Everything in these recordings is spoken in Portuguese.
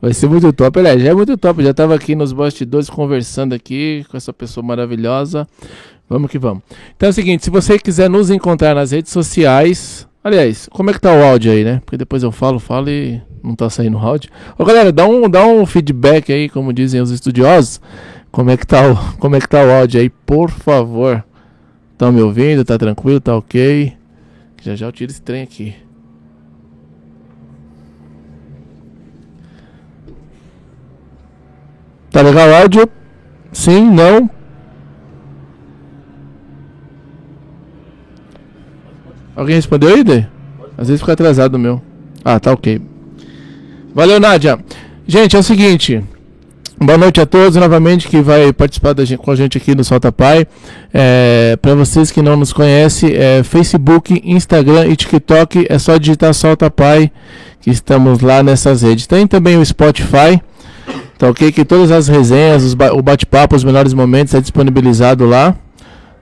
Vai ser muito top. Aliás, já é muito top. Já tava aqui nos bastidores conversando aqui com essa pessoa maravilhosa. Vamos que vamos. Então é o seguinte, se você quiser nos encontrar nas redes sociais. Aliás, como é que tá o áudio aí, né? Porque depois eu falo, falo e não tá saindo o áudio. Ô galera, dá um, dá um feedback aí, como dizem os estudiosos. Como é que tá o, como é que tá o áudio aí, por favor. Estão me ouvindo? Tá tranquilo? Tá ok? Já já eu tiro esse trem aqui. Tá legal o áudio? Sim, não? Alguém respondeu aí, Dê? Às vezes fica atrasado o meu. Ah, tá ok. Valeu, Nádia. Gente, é o seguinte. Boa noite a todos novamente que vai participar gente, com a gente aqui no Solta Pai. É, Para vocês que não nos conhecem, é Facebook, Instagram e TikTok é só digitar Solta Pai que estamos lá nessas redes. Tem também o Spotify. Tá ok? Que todas as resenhas, ba o bate-papo, os melhores momentos é disponibilizado lá.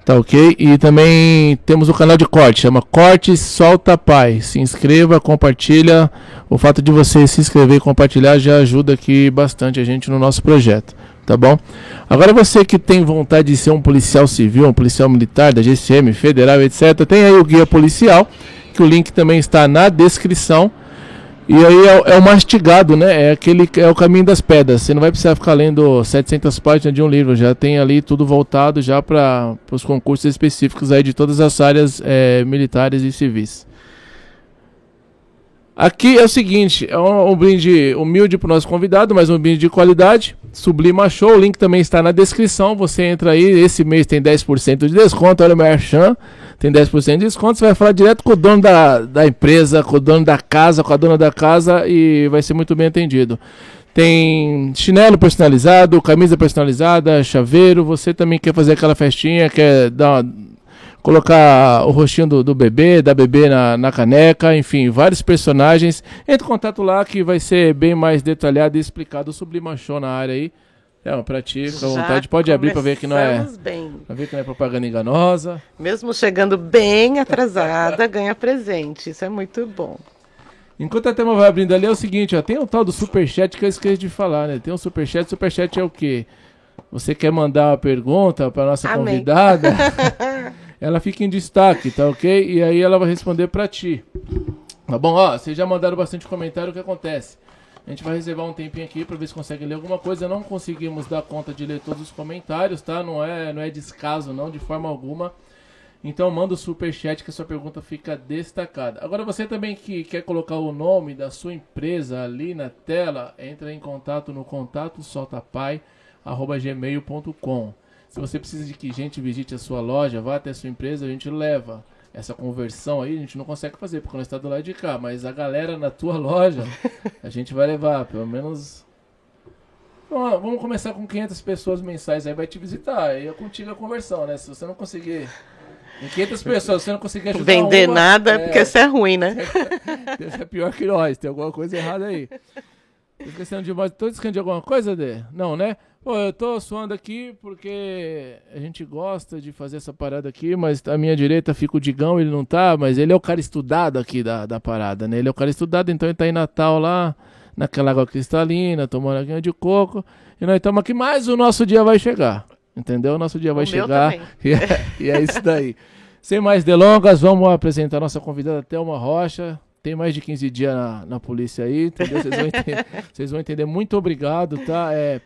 Tá ok? E também temos o canal de corte, chama Corte Solta Pai. Se inscreva, compartilha. O fato de você se inscrever e compartilhar já ajuda aqui bastante a gente no nosso projeto. Tá bom? Agora você que tem vontade de ser um policial civil, um policial militar da GCM, federal, etc., tem aí o guia policial, que o link também está na descrição. E aí é, é, o mastigado, né? É aquele é o caminho das pedras. Você não vai precisar ficar lendo 700 páginas de um livro. Já tem ali tudo voltado já para os concursos específicos aí de todas as áreas é, militares e civis. Aqui é o seguinte, é um, um brinde humilde para o nosso convidado, mas um brinde de qualidade. Sublima Show, o link também está na descrição. Você entra aí, esse mês tem 10% de desconto. Olha o Merchan tem 10% de desconto. Você vai falar direto com o dono da, da empresa, com o dono da casa, com a dona da casa e vai ser muito bem atendido. Tem chinelo personalizado, camisa personalizada, chaveiro. Você também quer fazer aquela festinha, quer dar uma, colocar o rostinho do, do, bebê, da bebê na, na caneca, enfim, vários personagens. Entre em contato lá que vai ser bem mais detalhado e explicado. O Sublima Show na área aí. É, pra ti, fica à vontade. Pode abrir para ver que não é. Bem. Pra ver que não é propaganda enganosa. Mesmo chegando bem atrasada, ganha presente. Isso é muito bom. Enquanto a tema vai abrindo ali, é o seguinte, ó. Tem o tal do superchat que eu esqueci de falar, né? Tem um superchat. Superchat é o quê? Você quer mandar uma pergunta para nossa Amém. convidada? ela fica em destaque, tá ok? E aí ela vai responder para ti. Tá bom? Ó, vocês já mandaram bastante comentário, o que acontece? A gente vai reservar um tempinho aqui para ver se consegue ler alguma coisa. Não conseguimos dar conta de ler todos os comentários, tá? Não é, não é descaso, não, de forma alguma. Então manda o super chat que a sua pergunta fica destacada. Agora você também que quer colocar o nome da sua empresa ali na tela, entra em contato no contato soltapai@gmail.com. Se você precisa de que gente visite a sua loja, vá até a sua empresa, a gente leva essa conversão aí a gente não consegue fazer porque não está do lado de cá, mas a galera na tua loja a gente vai levar pelo menos Bom, vamos começar com 500 pessoas mensais aí vai te visitar aí é contigo a conversão, né? Se você não conseguir em 500 pessoas, você não conseguir ajudar Vender uma, nada é porque isso é ruim, né? é pior que nós, tem alguma coisa errada aí. Tô esquecendo de, tô esquecendo de alguma coisa, Dê? Não, né? Pô, eu tô suando aqui porque a gente gosta de fazer essa parada aqui, mas à minha direita fica o Digão, ele não tá, mas ele é o cara estudado aqui da, da parada, né? Ele é o cara estudado, então ele tá em Natal lá, naquela água cristalina, tomando água de coco, e nós estamos aqui, mas o nosso dia vai chegar, entendeu? O nosso dia vai o chegar, e é, e é isso daí. Sem mais delongas, vamos apresentar a nossa convidada Thelma Rocha, tem mais de 15 dias na, na polícia aí, entendeu? Vocês vão, entender, vão entender. Muito obrigado, tá? É,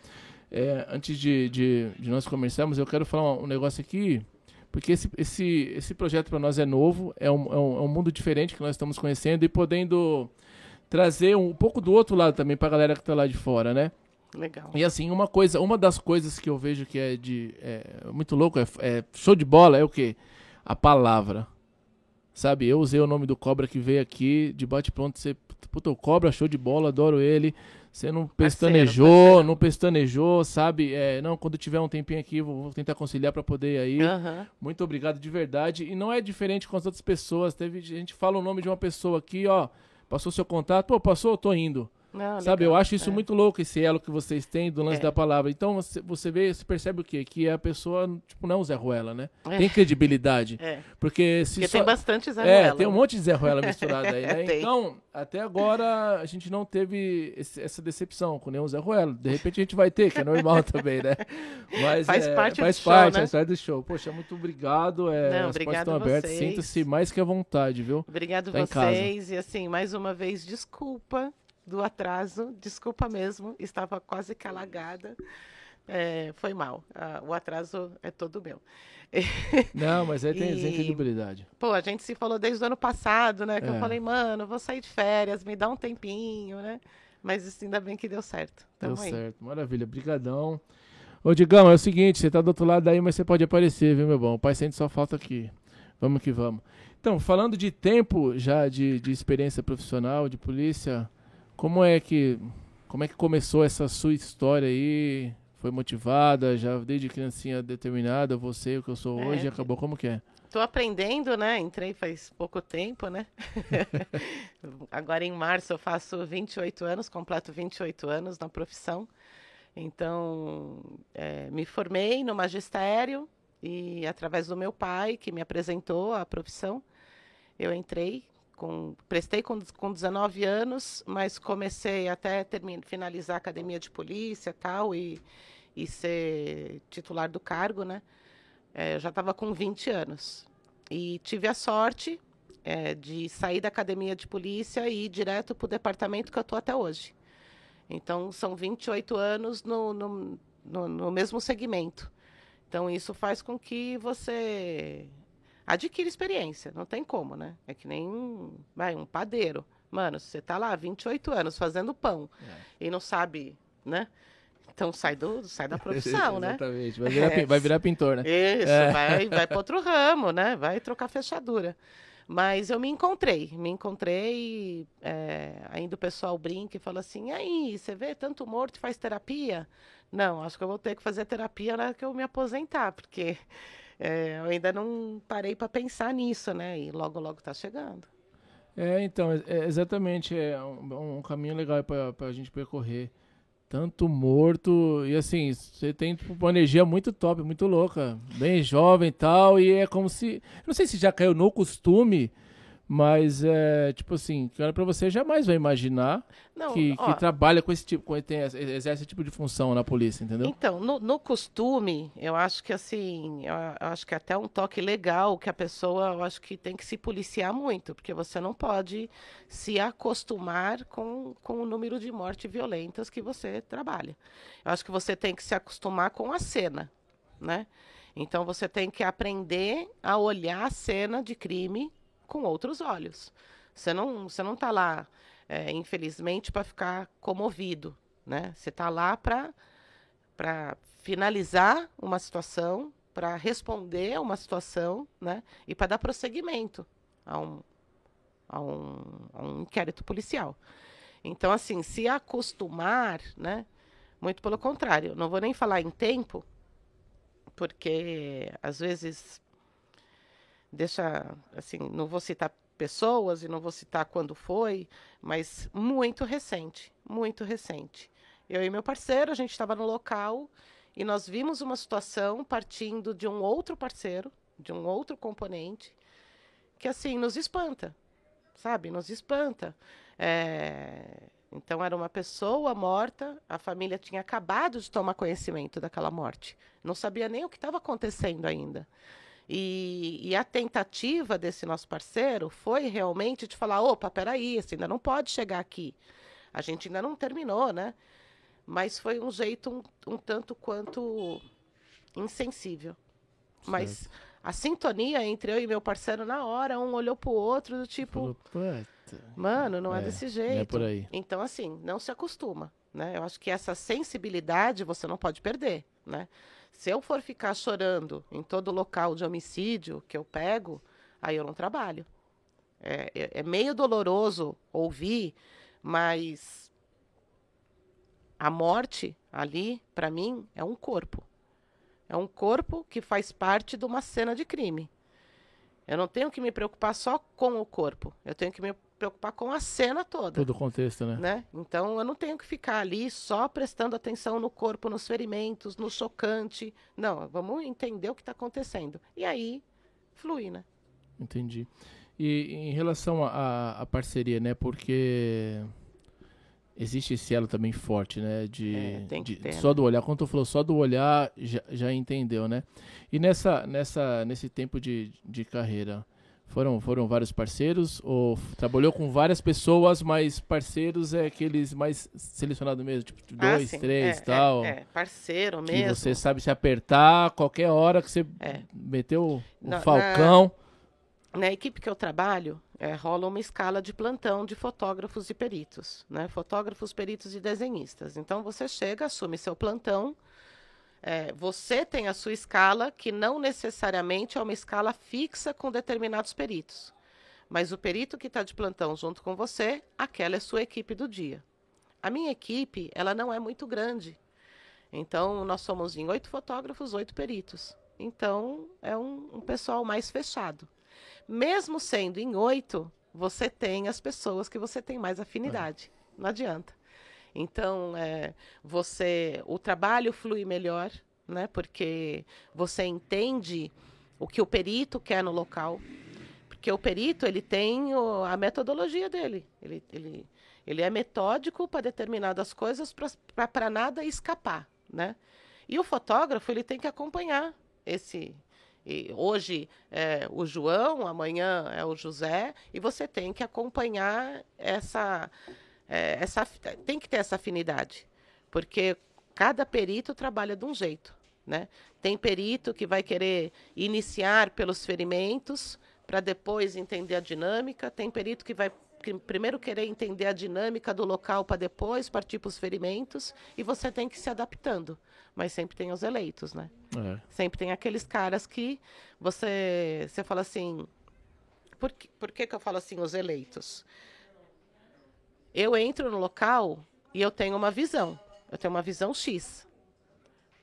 é, antes de, de, de, nós começarmos, eu quero falar um, um negócio aqui, porque esse, esse, esse projeto para nós é novo, é um, é, um, é um mundo diferente que nós estamos conhecendo e podendo trazer um, um pouco do outro lado também para a galera que está lá de fora, né? Legal. E assim, uma coisa, uma das coisas que eu vejo que é de é, muito louco, é, é show de bola, é o quê? A palavra. Sabe, eu usei o nome do Cobra que veio aqui, de bate-pronto, você, puta, o Cobra, show de bola, adoro ele Você não pestanejou, parceiro, parceiro. não pestanejou, sabe? É, não, quando tiver um tempinho aqui, vou, vou tentar conciliar para poder ir aí. Uhum. Muito obrigado de verdade. E não é diferente com as outras pessoas. Teve, a gente fala o nome de uma pessoa aqui, ó. Passou seu contato, pô, passou, eu tô indo. Não, Sabe, legal. eu acho isso é. muito louco, esse elo que vocês têm do lance é. da palavra. Então você, você vê, você percebe o quê? Que a pessoa, tipo, não é um Zé Ruela, né? É. Tem credibilidade. É. Porque se Porque só... tem bastante Zé Ruela. É, tem um né? monte de Zé Ruela misturado aí, né? então, até agora a gente não teve esse, essa decepção com nenhum Zé Ruela. De repente a gente vai ter, que é normal também, né? Mas faz é, parte faz do parte, show, né? faz parte do show. Poxa, muito obrigado. É, não, as portas estão abertas. Sinta-se mais que à vontade, viu? Obrigado tá vocês. E assim, mais uma vez, desculpa do atraso, desculpa mesmo, estava quase calagada. É, foi mal. Ah, o atraso é todo meu. Não, mas aí tem, e, tem credibilidade. Pô, a gente se falou desde o ano passado, né? Que é. eu falei, mano, vou sair de férias, me dá um tempinho, né? Mas ainda bem que deu certo. Tamo deu aí. certo, maravilha, brigadão. Ô, Digão, é o seguinte, você tá do outro lado aí, mas você pode aparecer, viu, meu bom? O pai sente só falta aqui. Vamos que vamos. Então, falando de tempo já de, de experiência profissional, de polícia, como é que como é que começou essa sua história aí? Foi motivada, já desde criancinha determinada, você, o que eu sou é, hoje, acabou como que é? Tô aprendendo, né? Entrei faz pouco tempo, né? Agora em março eu faço 28 anos, completo 28 anos na profissão. Então, é, me formei no magistério e através do meu pai, que me apresentou a profissão, eu entrei com, prestei com, com 19 anos, mas comecei até terminar, finalizar a academia de polícia tal, e, e ser titular do cargo, né? É, eu já estava com 20 anos. E tive a sorte é, de sair da academia de polícia e ir direto para o departamento que eu estou até hoje. Então, são 28 anos no, no, no, no mesmo segmento. Então, isso faz com que você adquire experiência, não tem como, né? É que nem um, vai, um padeiro. Mano, você tá lá 28 anos fazendo pão é. e não sabe, né? Então sai, do, sai da profissão, né? Exatamente, vai virar, é. vai virar pintor, né? Isso, é. vai, vai para outro ramo, né? Vai trocar fechadura. Mas eu me encontrei, me encontrei, é, ainda o pessoal brinca e fala assim, aí, você vê tanto morto e faz terapia? Não, acho que eu vou ter que fazer terapia na hora que eu me aposentar, porque é, eu ainda não parei para pensar nisso, né? E logo, logo está chegando. É, então, é, é, exatamente, é um, um caminho legal para a gente percorrer. Tanto morto, e assim, você tem tipo, uma energia muito top, muito louca, bem jovem e tal, e é como se. Não sei se já caiu no costume mas, é, tipo assim, que olha pra você jamais vai imaginar não, que, ó, que, trabalha com esse tipo, com, tem, exerce esse tipo de função na polícia, entendeu? Então, no, no costume, eu acho que assim, eu, eu, acho que é até um toque legal que a pessoa, eu acho que tem que se policiar muito, porque você não pode se acostumar com, com o número de mortes violentas que você trabalha. Eu acho que você tem que se acostumar com a cena, né? Então você tem que aprender a olhar a cena de crime com outros olhos. Você não, você não está lá, é, infelizmente, para ficar comovido, né? Você está lá para para finalizar uma situação, para responder a uma situação, né? E para dar prosseguimento a um, a um, a um inquérito policial. Então, assim, se acostumar, né? Muito pelo contrário, não vou nem falar em tempo, porque às vezes deixa, assim, não vou citar pessoas e não vou citar quando foi, mas muito recente, muito recente. Eu e meu parceiro, a gente estava no local e nós vimos uma situação partindo de um outro parceiro, de um outro componente, que assim nos espanta, sabe? Nos espanta. É... Então era uma pessoa morta, a família tinha acabado de tomar conhecimento daquela morte, não sabia nem o que estava acontecendo ainda. E, e, a tentativa desse nosso parceiro foi realmente de falar: opa, peraí, você ainda não pode chegar aqui. A gente ainda não terminou, né? Mas foi um jeito um, um tanto quanto insensível. Certo. Mas a sintonia entre eu e meu parceiro na hora, um olhou pro outro, do tipo. Falou, Mano, não é, é desse jeito. É por aí. Então, assim, não se acostuma. Né? Eu acho que essa sensibilidade você não pode perder. Né? Se eu for ficar chorando em todo local de homicídio que eu pego, aí eu não trabalho. É, é, é meio doloroso ouvir, mas A morte ali, para mim, é um corpo. É um corpo que faz parte de uma cena de crime. Eu não tenho que me preocupar só com o corpo. Eu tenho que me preocupar com a cena toda. Todo o contexto, né? né? Então eu não tenho que ficar ali só prestando atenção no corpo, nos ferimentos, no chocante. Não, vamos entender o que está acontecendo. E aí flui, né? Entendi. E em relação à parceria, né? Porque existe esse elo também forte, né? De, é, de ter, só né? do olhar. Quando tu falou só do olhar, já, já entendeu, né? E nessa, nessa, nesse tempo de, de carreira, foram, foram vários parceiros? Ou trabalhou com várias pessoas, mas parceiros é aqueles mais selecionados mesmo? Tipo, ah, dois, três e é, tal? É, é, parceiro que mesmo. você sabe se apertar qualquer hora que você é. meteu o um falcão. Na, na equipe que eu trabalho, é, rola uma escala de plantão de fotógrafos e peritos, né? Fotógrafos, peritos e desenhistas. Então você chega, assume seu plantão, é, você tem a sua escala, que não necessariamente é uma escala fixa com determinados peritos. Mas o perito que está de plantão junto com você, aquela é sua equipe do dia. A minha equipe, ela não é muito grande. Então, nós somos em oito fotógrafos, oito peritos. Então, é um, um pessoal mais fechado. Mesmo sendo em oito, você tem as pessoas que você tem mais afinidade. É. Não adianta. Então, é, você, o trabalho flui melhor, né? Porque você entende o que o perito quer no local. Porque o perito ele tem o, a metodologia dele. Ele, ele, ele é metódico para determinadas coisas para nada escapar, né? E o fotógrafo ele tem que acompanhar esse e hoje é o João, amanhã é o José, e você tem que acompanhar essa, é, essa. Tem que ter essa afinidade, porque cada perito trabalha de um jeito. Né? Tem perito que vai querer iniciar pelos ferimentos para depois entender a dinâmica, tem perito que vai primeiro querer entender a dinâmica do local para depois partir para os ferimentos, e você tem que ir se adaptando mas sempre tem os eleitos, né? É. Sempre tem aqueles caras que você, você fala assim. Por, que, por que, que eu falo assim, os eleitos? Eu entro no local e eu tenho uma visão. Eu tenho uma visão X.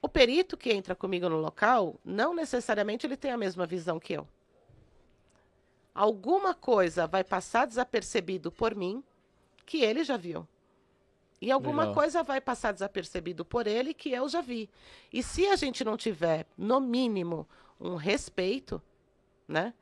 O perito que entra comigo no local, não necessariamente ele tem a mesma visão que eu. Alguma coisa vai passar desapercebido por mim que ele já viu. E alguma Legal. coisa vai passar desapercebido por ele que eu já vi. E se a gente não tiver, no mínimo, um respeito, né?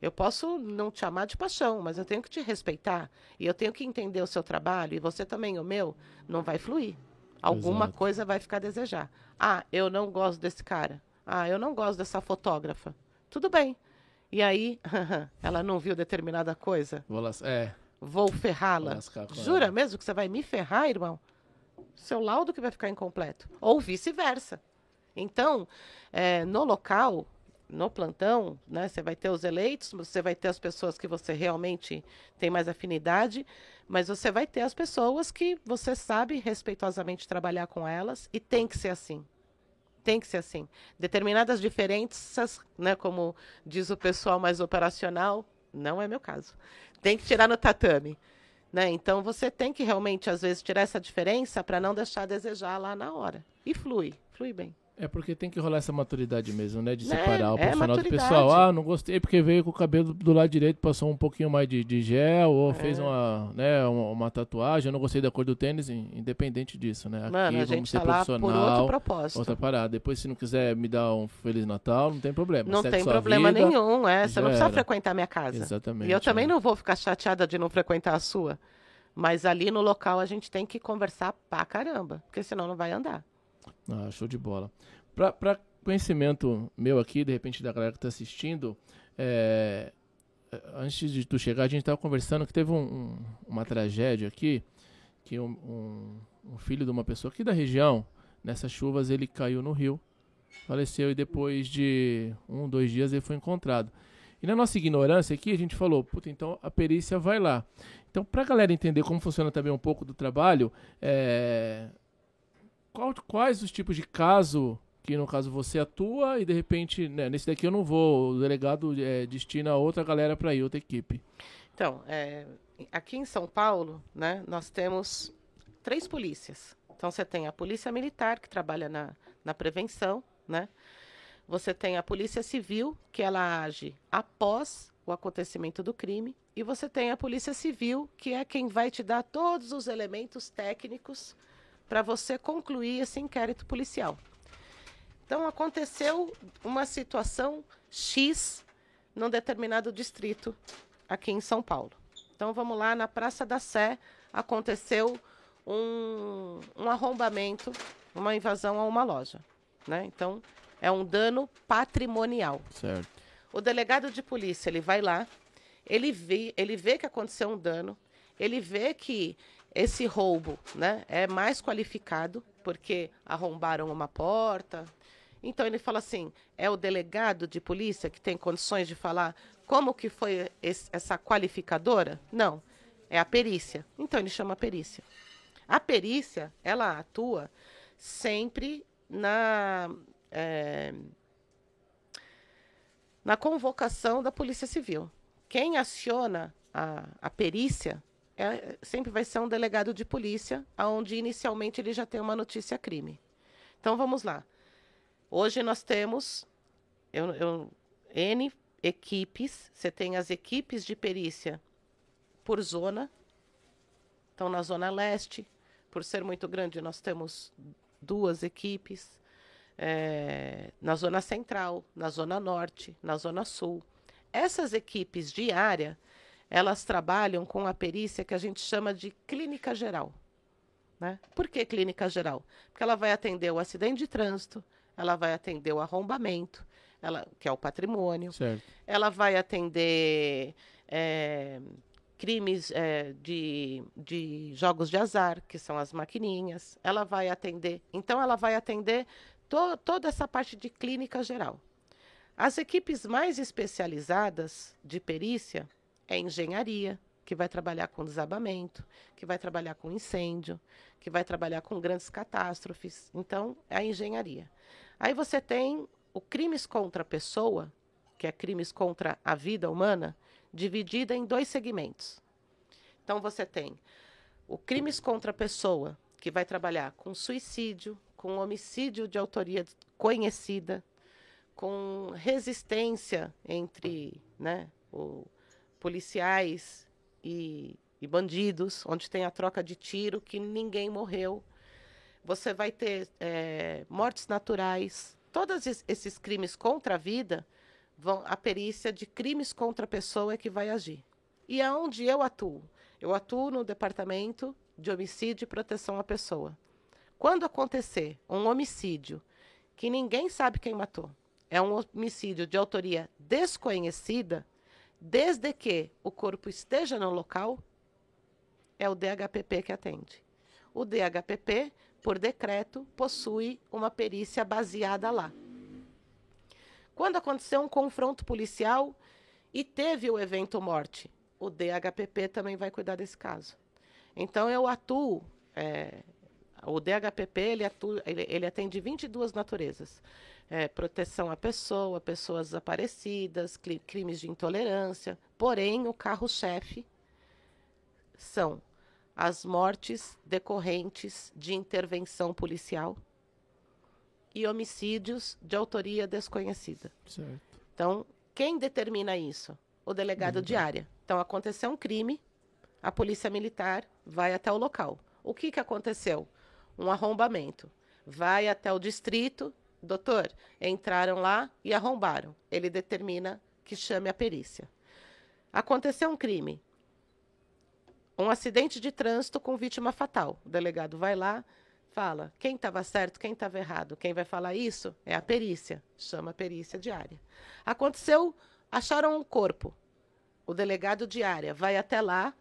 Eu posso não te amar de paixão, mas eu tenho que te respeitar. E eu tenho que entender o seu trabalho, e você também o meu, não vai fluir. Alguma Exato. coisa vai ficar a desejar. Ah, eu não gosto desse cara. Ah, eu não gosto dessa fotógrafa. Tudo bem. E aí, ela não viu determinada coisa? Vou lá, é. Vou ferrá-la. Jura ela. mesmo que você vai me ferrar, irmão? Seu laudo que vai ficar incompleto. Ou vice-versa. Então, é, no local, no plantão, né, você vai ter os eleitos, você vai ter as pessoas que você realmente tem mais afinidade, mas você vai ter as pessoas que você sabe respeitosamente trabalhar com elas e tem que ser assim. Tem que ser assim. Determinadas diferenças, né, como diz o pessoal mais operacional, não é meu caso tem que tirar no tatame. Né? Então você tem que realmente, às vezes, tirar essa diferença para não deixar a desejar lá na hora. E flui, flui bem. É porque tem que rolar essa maturidade mesmo, né? De né? separar é, o profissional é do pessoal. Ah, não gostei porque veio com o cabelo do lado direito, passou um pouquinho mais de, de gel, ou é. fez uma, né, uma, uma, tatuagem. Eu não gostei da cor do tênis, independente disso, né? Aqui Mano, a gente tá profissional. Lá por outro propósito. Outra parada. Depois, se não quiser me dar um Feliz Natal, não tem problema. Não Segue tem problema vida, nenhum, é. Você não precisa era. frequentar a minha casa. Exatamente. E eu também é. não vou ficar chateada de não frequentar a sua. Mas ali no local a gente tem que conversar pra caramba, porque senão não vai andar. Ah, show de bola. Pra conhecimento meu aqui, de repente da galera que está assistindo, é, antes de tu chegar, a gente estava conversando que teve um, um, uma tragédia aqui, que um, um, filho de uma pessoa aqui da região, nessas chuvas, ele caiu no rio, faleceu e depois de um, dois dias ele foi encontrado. E na nossa ignorância aqui, a gente falou, puta, então a perícia vai lá. Então, para a galera entender como funciona também um pouco do trabalho, é, qual, quais os tipos de caso que no caso você atua e de repente, né, nesse daqui eu não vou, o delegado é, destina outra galera para ir, outra equipe. Então, é, aqui em São Paulo, né, nós temos três polícias. Então você tem a polícia militar que trabalha na, na prevenção, né? Você tem a polícia civil que ela age após o acontecimento do crime e você tem a polícia civil que é quem vai te dar todos os elementos técnicos para você concluir esse inquérito policial. Então aconteceu uma situação X num determinado distrito aqui em São Paulo. Então vamos lá, na Praça da Sé aconteceu um, um arrombamento, uma invasão a uma loja. Né? Então é um dano patrimonial. Certo. O delegado de polícia ele vai lá, ele vê, ele vê que aconteceu um dano, ele vê que esse roubo né, é mais qualificado, porque arrombaram uma porta. Então ele fala assim: é o delegado de polícia que tem condições de falar como que foi esse, essa qualificadora? Não, é a perícia. Então ele chama a perícia. A perícia, ela atua sempre na, é, na convocação da Polícia Civil. Quem aciona a, a perícia é, sempre vai ser um delegado de polícia, onde inicialmente ele já tem uma notícia crime. Então vamos lá. Hoje nós temos eu, eu, N equipes, você tem as equipes de perícia por zona. Então, na Zona Leste, por ser muito grande, nós temos duas equipes. É, na Zona Central, na Zona Norte, na Zona Sul. Essas equipes de área elas trabalham com a perícia que a gente chama de clínica geral. Né? Por que clínica geral? Porque ela vai atender o acidente de trânsito, ela vai atender o arrombamento, ela, que é o patrimônio, certo. ela vai atender é, crimes é, de, de jogos de azar, que são as maquininhas, ela vai atender. Então, ela vai atender to, toda essa parte de clínica geral. As equipes mais especializadas de perícia, é engenharia, que vai trabalhar com desabamento, que vai trabalhar com incêndio, que vai trabalhar com grandes catástrofes. Então, é a engenharia. Aí você tem o crimes contra a pessoa, que é crimes contra a vida humana, dividida em dois segmentos. Então você tem o crimes contra a pessoa, que vai trabalhar com suicídio, com homicídio de autoria conhecida, com resistência entre né, o, policiais e, e bandidos, onde tem a troca de tiro, que ninguém morreu. Você vai ter é, mortes naturais. Todos esses crimes contra a vida, vão, a perícia de crimes contra a pessoa é que vai agir. E aonde eu atuo? Eu atuo no departamento de homicídio e proteção à pessoa. Quando acontecer um homicídio que ninguém sabe quem matou, é um homicídio de autoria desconhecida, desde que o corpo esteja no local, é o DHPP que atende. O DHPP, por decreto, possui uma perícia baseada lá. Quando aconteceu um confronto policial e teve o evento morte, o DHPP também vai cuidar desse caso. Então eu atuo, é, o DHPP ele, atua, ele, ele atende 22 naturezas é, proteção à pessoa, pessoas desaparecidas, crimes de intolerância. Porém, o carro-chefe são as mortes decorrentes de intervenção policial e homicídios de autoria desconhecida. Certo. Então, quem determina isso? O delegado uhum. de área. Então, aconteceu um crime, a polícia militar vai até o local. O que, que aconteceu? Um arrombamento. Vai até o distrito, Doutor, entraram lá e arrombaram. Ele determina que chame a perícia. Aconteceu um crime. Um acidente de trânsito com vítima fatal. O delegado vai lá, fala quem estava certo, quem estava errado. Quem vai falar isso é a perícia. Chama a perícia diária. Aconteceu, acharam um corpo. O delegado diária vai até lá,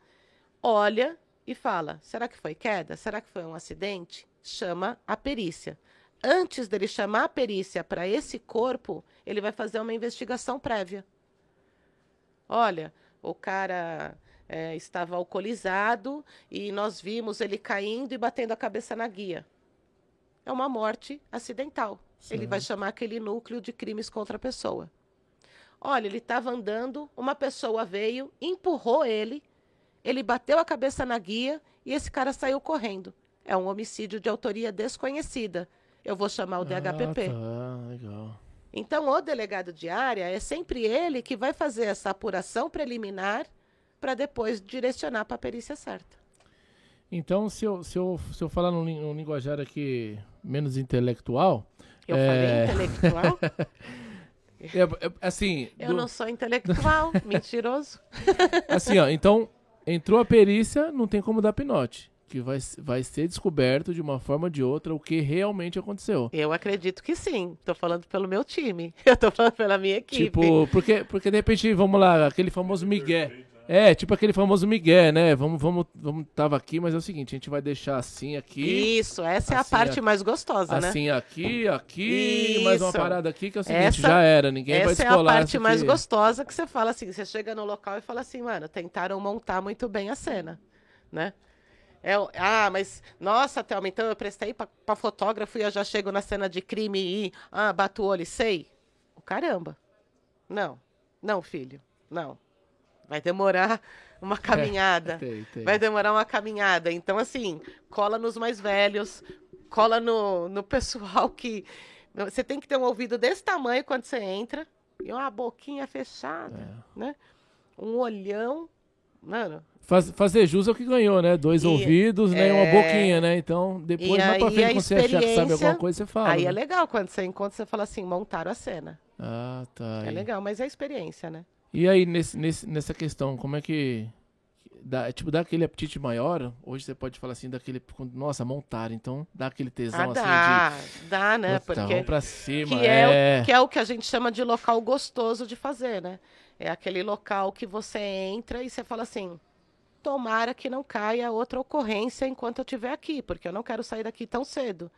olha e fala: será que foi queda? Será que foi um acidente? Chama a perícia antes dele chamar a perícia para esse corpo, ele vai fazer uma investigação prévia. Olha, o cara é, estava alcoolizado e nós vimos ele caindo e batendo a cabeça na guia. É uma morte acidental. Sim. Ele vai chamar aquele núcleo de crimes contra a pessoa. Olha, ele estava andando, uma pessoa veio, empurrou ele, ele bateu a cabeça na guia e esse cara saiu correndo. é um homicídio de autoria desconhecida. Eu vou chamar o DHPP. Ah, tá, legal. Então, o delegado de área é sempre ele que vai fazer essa apuração preliminar para depois direcionar para a perícia certa. Então, se eu, se eu, se eu falar num, num linguajar aqui menos intelectual. Eu é... falei intelectual? é, é, assim. Eu do... não sou intelectual, mentiroso. assim, ó, então, entrou a perícia, não tem como dar pinote que vai, vai ser descoberto de uma forma ou de outra o que realmente aconteceu. Eu acredito que sim. Tô falando pelo meu time. Eu tô falando pela minha equipe. Tipo, porque, porque de repente, vamos lá, aquele famoso Miguel. É, tipo aquele famoso Miguel, né? Vamos, vamos, vamos, tava aqui, mas é o seguinte, a gente vai deixar assim aqui. Isso, essa é a parte mais gostosa, assim né? Assim aqui, aqui, Isso. mais uma parada aqui, que é o seguinte, essa, já era, ninguém vai descolar. Essa é a parte mais gostosa que você fala assim, você chega no local e fala assim, mano, tentaram montar muito bem a cena, né? É, ah, mas nossa, Thelma, então eu prestei para fotógrafo e eu já chego na cena de crime e ah, bato o olho e sei. Caramba. Não. Não, filho. Não. Vai demorar uma caminhada. É, tem, tem. Vai demorar uma caminhada. Então, assim, cola nos mais velhos, cola no, no pessoal que. Você tem que ter um ouvido desse tamanho quando você entra. E uma boquinha fechada, é. né? Um olhão. Mano, Faz, fazer jus é o que ganhou, né? Dois e, ouvidos, né? E uma é. boquinha, né? Então, depois, mais pra frente, quando você achar que sabe alguma coisa, você fala. Aí né? é legal, quando você encontra, você fala assim, montaram a cena. Ah, tá. É aí. legal, mas é experiência, né? E aí, nesse, nesse, nessa questão, como é que... Dá, tipo, dá aquele apetite maior, hoje você pode falar assim, daquele... Nossa, montaram, então dá aquele tesão ah, dá, assim de... Dá, né? Porque... Vamos pra cima, que é. é o, que é o que a gente chama de local gostoso de fazer, né? É aquele local que você entra e você fala assim tomara que não caia outra ocorrência enquanto eu estiver aqui, porque eu não quero sair daqui tão cedo.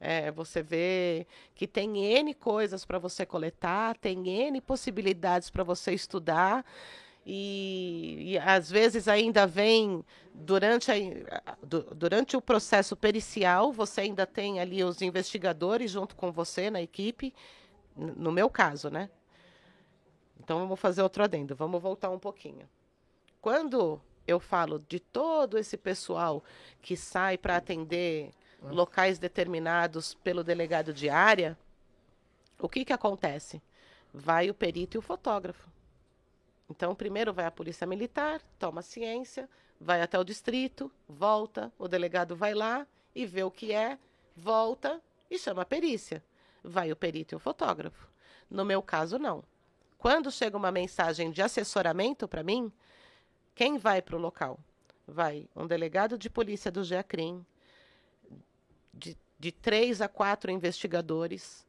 É, você vê que tem N coisas para você coletar, tem N possibilidades para você estudar. E, e, às vezes ainda vem durante, a, durante o processo pericial, você ainda tem ali os investigadores junto com você na equipe, no meu caso, né? Então vamos fazer outro adendo, vamos voltar um pouquinho. Quando eu falo de todo esse pessoal que sai para atender ah. locais determinados pelo delegado de área, o que, que acontece? Vai o perito e o fotógrafo. Então, primeiro vai a polícia militar, toma ciência, vai até o distrito, volta, o delegado vai lá e vê o que é, volta e chama a perícia. Vai o perito e o fotógrafo. No meu caso, não. Quando chega uma mensagem de assessoramento para mim, quem vai para o local? Vai um delegado de polícia do GEACRIM, de, de três a quatro investigadores,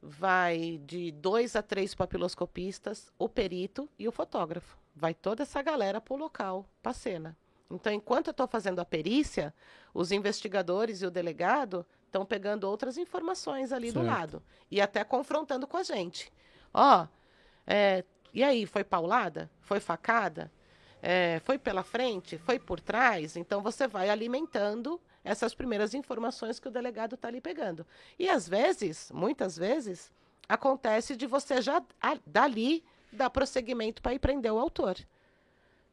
vai de dois a três papiloscopistas, o perito e o fotógrafo. Vai toda essa galera para o local, para a cena. Então, enquanto eu estou fazendo a perícia, os investigadores e o delegado estão pegando outras informações ali certo. do lado e até confrontando com a gente. Ó, oh, é, e aí, foi paulada? Foi facada? é, foi pela frente, foi por trás, então você vai alimentando essas primeiras informações que o delegado está ali pegando. E às vezes, muitas vezes, acontece de você já a, dali dar prosseguimento para ir prender o autor.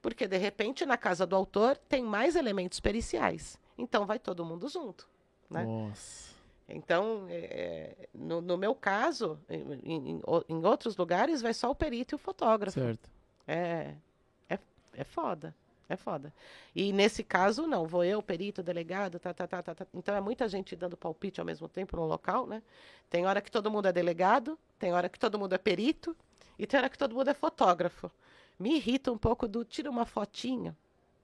Porque, de repente, na casa do autor tem mais elementos periciais. Então vai todo mundo junto. Né? Nossa. Então, é, no, no, meu caso, em, em, em, outros lugares, vai só o perito e o fotógrafo. Certo. É, é foda. É foda. E nesse caso, não, vou eu, perito, delegado, tá, tá, tá, tá, tá. Então é muita gente dando palpite ao mesmo tempo no local, né? Tem hora que todo mundo é delegado, tem hora que todo mundo é perito, e tem hora que todo mundo é fotógrafo. Me irrita um pouco do tira uma fotinha.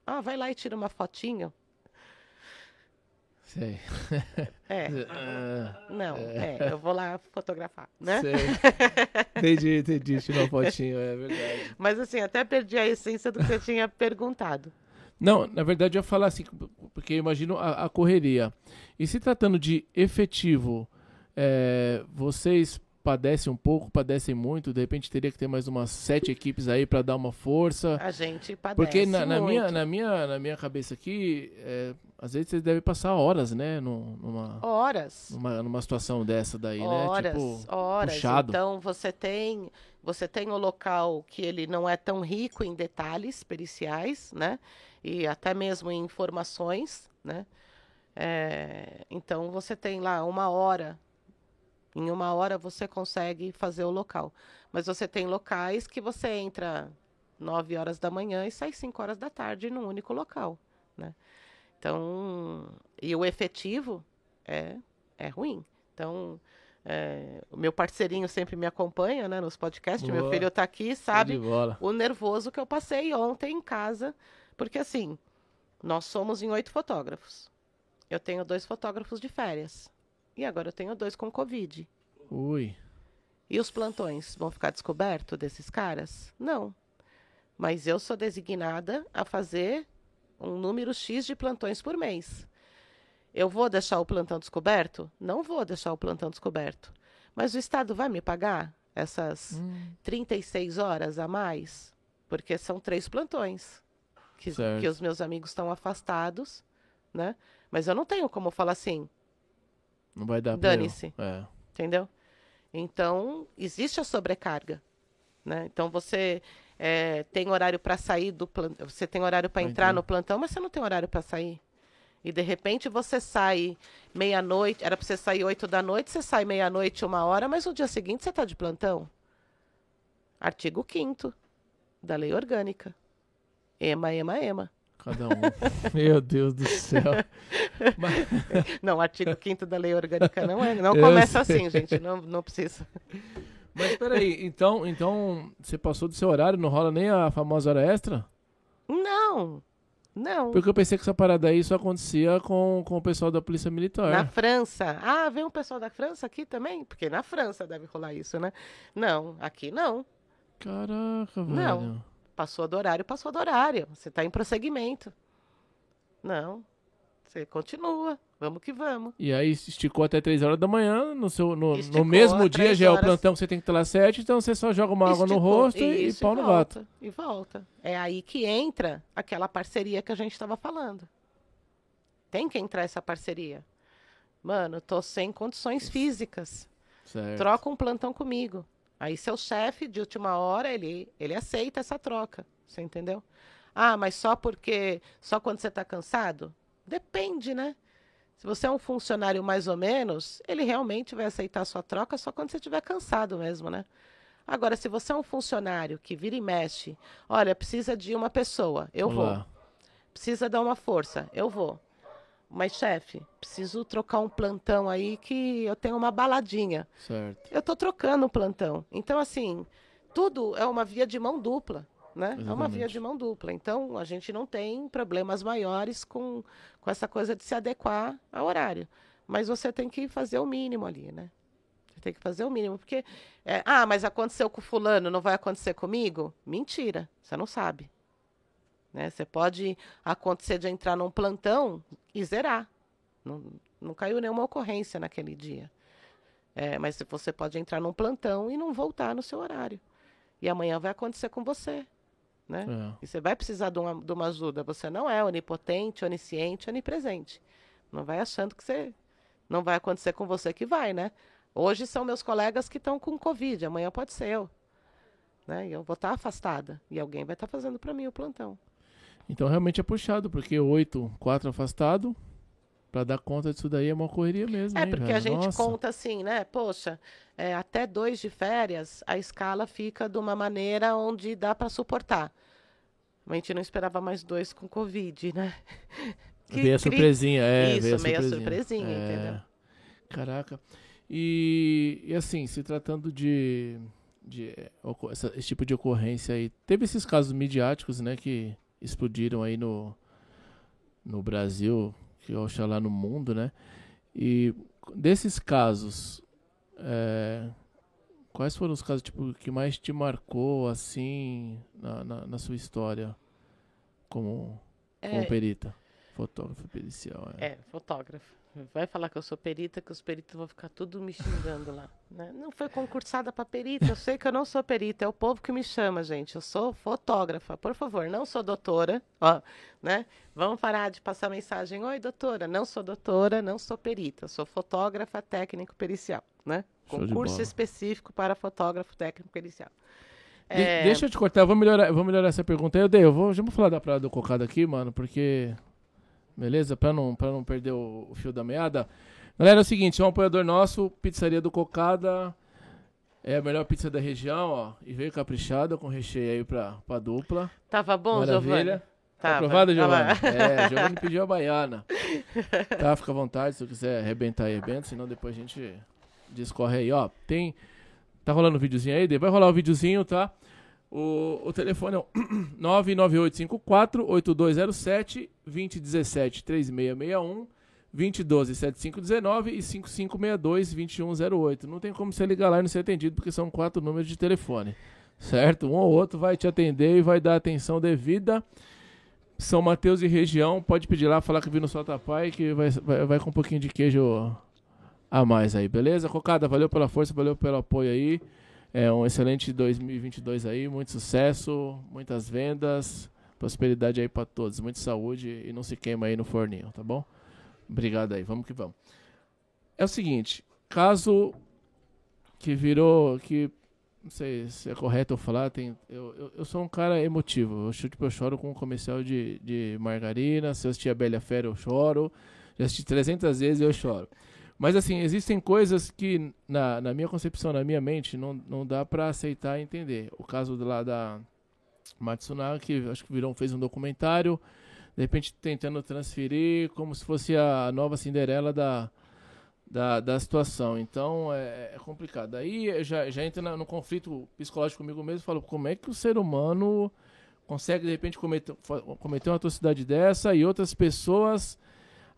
Ah, vai lá e tira uma fotinha. Sei. É. Não, é. é, eu vou lá fotografar, né? Sei. Entendi, entendi. Tirou uma fotinho, é verdade. Mas assim, até perdi a essência do que você tinha perguntado. Não, na verdade eu ia falar assim, porque eu imagino a, a correria. E se tratando de efetivo, é, vocês padecem um pouco, padecem muito, de repente teria que ter mais umas sete equipes aí para dar uma força. A gente padece Porque na, na minha, na, minha, na minha cabeça aqui, é, às vezes você deve passar horas, né? Numa, horas. Numa, numa situação dessa daí, horas, né? Tipo, horas. Puxado. Então você tem, você tem o local que ele não é tão rico em detalhes periciais, né? E até mesmo em informações, né? É, então você tem lá uma hora. Em uma hora você consegue fazer o local. Mas você tem locais que você entra 9 horas da manhã e sai 5 horas da tarde num único local. Né? Então, e o efetivo é, é ruim. Então, é, o meu parceirinho sempre me acompanha né, nos podcasts. Boa. Meu filho está aqui sabe o nervoso que eu passei ontem em casa. Porque assim, nós somos em oito fotógrafos. Eu tenho dois fotógrafos de férias. E agora eu tenho dois com Covid. Ui. E os plantões vão ficar descobertos desses caras? Não. Mas eu sou designada a fazer um número X de plantões por mês. Eu vou deixar o plantão descoberto? Não vou deixar o plantão descoberto. Mas o Estado vai me pagar essas hum. 36 horas a mais? Porque são três plantões. Que, que os meus amigos estão afastados, né? Mas eu não tenho como falar assim. Não vai dar Dane-se. É. Entendeu? Então, existe a sobrecarga. Né? Então, você é, tem horário para sair do plantão, você tem horário para entrar no plantão, mas você não tem horário para sair. E de repente você sai meia-noite, era para você sair oito da noite, você sai meia-noite, uma hora, mas no dia seguinte você está de plantão. Artigo 5 da Lei Orgânica. Ema, ema, ema. Cada um. Meu Deus do céu. Mas... Não, artigo 5 da Lei Orgânica não é. Não começa assim, gente. Não, não precisa. Mas peraí, então, então você passou do seu horário, não rola nem a famosa hora extra? Não, não. Porque eu pensei que essa parada aí só acontecia com, com o pessoal da Polícia Militar. Na França. Ah, vem um pessoal da França aqui também? Porque na França deve rolar isso, né? Não, aqui não. Caraca, velho. Não. Passou do horário, passou do horário. Você está em prosseguimento. Não. Você continua. Vamos que vamos. E aí esticou até 3 horas da manhã, no, seu, no, no mesmo dia já é o plantão que você tem que estar lá 7, então você só joga uma água no rosto e, e pau no gato. E volta. É aí que entra aquela parceria que a gente estava falando. Tem que entrar essa parceria. Mano, tô sem condições físicas. Certo. Troca um plantão comigo. Aí seu chefe, de última hora, ele, ele aceita essa troca. Você entendeu? Ah, mas só porque. Só quando você está cansado? Depende, né? Se você é um funcionário mais ou menos, ele realmente vai aceitar a sua troca só quando você estiver cansado mesmo, né? Agora, se você é um funcionário que vira e mexe, olha, precisa de uma pessoa, eu Olá. vou. Precisa dar uma força, eu vou. Mas, chefe, preciso trocar um plantão aí que eu tenho uma baladinha. Certo. Eu estou trocando o um plantão. Então, assim, tudo é uma via de mão dupla né? É uma via de mão dupla. Então, a gente não tem problemas maiores com, com essa coisa de se adequar ao horário. Mas você tem que fazer o mínimo ali, né? Você tem que fazer o mínimo, porque... É, ah, mas aconteceu com fulano, não vai acontecer comigo? Mentira, você não sabe. Né? Você pode acontecer de entrar num plantão e zerar. Não, não caiu nenhuma ocorrência naquele dia. É, mas você pode entrar num plantão e não voltar no seu horário. E amanhã vai acontecer com você né? É. E você vai precisar de uma, de uma ajuda. Você não é onipotente, onisciente, onipresente. Não vai achando que você não vai acontecer com você que vai, né? Hoje são meus colegas que estão com Covid, amanhã pode ser eu. Né? E eu vou estar afastada. E alguém vai estar fazendo para mim o plantão. Então realmente é puxado, porque oito, quatro afastado, para dar conta disso daí é uma correria mesmo. É, hein, porque velho? a gente Nossa. conta assim, né? Poxa, é, até dois de férias, a escala fica de uma maneira onde dá para suportar. A gente não esperava mais dois com Covid, né? Que veio a surpresinha, é. Isso, veio a surpresinha, surpresinha é. entendeu? Caraca. E, e assim, se tratando de, de essa, esse tipo de ocorrência aí, teve esses casos midiáticos, né, que explodiram aí no, no Brasil, que oxalá no mundo, né? E desses casos, é, quais foram os casos tipo, que mais te marcou assim na, na, na sua história como, como é, perita? Fotógrafo pericial. É. é, fotógrafo. Vai falar que eu sou perita, que os peritos vão ficar tudo me xingando lá. Né? Não foi concursada para perita, eu sei que eu não sou perita, é o povo que me chama, gente. Eu sou fotógrafa, por favor, não sou doutora. Ó, né? Vamos parar de passar mensagem. Oi, doutora, não sou doutora, não sou perita, sou fotógrafa técnico pericial, né? Concurso específico para fotógrafo técnico pericial. De é... Deixa eu te cortar, vou melhorar, vou melhorar essa pergunta. Eu dei, eu vou, já vou falar da praia do cocado aqui, mano, porque beleza? Pra não, pra não perder o, o fio da meada. Galera, é o seguinte, é um apoiador nosso, Pizzaria do Cocada. É a melhor pizza da região, ó. E veio caprichada com recheio aí pra, pra dupla. Tava bom, Giovanni? Tá aprovado, Giovanni? É, Giovanni pediu a baiana. Tá, fica à vontade, se você quiser arrebentar arrebenta, senão depois a gente discorre aí, ó. Tem. Tá rolando o um videozinho aí? Vai rolar o um videozinho, tá? O, o telefone é o 99854-8207 2017 3661 2012 7519 e 5562 2108. Não tem como você ligar lá e não ser atendido, porque são quatro números de telefone. Certo? Um ou outro vai te atender e vai dar atenção devida. São Mateus e região, pode pedir lá, falar que viu no Solta Pai, que vai, vai, vai com um pouquinho de queijo a mais aí, beleza? Cocada, valeu pela força, valeu pelo apoio aí. É um excelente 2022 aí, muito sucesso, muitas vendas, prosperidade aí para todos, muita saúde e não se queima aí no forninho, tá bom? Obrigado aí, vamos que vamos. É o seguinte, caso que virou, que não sei se é correto eu falar, tem, eu, eu, eu sou um cara emotivo, eu, tipo, eu choro com um comercial de, de margarina, se eu assistir a Bela Fera eu choro, já assisti 300 vezes eu choro. Mas assim, existem coisas que na, na minha concepção, na minha mente, não, não dá para aceitar e entender. O caso lá da Matsunaga, que acho que virou, fez um documentário, de repente tentando transferir como se fosse a nova Cinderela da, da, da situação. Então é, é complicado. Aí já, já entra no conflito psicológico comigo mesmo falo, como é que o ser humano consegue de repente cometer, cometer uma atrocidade dessa e outras pessoas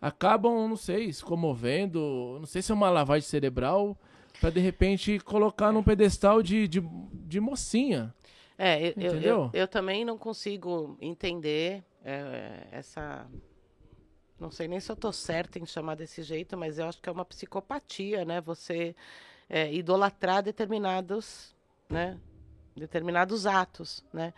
acabam, não sei, se comovendo, não sei se é uma lavagem cerebral, para de repente colocar num pedestal de, de, de mocinha. É, eu, eu, eu, eu, também não consigo entender é, essa. Não sei nem se eu estou certa em chamar desse jeito, mas eu acho que é uma psicopatia, né? Você é, idolatrar determinados, né? Determinados atos, né?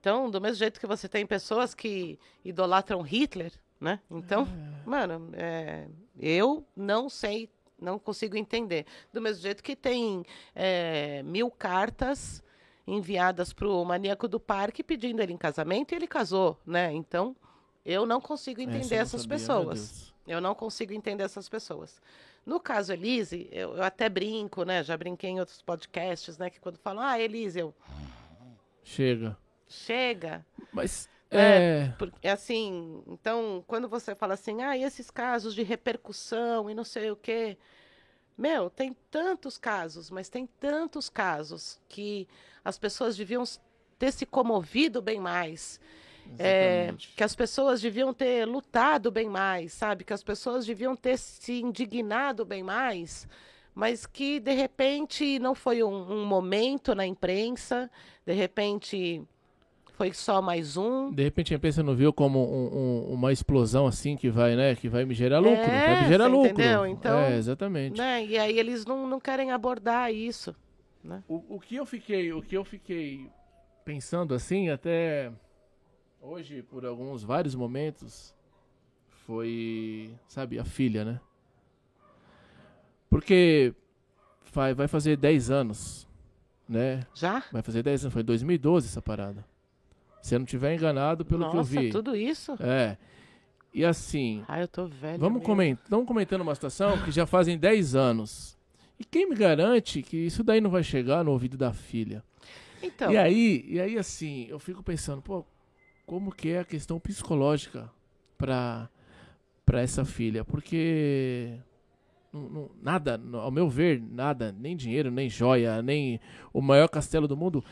Então, do mesmo jeito que você tem pessoas que idolatram Hitler, né? Então, é. mano, é, eu não sei, não consigo entender. Do mesmo jeito que tem é, mil cartas enviadas para o maníaco do parque pedindo ele em casamento e ele casou, né? Então, eu não consigo entender essas sabia, pessoas. Eu não consigo entender essas pessoas. No caso Elise, eu, eu, até brinco, né? Já brinquei em outros podcasts, né? Que quando falam, ah, Elise, eu. Chega. Chega. Mas. É, é assim, então, quando você fala assim, ah, e esses casos de repercussão e não sei o quê. Meu, tem tantos casos, mas tem tantos casos que as pessoas deviam ter se comovido bem mais. É, que as pessoas deviam ter lutado bem mais, sabe? Que as pessoas deviam ter se indignado bem mais, mas que de repente não foi um, um momento na imprensa, de repente foi só mais um. De repente a imprensa não viu como um, um, uma explosão assim que vai, né? Que vai me gerar lucro. É, vai me gerar lucro. Entendeu? Então, é, exatamente. Né? E aí eles não, não querem abordar isso. Né? O, o que eu fiquei, o que eu fiquei pensando assim, até hoje, por alguns vários momentos, foi, sabe, a filha, né? Porque vai, vai fazer 10 anos, né? Já? Vai fazer 10 anos, foi 2012 essa parada. Se eu não tiver enganado pelo Nossa, que eu vi. tudo isso? É. E assim. Ah, eu tô velho. Vamos coment comentando uma situação que já fazem 10 anos. E quem me garante que isso daí não vai chegar no ouvido da filha? Então. E aí, e aí assim, eu fico pensando, pô, como que é a questão psicológica para para essa filha? Porque não, não, nada, ao meu ver, nada, nem dinheiro, nem joia, nem o maior castelo do mundo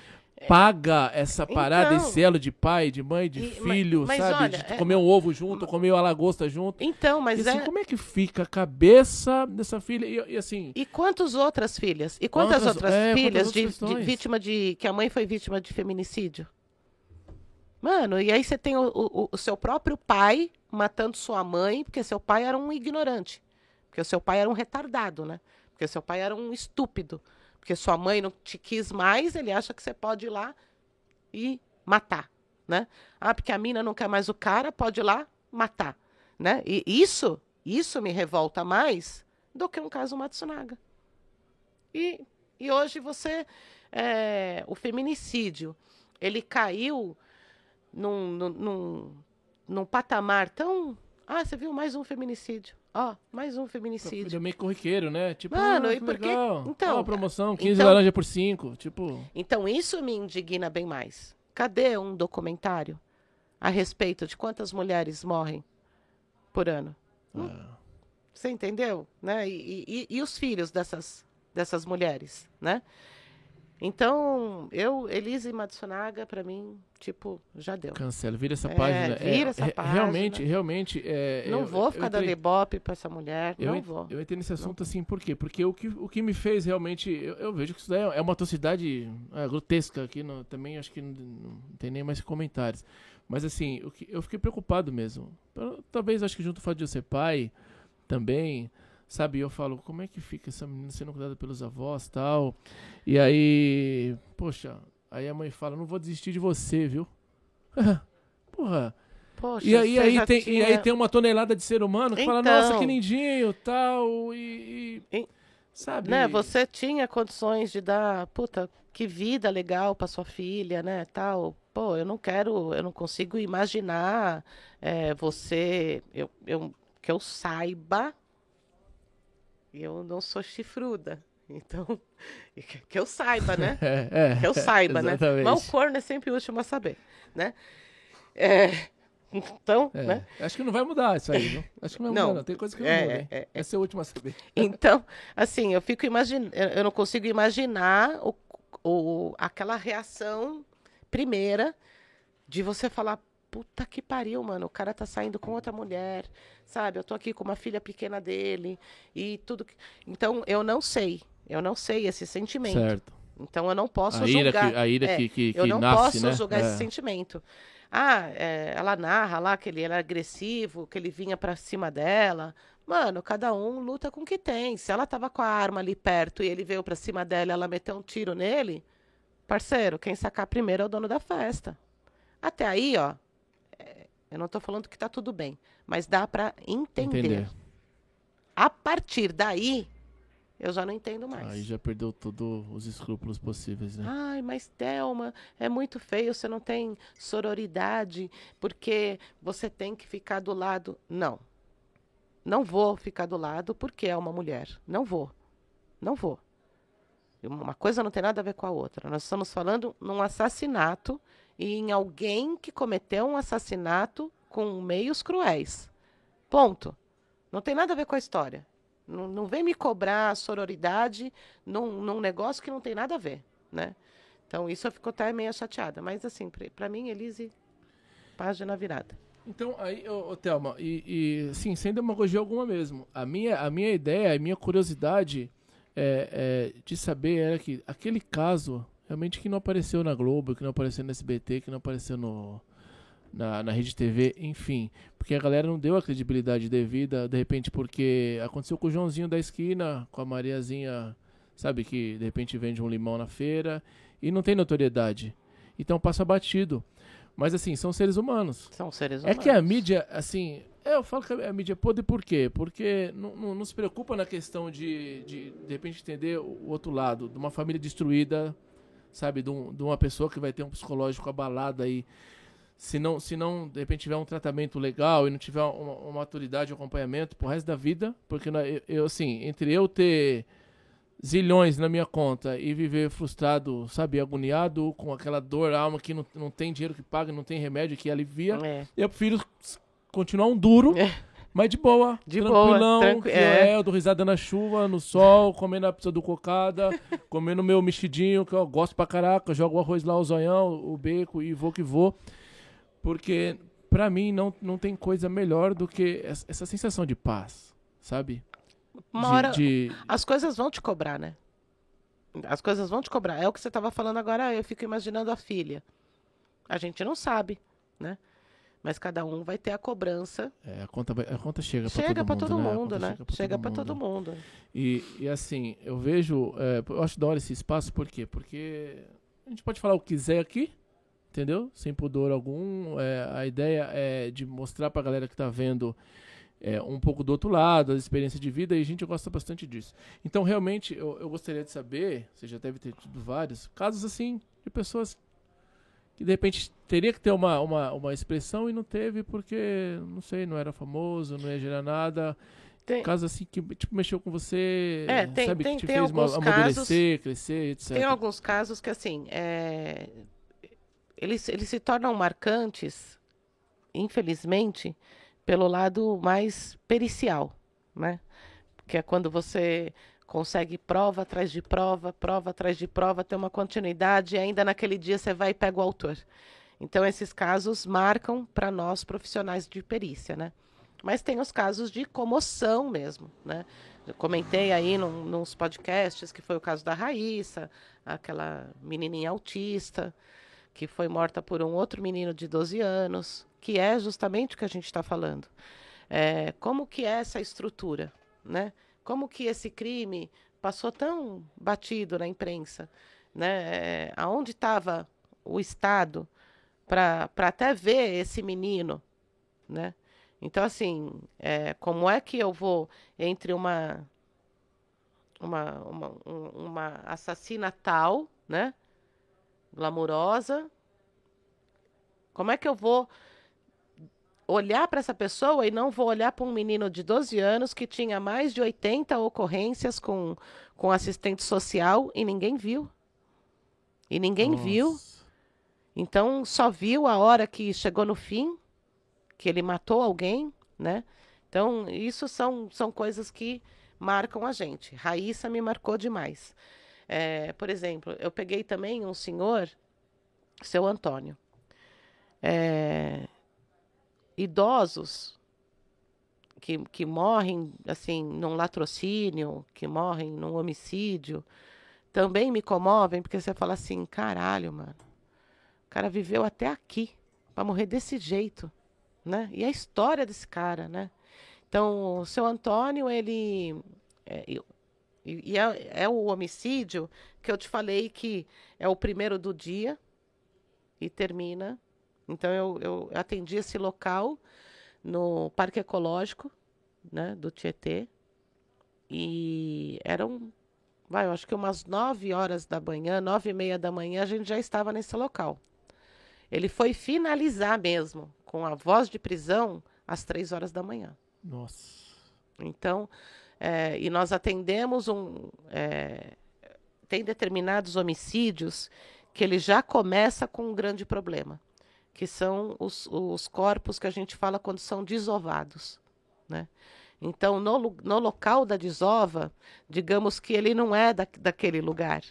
paga essa parada, então, esse elo de pai, de mãe, de e, filho, mas, sabe? Olha, de é, comer um ovo junto, comer uma lagosta junto. Então, mas e, assim, é... como é que fica a cabeça dessa filha? E, e assim. E quantas outras filhas? E quantas, quantas outras é, filhas quantas de, de, vítima de. que a mãe foi vítima de feminicídio? Mano, e aí você tem o, o, o seu próprio pai matando sua mãe, porque seu pai era um ignorante. Porque seu pai era um retardado, né? Porque seu pai era um estúpido porque sua mãe não te quis mais, ele acha que você pode ir lá e matar, né? Ah, porque a mina não quer mais o cara, pode ir lá matar, né? E isso, isso me revolta mais do que um caso Matsunaga. E, e hoje você, é, o feminicídio, ele caiu num, num, num, num patamar tão Ah, você viu mais um feminicídio. Ó, mais um feminicídio. É meio corriqueiro, né? Tipo, Mano, ah, e por que- então, Ó, a promoção, 15 então- laranja por 5. Tipo, Então isso me indigna bem mais. Cadê um documentário a respeito de quantas mulheres morrem por ano? ah, Você entendeu? Né? E, e- e os filhos dessas, dessas mulheres, né? Então, eu, Elise Matsunaga, pra mim, tipo, já deu. cancela, vira essa É, página. vira essa re- página. Realmente, realmente. É, não eu- vou eu ficar entrei- dando ibope pra essa mulher, Eu, não vou. eu entrei nesse assunto assim, por quê? Porque o que, o que me fez realmente. Eu, eu vejo que isso daí é uma atrocidade é, grotesca aqui, no- também acho que não, não tem nem mais comentários. Mas assim, o que, eu fiquei preocupado mesmo. Talvez acho que junto ao fato de eu ser pai também, sabe? Eu falo, como é que fica essa menina sendo cuidada pelos avós tal? E aí, poxa, aí a mãe fala, não vou desistir de você, viu? Porra. Poxa, E aí, aí tem, e tinha- aí tem uma tonelada de ser humano que fala, Então. nossa, que lindinho, tal, e... e- E- sabe? né, você tinha condições de dar, puta, que vida legal para sua filha, né, tal. Pô, eu não quero, eu não consigo imaginar é, você, eu, eu, que eu saiba, eu não sou chifruda, então, que eu saiba, né? É, é, Que eu saiba, né? Mas o corno é sempre o último a saber, né? É, então, É, né? Acho que não vai mudar isso aí, viu? Acho que não vai Não, mudar, não. Tem coisa que não é, muda, é, Esse é o último a saber. Então, assim, eu fico imaginando, eu não consigo imaginar o, o, aquela reação primeira de você falar, puta que pariu, mano, o cara tá saindo com outra mulher, sabe? Eu tô aqui com uma filha pequena dele e tudo. que- Então, eu não sei, eu não sei esse sentimento. Certo. Então, eu não posso A julgar. que, a ira É, que, que, eu não nasce, posso né? julgar É. esse sentimento. Ah, é, ela narra lá que ele era agressivo, que ele vinha pra cima dela. Mano, cada um luta com o que tem. Se ela tava com a arma ali perto e ele veio pra cima dela e ela meteu um tiro nele, parceiro, quem sacar primeiro é o dono da festa. Até aí, ó, eu não tô falando que tá tudo bem, mas dá pra entender. Entender. A partir daí, eu já não entendo mais. Aí já perdeu todos os escrúpulos possíveis, né? Ai, mas Thelma, é muito feio, você não tem sororidade, porque você tem que ficar do lado. Não. Não vou ficar do lado porque é uma mulher. Não vou. Não vou. Uma coisa não tem nada a ver com a outra. Nós estamos falando num assassinato e em alguém que cometeu um assassinato com meios cruéis. Ponto. Não tem nada a ver com a história. Não, não vem me cobrar sororidade num, num negócio que não tem nada a ver, né? Então, isso eu fico até meio chateada. Mas, assim, pra mim, Elise, página virada. Então, aí, ô, ô Thelma, e, e sim, sem demagogia alguma mesmo. A minha, a minha ideia, a minha curiosidade é, é, de saber era que aquele caso, realmente que não apareceu na Globo, que não apareceu no SBT, que não apareceu no, na, na Rede TV, enfim. Porque a galera não deu a credibilidade devida, de repente, porque aconteceu com o Joãozinho da esquina, com a Mariazinha, sabe, que de repente vende um limão na feira e não tem notoriedade. Então passa batido. Mas assim, são seres humanos. São seres É humanos. que a mídia, assim, eu falo que a mídia é podre por quê? Porque não, não, não se preocupa na questão de, de, de repente, entender o outro lado, de uma família destruída, sabe, de, um- de uma pessoa que vai ter um psicológico abalado aí. Se não, se não, de repente, tiver um tratamento legal e não tiver uma, uma maturidade, um acompanhamento pro resto da vida, porque eu, eu, assim, entre eu ter zilhões na minha conta e viver frustrado, sabe, agoniado, com aquela dor, alma que não, não tem dinheiro que paga, não tem remédio que alivia, É. eu prefiro continuar um duro, É. mas de boa. De boa, tranquilão, tranqui- que é. é. eu dou risada na chuva, no sol, comendo a pizza do cocada, comendo meu mexidinho, que eu gosto pra caraca, jogo o arroz lá, o zoião, o beco e vou que vou. Porque, pra mim, não, não tem coisa melhor do que essa, essa sensação de paz, sabe? Uma de, hora, de- as coisas vão te cobrar, né? As coisas vão te cobrar. É o que você estava falando agora, eu fico imaginando a filha. A gente não sabe, né? Mas cada um vai ter a cobrança. é, a, conta a conta chega, Chega para todo todo mundo, mundo, A né? conta Chega para todo mundo. mundo. E, e assim, eu vejo. é, eu acho da hora esse espaço, por quê? Porque a gente pode falar o que quiser aqui, entendeu? Sem pudor algum. é, a ideia é de mostrar pra galera que tá vendo é, um pouco do outro lado, as experiências de vida, e a gente gosta bastante disso. Então, realmente, eu, eu gostaria de saber, você já deve ter tido vários, casos assim, de pessoas que de repente teria que ter uma, uma, uma expressão e não teve porque, não sei, não era famoso, não ia gerar nada. Tem... Caso assim que tipo, mexeu com você, é, tem, sabe, tem, que te tem fez alguns amadurecer, casos, crescer, etc. Tem alguns casos que assim, é, eles, eles se tornam marcantes, infelizmente, pelo lado mais pericial, né? Que é quando você consegue prova atrás de prova, prova atrás de prova, ter uma continuidade e ainda naquele dia você vai e pega o autor. Então esses casos marcam para nós profissionais de perícia, né? Mas tem os casos de comoção mesmo, né? Eu comentei aí num, nos podcasts que foi o caso da Raíssa, aquela menininha autista, que foi morta por um outro menino de 12 anos, que é justamente o que a gente está falando. É, como que é essa estrutura, né? Como que esse crime passou tão batido na imprensa, né? É, aonde estava o Estado para até ver esse menino, né? Então, assim, é, como é que eu vou entre uma uma, uma, uma assassina tal, né? Glamurosa. Como é que eu vou olhar para essa pessoa e não vou olhar para um menino de 12 anos que tinha mais de 80 ocorrências com, com assistente social e ninguém viu? E ninguém Nossa. viu. Então só viu a hora que chegou no fim que ele matou alguém, né? Então, isso são, são coisas que marcam a gente. Raíssa me marcou demais. É, por exemplo, eu peguei também um senhor, seu Antônio. É, idosos que, que morrem assim num latrocínio, que morrem num homicídio, também me comovem, porque você fala assim, caralho, mano. O cara viveu até aqui para morrer desse jeito né? E a história desse cara, né? Então, o seu Antônio, ele. É, e é, é, o homicídio que eu te falei que é o primeiro do dia e termina. Então, eu, eu atendi esse local no Parque Ecológico né, do Tietê. E eram, vai, eu acho que umas nove horas da manhã, nove e meia da manhã, a gente já estava nesse local. Ele foi finalizar mesmo com a voz de prisão às três horas da manhã. Nossa. Então, é, e nós atendemos um. É, tem determinados homicídios que ele já começa com um grande problema, que são os, os corpos que a gente fala quando são desovados. Né? Então, no, no local da desova, digamos que ele não é da, daquele lugar.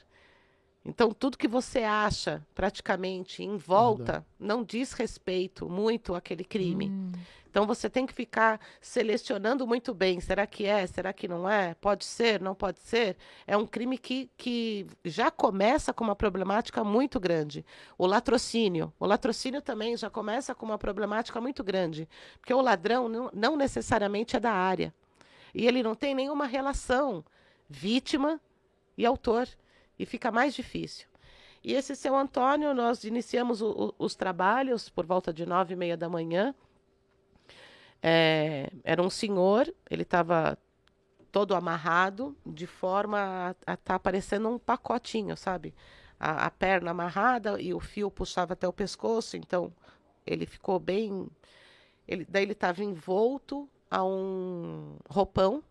Então, tudo que você acha, praticamente, em volta, não diz respeito muito àquele crime. Hum. Então, você tem que ficar selecionando muito bem. Será que é? Será que não é? Pode ser? Não pode ser? É um crime que, que já começa com uma problemática muito grande. O latrocínio. O latrocínio também já começa com uma problemática muito grande. Porque o ladrão não, não necessariamente é da área. E ele não tem nenhuma relação vítima e autor e fica mais difícil. E esse seu Antônio, nós iniciamos o, o, os trabalhos por volta de nove e meia da manhã. É, era um senhor, ele estava todo amarrado, de forma a estar tá parecendo um pacotinho, sabe? A, a, perna amarrada e o fio puxava até o pescoço, então ele ficou bem. Ele, daí ele estava envolto a um roupão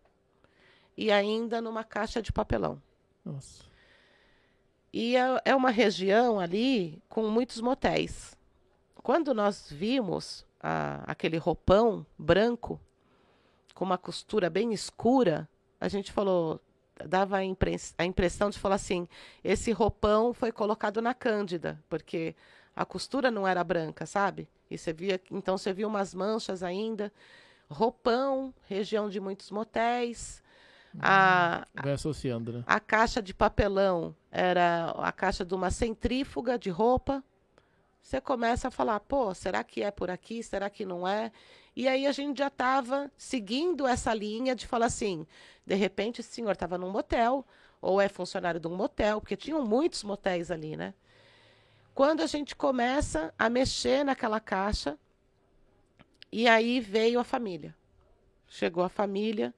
e ainda numa caixa de papelão. Nossa. E é, é uma região ali com muitos motéis. Quando nós vimos a, aquele roupão branco, com uma costura bem escura, a gente falou, dava a, a impressão de falar assim: esse roupão foi colocado na Cândida, porque a costura não era branca, sabe? E você via, então você viu umas manchas ainda. Roupão, região de muitos motéis, a, Vai associando, né? A caixa de papelão era a caixa de uma centrífuga de roupa. Você começa a falar, pô, será que é por aqui? Será que não é? E aí a gente já estava seguindo essa linha de falar assim, de repente esse senhor estava num motel, ou é funcionário de um motel, porque tinham muitos motéis ali, né? Quando a gente começa a mexer naquela caixa, e aí veio a família. Chegou a família,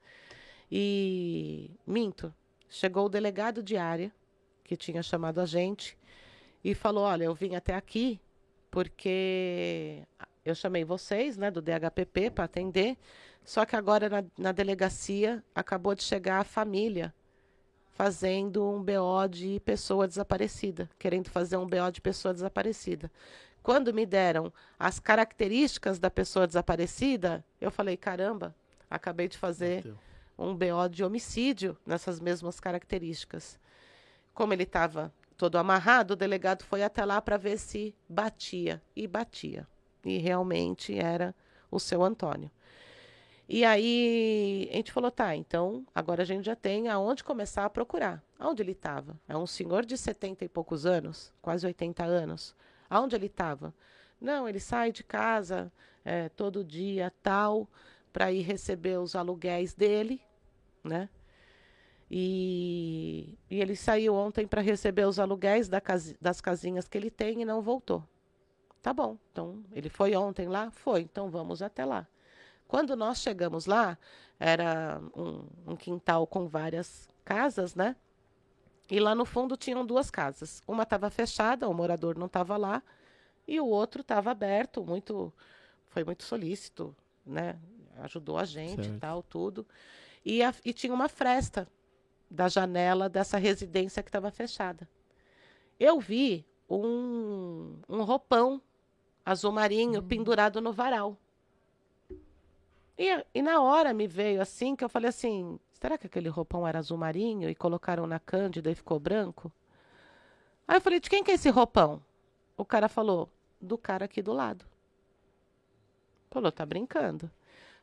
e minto, chegou o delegado de área que tinha chamado a gente e falou: Olha, eu vim até aqui porque eu chamei vocês, né, do DHPP para atender, só que agora na, na delegacia acabou de chegar a família fazendo um BO de pessoa desaparecida, querendo fazer um BO de pessoa desaparecida. Quando me deram as características da pessoa desaparecida, eu falei: caramba, acabei de fazer um BO de homicídio nessas mesmas características. Como ele estava todo amarrado, o delegado foi até lá para ver se batia. E batia. E realmente era o seu Antônio. E aí a gente falou, tá, então agora a gente já tem aonde começar a procurar. Aonde ele estava? É um senhor de 70 e poucos anos, quase 80 anos. Aonde ele estava? Não, ele sai de casa é, todo dia, tal, para ir receber os aluguéis dele, né? E, e ele saiu ontem para receber os aluguéis da cas, das casinhas que ele tem e não voltou. Tá bom, então ele foi ontem lá? Foi, então vamos até lá. Quando nós chegamos lá, era um, um quintal com várias casas, né? E lá no fundo tinham duas casas. Uma estava fechada, o morador não estava lá, e o outro estava aberto, muito, foi muito solícito, né? Ajudou a gente e tal, tudo. E, a, e tinha uma fresta da janela dessa residência que estava fechada. Eu vi um, um roupão azul marinho uhum. pendurado no varal. E, e na hora me veio assim que eu falei assim: será que aquele roupão era azul marinho e colocaram na Cândida e ficou branco? Aí eu falei: de quem que é esse roupão? O cara falou: do cara aqui do lado. Falou: tá brincando.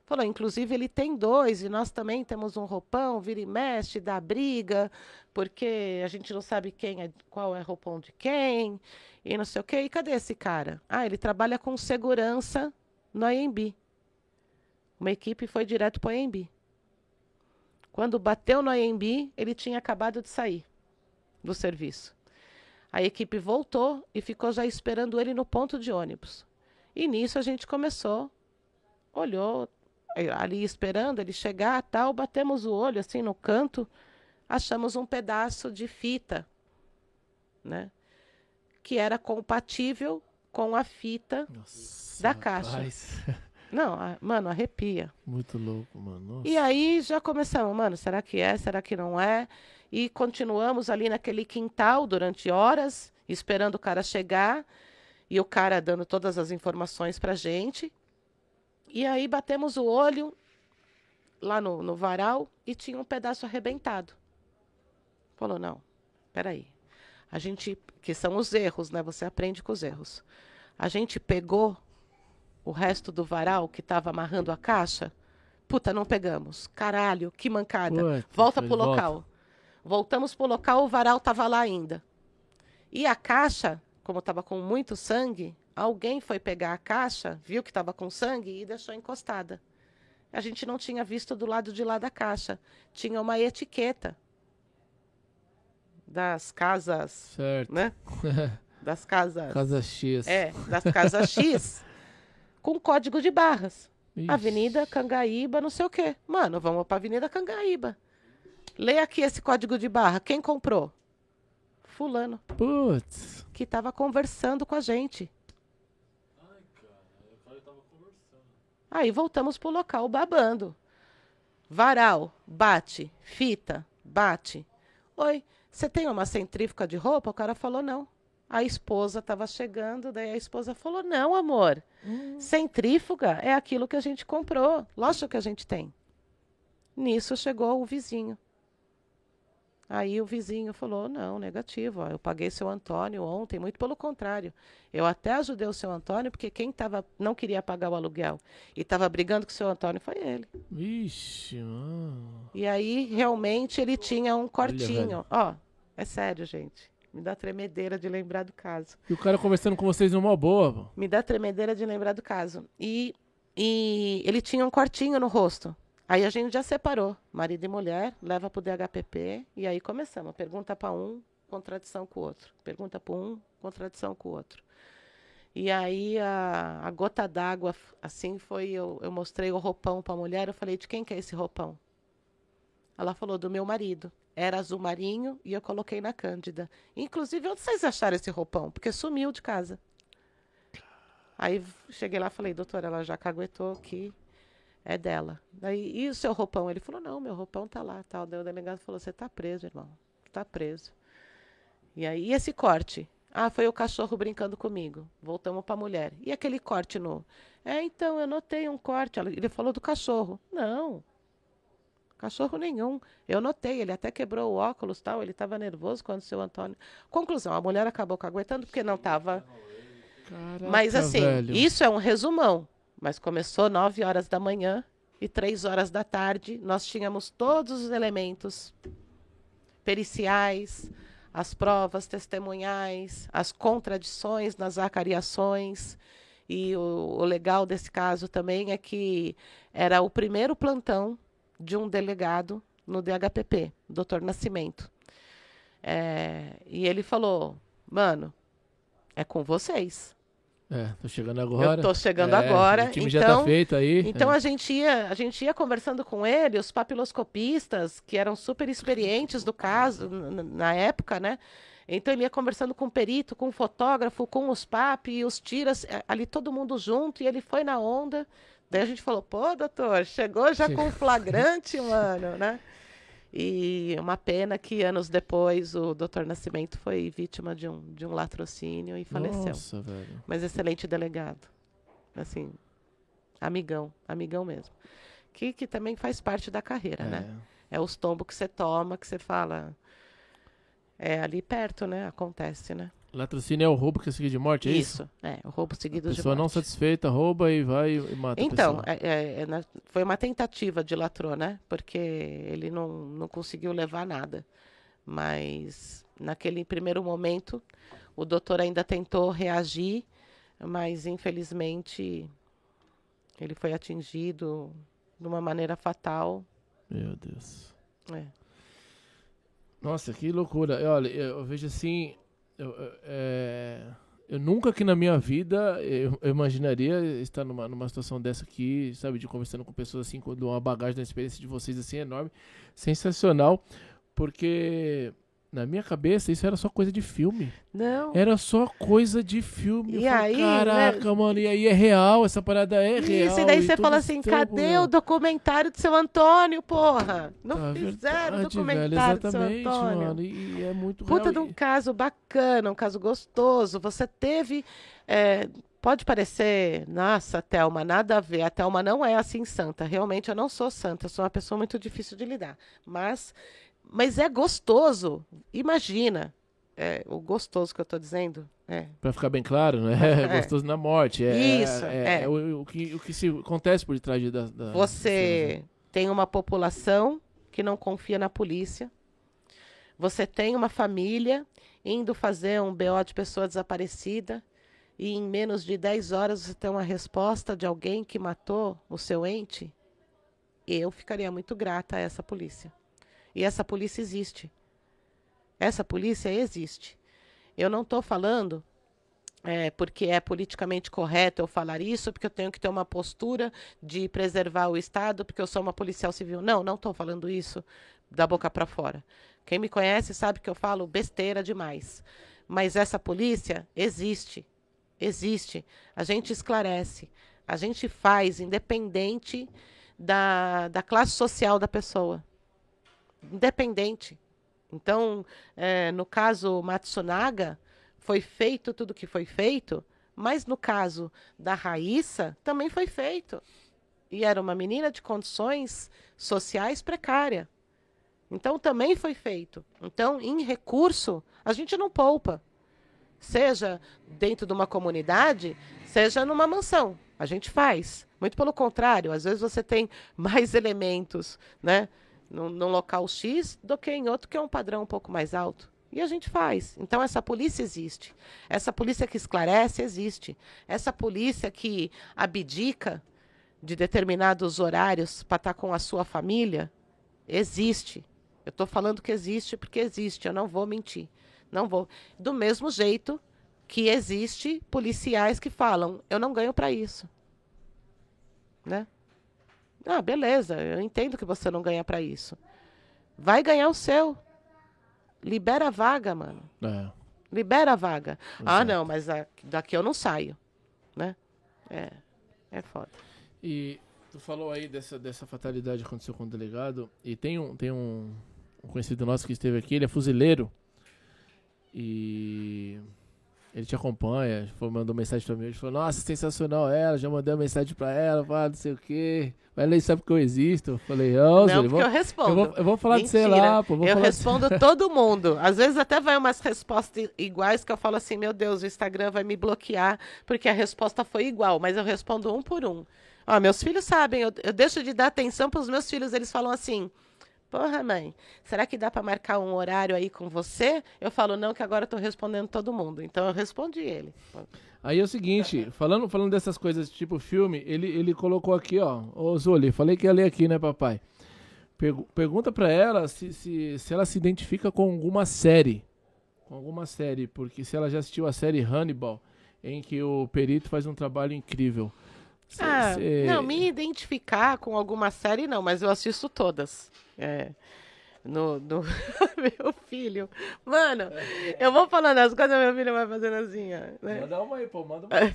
Falou, inclusive ele tem dois e nós também temos um roupão, vira e mexe, dá briga, porque a gente não sabe quem é, qual é roupão de quem, e não sei o quê. E cadê esse cara? Ah, ele trabalha com segurança no AMB. Uma equipe foi direto para o AMB. Quando bateu no AMB, ele tinha acabado de sair do serviço. A equipe voltou e ficou já esperando ele no ponto de ônibus. E nisso a gente começou, olhou ali esperando ele chegar, tal, batemos o olho assim no canto, achamos um pedaço de fita, né? Que era compatível com a fita Nossa, da caixa. Rapaz. Não, a, mano, arrepia. Muito louco, mano. Nossa. E aí já começamos, mano, será que é? Será que não é? E continuamos ali naquele quintal durante horas, esperando o cara chegar e o cara dando todas as informações pra gente. E aí batemos o olho lá no, no varal e tinha um pedaço arrebentado. Falou, não, peraí. A gente, que são os erros, né? Você aprende com os erros. A gente pegou o resto do varal que estava amarrando a caixa. Puta, não pegamos. Caralho, que mancada. Puta, volta pro volta. local. Voltamos pro local, o varal estava lá ainda. E a caixa, como estava com muito sangue, alguém foi pegar a caixa, viu que estava com sangue e deixou encostada. A gente não tinha visto do lado de lá da caixa. Tinha uma etiqueta das casas, certo. né? Das casas. Casa X. É, das casas X. com código de barras. Ixi. Avenida Cangaíba, não sei o quê. Mano, vamos para Avenida Cangaíba. Lê aqui esse código de barra. Quem comprou? Fulano. Putz. Que estava conversando com a gente. Ai, cara, eu tava conversando. Aí voltamos pro local babando. Varal, bate. Fita, bate. Oi, você tem uma centrífuga de roupa? O cara falou não a esposa estava chegando, daí a esposa falou: Não, amor, hum. centrífuga é aquilo que a gente comprou. Lógico que a gente tem. Nisso chegou o vizinho. Aí o vizinho falou: Não, negativo. Ó, eu paguei seu Antônio ontem, muito pelo contrário. Eu até ajudei o seu Antônio, porque quem tava, não queria pagar o aluguel e estava brigando com o seu Antônio foi ele. Vixe, mano. E aí realmente ele tinha um cortinho. Ó, é sério, gente. Me dá tremedeira de lembrar do caso. E o cara conversando com vocês numa boa. Pô. Me dá tremedeira de lembrar do caso. E, e ele tinha um cortinho no rosto. Aí a gente já separou, marido e mulher, leva para o DHPP e aí começamos. Pergunta para um, contradição com o outro. Pergunta para um, contradição com o outro. E aí a, a gota d'água, assim foi, eu, eu mostrei o roupão para a mulher, eu falei, de quem que é esse roupão? Ela falou, do meu marido era azul marinho e eu coloquei na Cândida. Inclusive, onde vocês acharam esse roupão? Porque sumiu de casa. Aí cheguei lá falei, doutora, ela já caguetou aqui, é dela. Daí, e o seu roupão? Ele falou, não, meu roupão tá lá, tal. Daí o delegado falou, você tá preso, irmão, tá preso. E aí, e esse corte? Ah, foi o cachorro brincando comigo. Voltamos para a mulher. E aquele corte no? É, então, eu notei um corte. Ele falou do cachorro. Não. Cachorro nenhum. Eu notei, ele até quebrou o óculos, tal. Ele estava nervoso quando o seu Antônio. Conclusão, a mulher acabou caguetando porque não estava. Mas assim, velho. isso é um resumão. Mas começou 9 horas da manhã e 3 horas da tarde. Nós tínhamos todos os elementos periciais, as provas testemunhais, as contradições nas acariações. E o, o, legal desse caso também é que era o primeiro plantão de um delegado no DHPP, doutor Nascimento. É, e ele falou: Mano, é com vocês. É, tô chegando agora. Eu tô chegando é, agora. O time então, já tá então, feito aí. Então é. a gente ia, a gente ia conversando com ele, os papiloscopistas, que eram super experientes do caso na época, né? Então ele ia conversando com o perito, com o fotógrafo, com os pap e os tiras, é, ali todo mundo junto, e ele foi na onda. Daí a gente falou, pô, doutor, chegou já Sim. com flagrante, mano, né? E uma pena que anos depois o Dr. Nascimento foi vítima de um, de um latrocínio e faleceu. Nossa, velho. Mas excelente delegado. Assim, amigão, amigão mesmo. Que, que também faz parte da carreira, né? é. né? É os tombos que você toma, que você fala. É ali perto, né? Acontece, né? Latrocínio é o roubo que é seguido de morte, é isso? Isso, é, o roubo seguido de morte. A pessoa não satisfeita rouba e vai e mata Então, é, é, é foi uma tentativa de latrô, né? Porque ele não, não conseguiu levar nada. Mas naquele primeiro momento, o doutor ainda tentou reagir, mas infelizmente ele foi atingido de uma maneira fatal. Meu Deus. É. Nossa, que loucura. Olha, eu vejo assim, eu, é, eu nunca que na minha vida eu, eu, imaginaria estar numa, numa situação dessa aqui, sabe, de conversando com pessoas assim, com uma bagagem da experiência de vocês assim enorme, sensacional, porque na minha cabeça, isso era só coisa de filme. Não. Era só coisa de filme. E aí, né? caraca, né? mano, e aí é real, essa parada é isso, real. E daí você fala assim, tempo, cadê o documentário do seu Antônio, porra? Não tá fizeram o documentário velho, do seu Antônio. Mano, e, é muito Puta real. de um caso bacana, um caso gostoso. Você teve... É, pode parecer, nossa, Thelma, nada a ver. A Thelma não é assim santa. Realmente, eu não sou santa. Eu sou uma pessoa muito difícil de lidar. Mas mas é gostoso. Imagina. É, o gostoso que eu estou dizendo. É. Para ficar bem claro, né? É, gostoso na morte. É, Isso. É, é, é. O, o, que, o que se acontece por detrás da. da Você tem uma população que não confia na polícia. Você tem uma família indo fazer um BO de pessoa desaparecida e em menos de 10 horas você tem uma resposta de alguém que matou o seu ente. Eu ficaria muito grata a essa polícia. E essa polícia existe. Essa polícia existe. Eu não estou falando é, porque é politicamente correto eu falar isso, porque eu tenho que ter uma postura de preservar o Estado, porque eu sou uma policial civil. Não, não estou falando isso da boca para fora. Quem me conhece sabe que eu falo besteira demais. Mas essa polícia existe. Existe. A gente esclarece. A gente faz, independente da, da classe social da pessoa independente. Então, é, no caso Matsunaga, foi feito tudo o que foi feito, mas no caso da Raíssa, também foi feito. E era uma menina de condições sociais precária. Então, também foi feito. Então, em recurso, a gente não poupa. Seja dentro de uma comunidade, seja numa mansão. A gente faz. Muito pelo contrário, às vezes você tem mais elementos, né? Num, num local X do que em outro que é um padrão um pouco mais alto. E a gente faz. Então, essa polícia existe. Essa polícia que esclarece existe. Essa polícia que abdica de determinados horários para estar tá com a sua família existe. Eu estou falando que existe porque existe. Eu não vou mentir. Não vou. Do mesmo jeito que existe policiais que falam: eu não ganho para isso. Né? Ah, beleza, eu entendo que você não ganha para isso. Vai ganhar o seu. Libera a vaga, mano. É. Libera a vaga. Ah, Exato. Ah, não, mas daqui eu não saio. Né? É, é foda. E tu falou aí dessa, dessa fatalidade que aconteceu com o delegado, e tem um, tem um, um conhecido nosso que esteve aqui, ele é fuzileiro, e ele te acompanha, mandou mensagem pra mim, ele falou, nossa, sensacional ela, já mandei uma mensagem pra ela, fala não sei o quê. Mas ele sabe que eu existo. Eu falei, não, porque vou, eu respondo. Eu vou, eu vou falar Mentira. de você lá, pô. eu respondo de... todo mundo. Às vezes até vai umas respostas iguais que eu falo assim, meu Deus, o Instagram vai me bloquear porque a resposta foi igual, mas eu respondo um por um. Ó, meus filhos sabem, eu, eu deixo de dar atenção para os meus filhos, eles falam assim, Porra, mãe, será que dá para marcar um horário aí com você? Eu falo, não, que agora eu tô respondendo todo mundo. Então eu respondi ele. Aí é o seguinte, falando, falando dessas coisas tipo filme, ele, ele colocou aqui, ó. Ô Zoli, falei que ia ler aqui, né, papai? Pergu pergunta pra ela se, se, se ela se identifica com alguma série. Com alguma série, porque se ela já assistiu a série Hannibal, em que o perito faz um trabalho incrível. Cê, ah, cê... Não, me identificar com alguma série não, mas eu assisto todas. É. No, no... meu filho. Mano, eu vou falando as coisas, meu filho vai fazendo assim, ó. Né? Manda uma aí, pô, manda uma aí.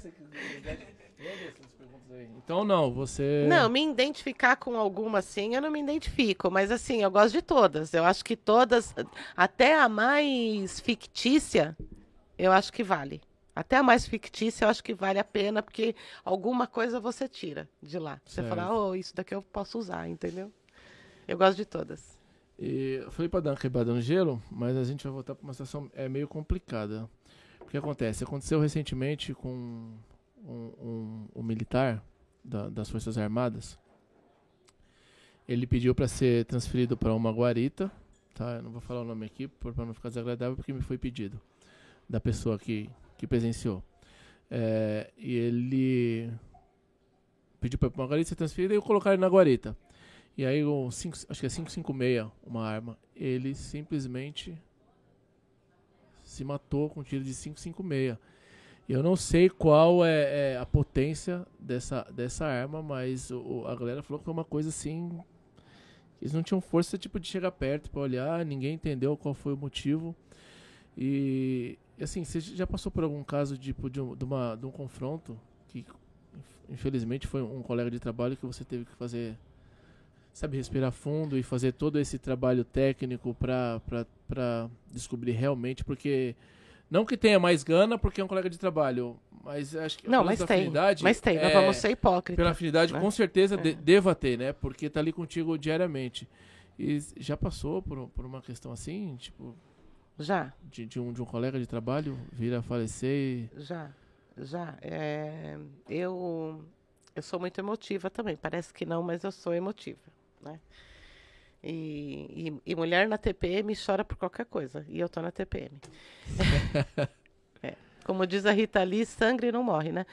Então não, você. Não, me identificar com alguma assim, eu não me identifico, mas assim, eu gosto de todas. Eu acho que todas, até a mais fictícia, eu acho que vale. Até a mais fictícia, eu acho que vale a pena, porque alguma coisa você tira de lá. Você certo. fala, oh, isso daqui eu posso usar, entendeu? Eu gosto de todas. E eu falei para dar uma quebrada no gelo, mas a gente vai voltar para uma situação é meio complicada. O que acontece? Aconteceu recentemente com um, um, um militar da, das Forças Armadas. Ele pediu para ser transferido para uma guarita, tá? Eu não vou falar o nome aqui para não ficar desagradável, porque me foi pedido da pessoa que que presenciou. É, e ele pediu para uma guarita ser transferida e eu colocar ele na guarita. E aí, um cinco, acho que é 556, uma arma. Ele simplesmente se matou com um tiro de 556. Eu não sei qual é, é, a potência dessa, dessa arma, mas o, a galera falou que foi uma coisa assim. Eles não tinham força tipo de chegar perto para olhar, ninguém entendeu qual foi o motivo. E assim, você já passou por algum caso tipo, de, de, uma, de um confronto que infelizmente foi um colega de trabalho que você teve que fazer, sabe, respirar fundo e fazer todo esse trabalho técnico para descobrir realmente, porque não que tenha mais gana porque é um colega de trabalho, mas acho que não, mas tem, afinidade, mas tem, é, vamos ser hipócritas. Pela afinidade, né? com certeza é. de, deva ter, né? Porque tá ali contigo diariamente. E já passou por, por uma questão assim, tipo, já. De, de, um, de um colega de trabalho vir a falecer? Já, já. É, eu, eu sou muito emotiva também. Parece que não, mas eu sou emotiva, né? E, e, e mulher na TPM chora por qualquer coisa. E eu tô na TPM. é. Como diz a Rita Lee, sangue não morre, né?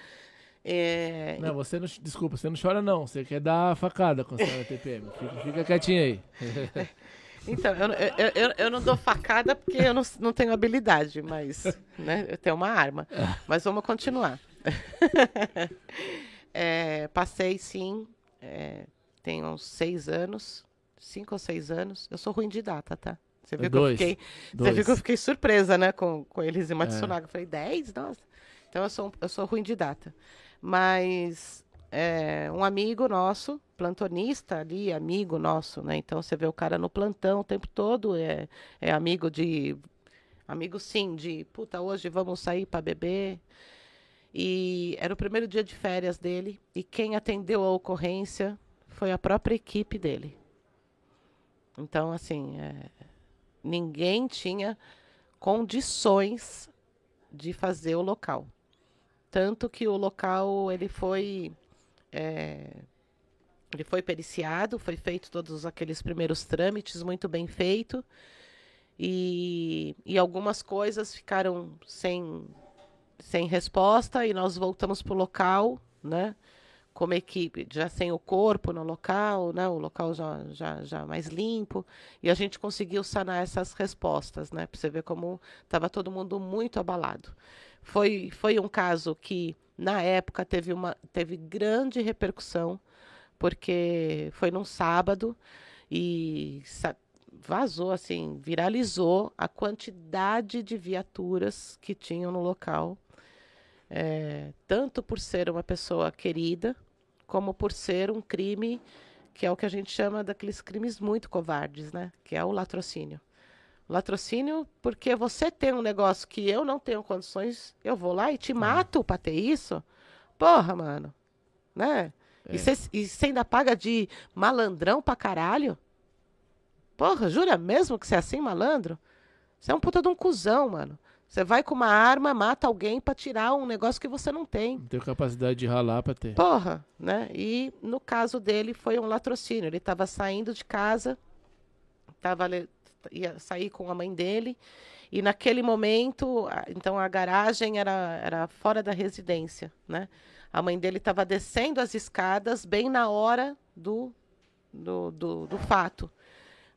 É... Não, você não. Desculpa, você não chora, não. Você quer dar facada com a TPM. Fica, fica quietinha aí. Então, eu, eu, eu, eu, não dou facada porque eu não, não tenho habilidade, mas né, eu tenho uma arma. Mas vamos continuar. é, passei, sim, é, tem uns seis anos, cinco ou seis anos. Eu sou ruim de data, tá? Você viu, Dois. que eu fiquei, você viu que eu fiquei surpresa, né, com, com eles em Matsunaga. É. Eu falei, dez? Nossa. Então, eu sou, eu sou ruim de data. Mas é, um amigo nosso, plantonista ali, amigo nosso, né? Então você vê o cara no plantão o tempo todo, é, é amigo de. Amigo sim, de puta, hoje vamos sair para beber. E era o primeiro dia de férias dele, e quem atendeu a ocorrência foi a própria equipe dele. Então, assim, é, ninguém tinha condições de fazer o local. Tanto que o local ele foi é, ele foi periciado, foi feito todos aqueles primeiros trâmites, muito bem feito. E, e algumas coisas ficaram sem, sem resposta e nós voltamos para o local, né? Como equipe, já sem o corpo no local, né? O local já, já, já mais limpo. E a gente conseguiu sanar essas respostas, né? Para você ver como estava todo mundo muito abalado. Foi, foi um caso que na época teve, uma, teve grande repercussão, porque foi num sábado e vazou, assim, viralizou a quantidade de viaturas que tinham no local. É, tanto por ser uma pessoa querida, como por ser um crime que é o que a gente chama daqueles crimes muito covardes, né? Que é o latrocínio. Latrocínio, porque você tem um negócio que eu não tenho condições, eu vou lá e te mato para ter isso. Porra, mano. Né? É. E você ainda paga de malandrão pra caralho? Porra, jura mesmo que você é assim, malandro? Você é um puta de um cuzão, mano. Você vai com uma arma, mata alguém para tirar um negócio que você não tem. Não tem capacidade de ralar para ter. Porra, né? E no caso dele foi um latrocínio. Ele estava saindo de casa, tava, ia sair com a mãe dele. E naquele momento, então a garagem era, era fora da residência, né? A mãe dele estava descendo as escadas bem na hora do, do, do, do fato.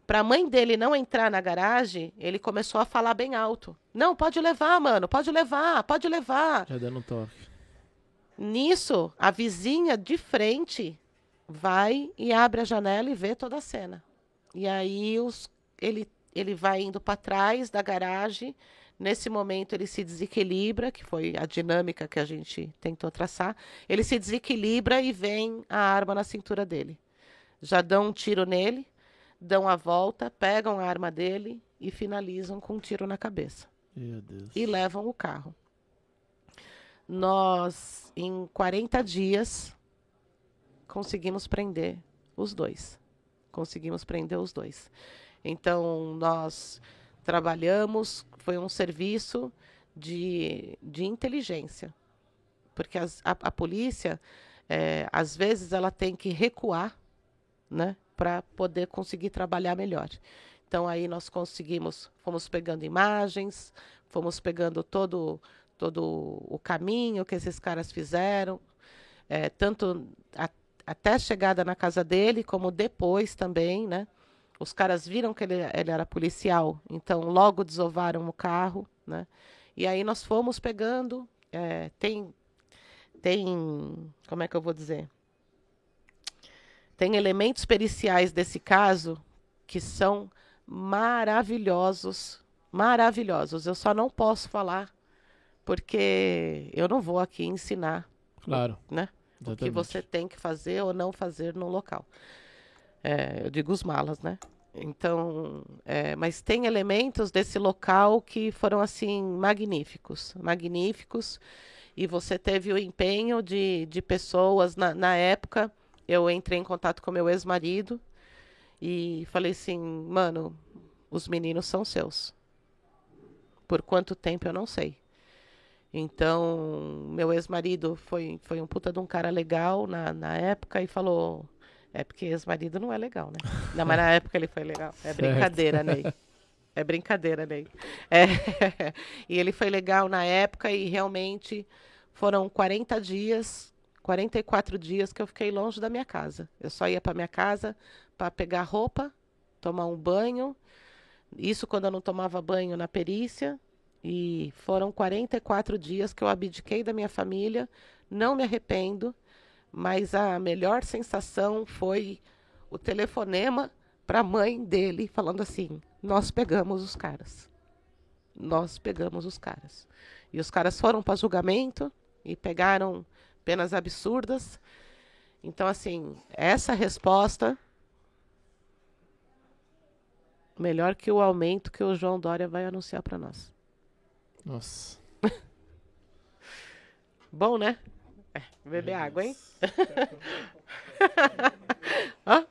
Para a mãe dele não entrar na garagem, ele começou a falar bem alto. Não, pode levar, mano, pode levar, pode levar. Já dando um toque. Nisso, a vizinha de frente vai e abre a janela e vê toda a cena. E aí os, ele, ele vai indo para trás da garagem. Nesse momento ele se desequilibra, que foi a dinâmica que a gente tentou traçar. Ele se desequilibra e vem a arma na cintura dele. Já dão um tiro nele dão a volta, pegam a arma dele e finalizam com um tiro na cabeça. E levam o carro. Nós, em 40 dias, conseguimos prender os dois. Conseguimos prender os dois. Então, nós trabalhamos, foi um serviço de, de inteligência. Porque as, a, a polícia, é, às vezes, ela tem que recuar, né? Para poder conseguir trabalhar melhor. Então aí nós conseguimos, fomos pegando imagens, fomos pegando todo todo o caminho que esses caras fizeram, é, tanto a, até a chegada na casa dele, como depois também, né? Os caras viram que ele, ele era policial, então logo desovaram o carro, né? E aí nós fomos pegando, é, tem, tem, como é que eu vou dizer? Tem elementos periciais desse caso que são maravilhosos, maravilhosos. Eu só não posso falar porque eu não vou aqui ensinar, claro, né? O que você tem que fazer ou não fazer no local. É, eu digo os malas, né? Então, é, mas tem elementos desse local que foram assim magníficos, magníficos. E você teve o empenho de, de pessoas na, na época eu entrei em contato com meu ex-marido e falei assim, mano, os meninos são seus. Por quanto tempo eu não sei. Então, meu ex-marido foi, foi um puta de um cara legal na, na época e falou. É porque ex-marido não é legal, né? Não, mas na época ele foi legal. É brincadeira, Ney. É brincadeira, Ney. É. e ele foi legal na época e realmente foram 40 dias 44 dias que eu fiquei longe da minha casa. Eu só ia para minha casa para pegar roupa, tomar um banho. Isso quando eu não tomava banho na perícia. E foram 44 dias que eu abdiquei da minha família. Não me arrependo, mas a melhor sensação foi o telefonema para a mãe dele falando assim: "Nós pegamos os caras. Nós pegamos os caras". E os caras foram para julgamento e pegaram penas absurdas. Então, assim, essa resposta melhor que o aumento que o João Dória vai anunciar para nós. Nossa. Bom, né? É, beber água, hein? Hã?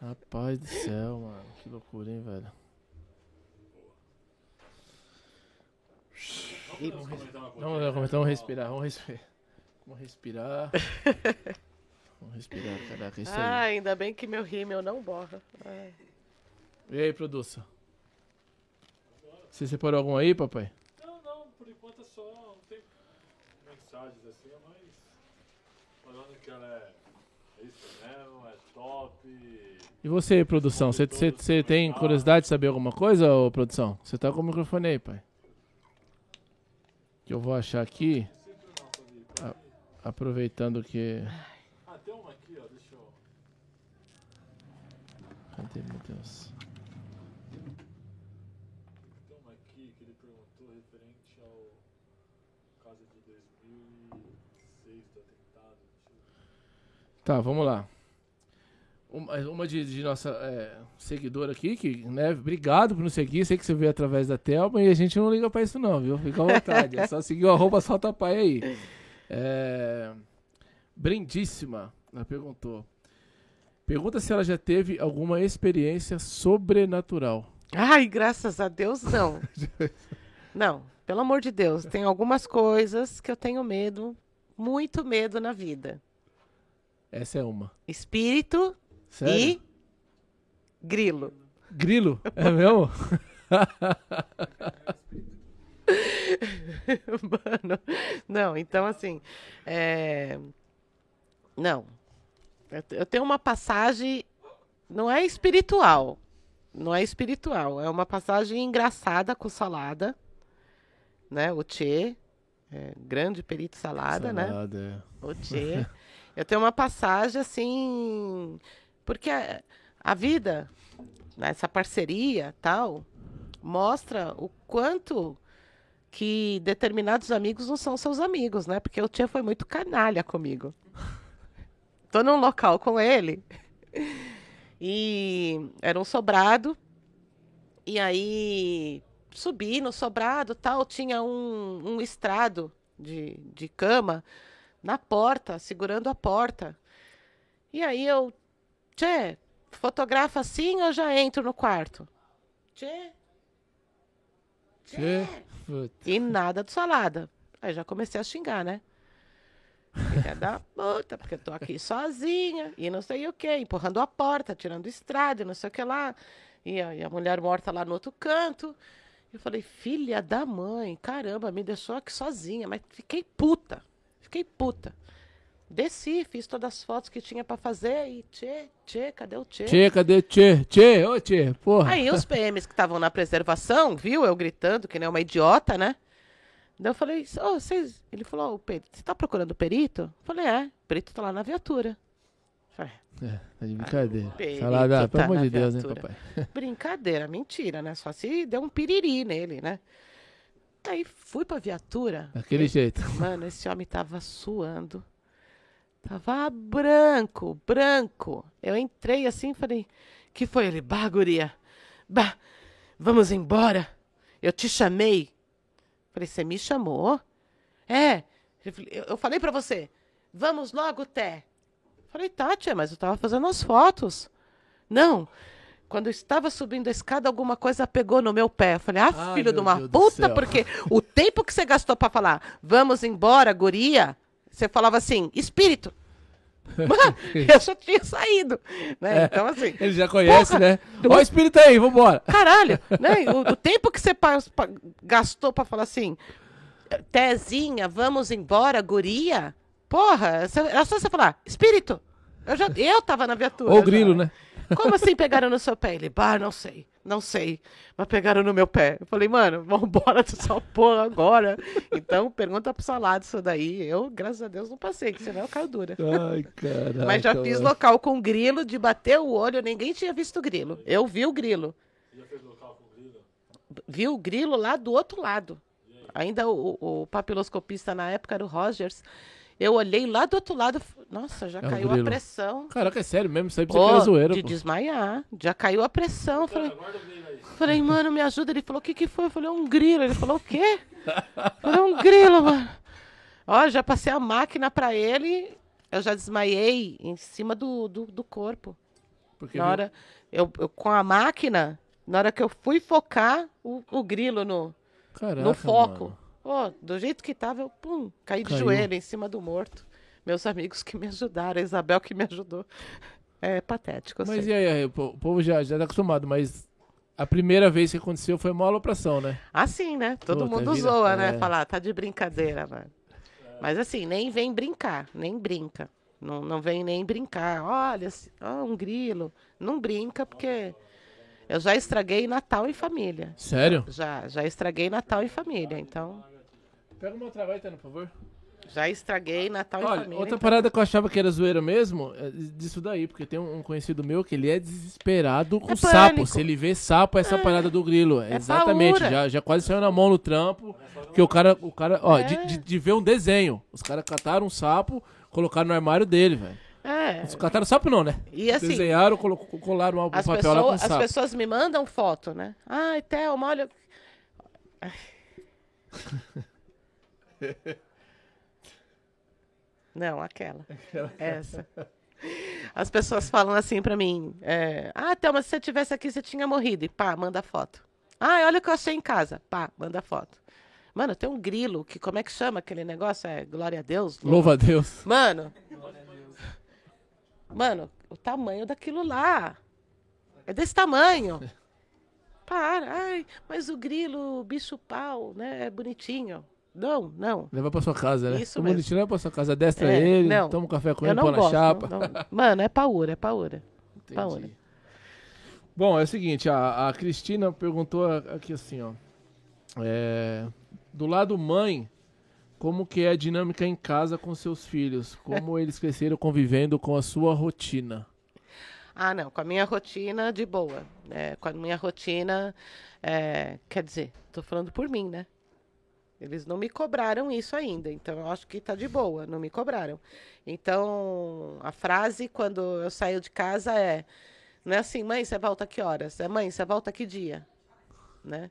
Rapaz do céu, mano. Que loucura, hein, velho? Vamos, vamos respirar, vamos respirar. Vamos respirar. Vamos respirar, caraca, isso ah, aí. ainda bem que meu rímel não borra. Ai. E aí, produção? Você separou algum aí, papai? Não, não, por enquanto é só. Não tem mensagens assim, mas. Falando que ela é. Isso mesmo, é top. E você, produção? Você tem curiosidade de saber alguma coisa, ô produção? Você tá com o microfone aí, pai. Que eu vou achar aqui. Aproveitando que. Ah, tem uma aqui, ó, deixa eu. Cadê, meu Deus? Tem uma aqui que ele perguntou referente ao. causa de 2006 do atentado. Tá, vamos lá. Uma, uma de, de nossa é, seguidora aqui, que, né, obrigado por nos seguir. Sei que você veio através da Telma e a gente não liga pra isso, não, viu? Fica à vontade. é só seguir o arroba solta pai aí. É, Brindíssima, ela perguntou. Pergunta se ela já teve alguma experiência sobrenatural. Ai, graças a Deus, não. não, pelo amor de Deus. Tem algumas coisas que eu tenho medo, muito medo na vida. Essa é uma. Espírito Sério? e grilo. Grilo? É mesmo? Mano, não, então assim, é, não. Eu te- Eu tenho uma passagem, não é espiritual, não é espiritual, é uma passagem engraçada com salada, né? O Tchê, é, grande perito salada, né? Salada, é. O Tchê. Eu tenho uma passagem assim, porque a, a vida, né, essa parceria tal, mostra o quanto que determinados amigos não são seus amigos, né? Porque o Tchê foi muito canalha comigo. Tô num local com ele e era um sobrado e aí subi no sobrado tal, tinha um, um estrado de, de cama na porta, segurando a porta. E aí eu, Tchê, fotografa assim ou já entro no quarto? Tchê. E nada de salada. Aí já comecei a xingar, né? Filha da puta, porque eu tô aqui sozinha e não sei o quê, empurrando a porta, tirando estrada, não sei o que lá. E a, e a mulher morta lá no outro canto. Eu falei, filha da mãe, caramba, me deixou aqui sozinha, mas fiquei puta. Fiquei puta. Desci, fiz todas as fotos que tinha pra fazer e tchê, tchê, cadê o tchê? Tchê, cadê Tchê? Tchê, ô Tchê, porra. Aí os PMs que estavam na preservação, viu eu gritando que nem uma idiota, né? Daí eu falei, ô, vocês... Ele falou, ô, Pedro, você tá procurando o perito? Eu falei, é, o perito tá lá na viatura. Falei, É, tá de brincadeira. Salada, pelo tá amor na de Deus, né, viatura. papai? brincadeira, mentira, né? Só se deu um piriri nele, né? Aí fui pra viatura. Daquele jeito. Mano, esse homem tava suando. Tava branco, branco. Eu entrei assim e falei, que foi ele? Bah, guria. Bah, vamos embora. Eu te chamei. Falei, você me chamou? É. Eu falei pra você, vamos logo, Té. Falei, tá, tia, mas eu tava fazendo as fotos. Não. Quando eu estava subindo a escada, alguma coisa pegou no meu pé. Eu falei, ah, Ai, filho de uma Deus puta, porque o tempo que você gastou pra falar, vamos embora, guria, você falava assim, espírito. Mano, eu já tinha saído. Né? Então, assim, Ele já conhece, Porra, né? Ó o espírito aí, vambora. caralho, né? O, o tempo que você pa- pa- gastou pra falar assim, Tezinha, vamos embora, guria. Porra, era só você falar, espírito. Eu, já, eu tava na viatura. Ou o já. grilo, né? Como assim pegaram no seu pé? Ele, bah, não sei, não sei. Mas pegaram no meu pé. Eu falei, mano, vambora dessa porra agora. Então, pergunta pro salado isso daí. Eu, graças a Deus, não passei, que senão eu caio dura. Ai, caralho. Mas já fiz local com grilo, de bater o olho, ninguém tinha visto o grilo. Eu vi o grilo. Já fez local com grilo? Vi o grilo lá do outro lado. Ainda o, o papiloscopista na época era o Rogers. Eu olhei lá do outro lado. Nossa, já É um caiu a pressão. Caraca, é sério mesmo, isso aí precisa era zoeira, de pô. desmaiar. Já caiu a pressão. Eu Falei, falei, mano, me ajuda. Ele falou, o que que foi? Eu falei, é um grilo. Ele falou, o quê? Eu falei, é um grilo, mano. Ó, já passei a máquina pra ele. Eu já desmaiei em cima do, do, do corpo. Porque Na hora, eu, eu com a máquina, na hora que eu fui focar o, o grilo no, Caraca, no foco. mano. Ô, do jeito que tava, eu pum, caí de Caiu. joelho em cima do morto. Meus amigos que me ajudaram, a Isabel que me ajudou. É patético, Mas sei. e aí, o po- o povo já, já tá acostumado, mas a primeira vez que aconteceu foi uma alopração, né? Assim, né? Todo Puta, mundo vira- zoa, é. né? Falar, tá de brincadeira, mano. Mas assim, nem vem brincar, nem brinca. Não, não vem nem brincar. Olha, ó, um grilo. Não brinca, porque eu já estraguei Natal em família. Sério? Já, já estraguei Natal em família, então. Pega uma outra vai, Tânia, por favor. Já estraguei Natal Olha, em família. outra então- parada que eu achava que era zoeira mesmo, é disso daí, porque tem um conhecido meu que ele é desesperado com É sapo. Se ele vê sapo, é essa parada do grilo. é Exatamente, paura. já, já quase saiu na mão no trampo. Que o cara, o cara, ó, É. de, de, de ver um desenho. Os caras cataram um sapo, colocaram no armário dele, velho. É. Eles cataram sapo não, né? E assim, Desenharam, colo- colaram um papel lá com as sapo. pessoas me mandam foto, né? Ai, Thelma, olha. Ai. Não, aquela. Essa. As pessoas falam assim pra mim: é, Ah, Thelma, se você tivesse aqui, você tinha morrido. E pá, manda foto. Ah, olha o que eu achei em casa. Pá, manda foto. Mano, tem um grilo que, como é que chama aquele negócio? É glória a Deus? Louva a Deus. Mano. Mano, o tamanho daquilo lá. É desse tamanho. Para. Ai, mas o grilo, o bicho pau, né? É bonitinho. Não, não. Leva pra sua casa, né? Isso Tô mesmo. bonitinho, leva pra sua casa, destra É, ele, não. toma um café com Eu ele, não põe na chapa. não- não. Mano, é paura, é paura. Entendi. Paola. Bom, é o seguinte, a, a Cristina perguntou aqui assim, ó. É, do lado mãe, como que é a dinâmica em casa com seus filhos? Como eles cresceram convivendo com a sua rotina? Ah, não, com a minha rotina de boa. É, com a minha rotina, é, quer dizer, tô falando por mim, né? Eles não me cobraram isso ainda, então eu acho que tá de boa, não me cobraram. Então, a frase quando eu saio de casa é, não é assim, mãe, você volta que horas? É, mãe, você volta que dia? Né?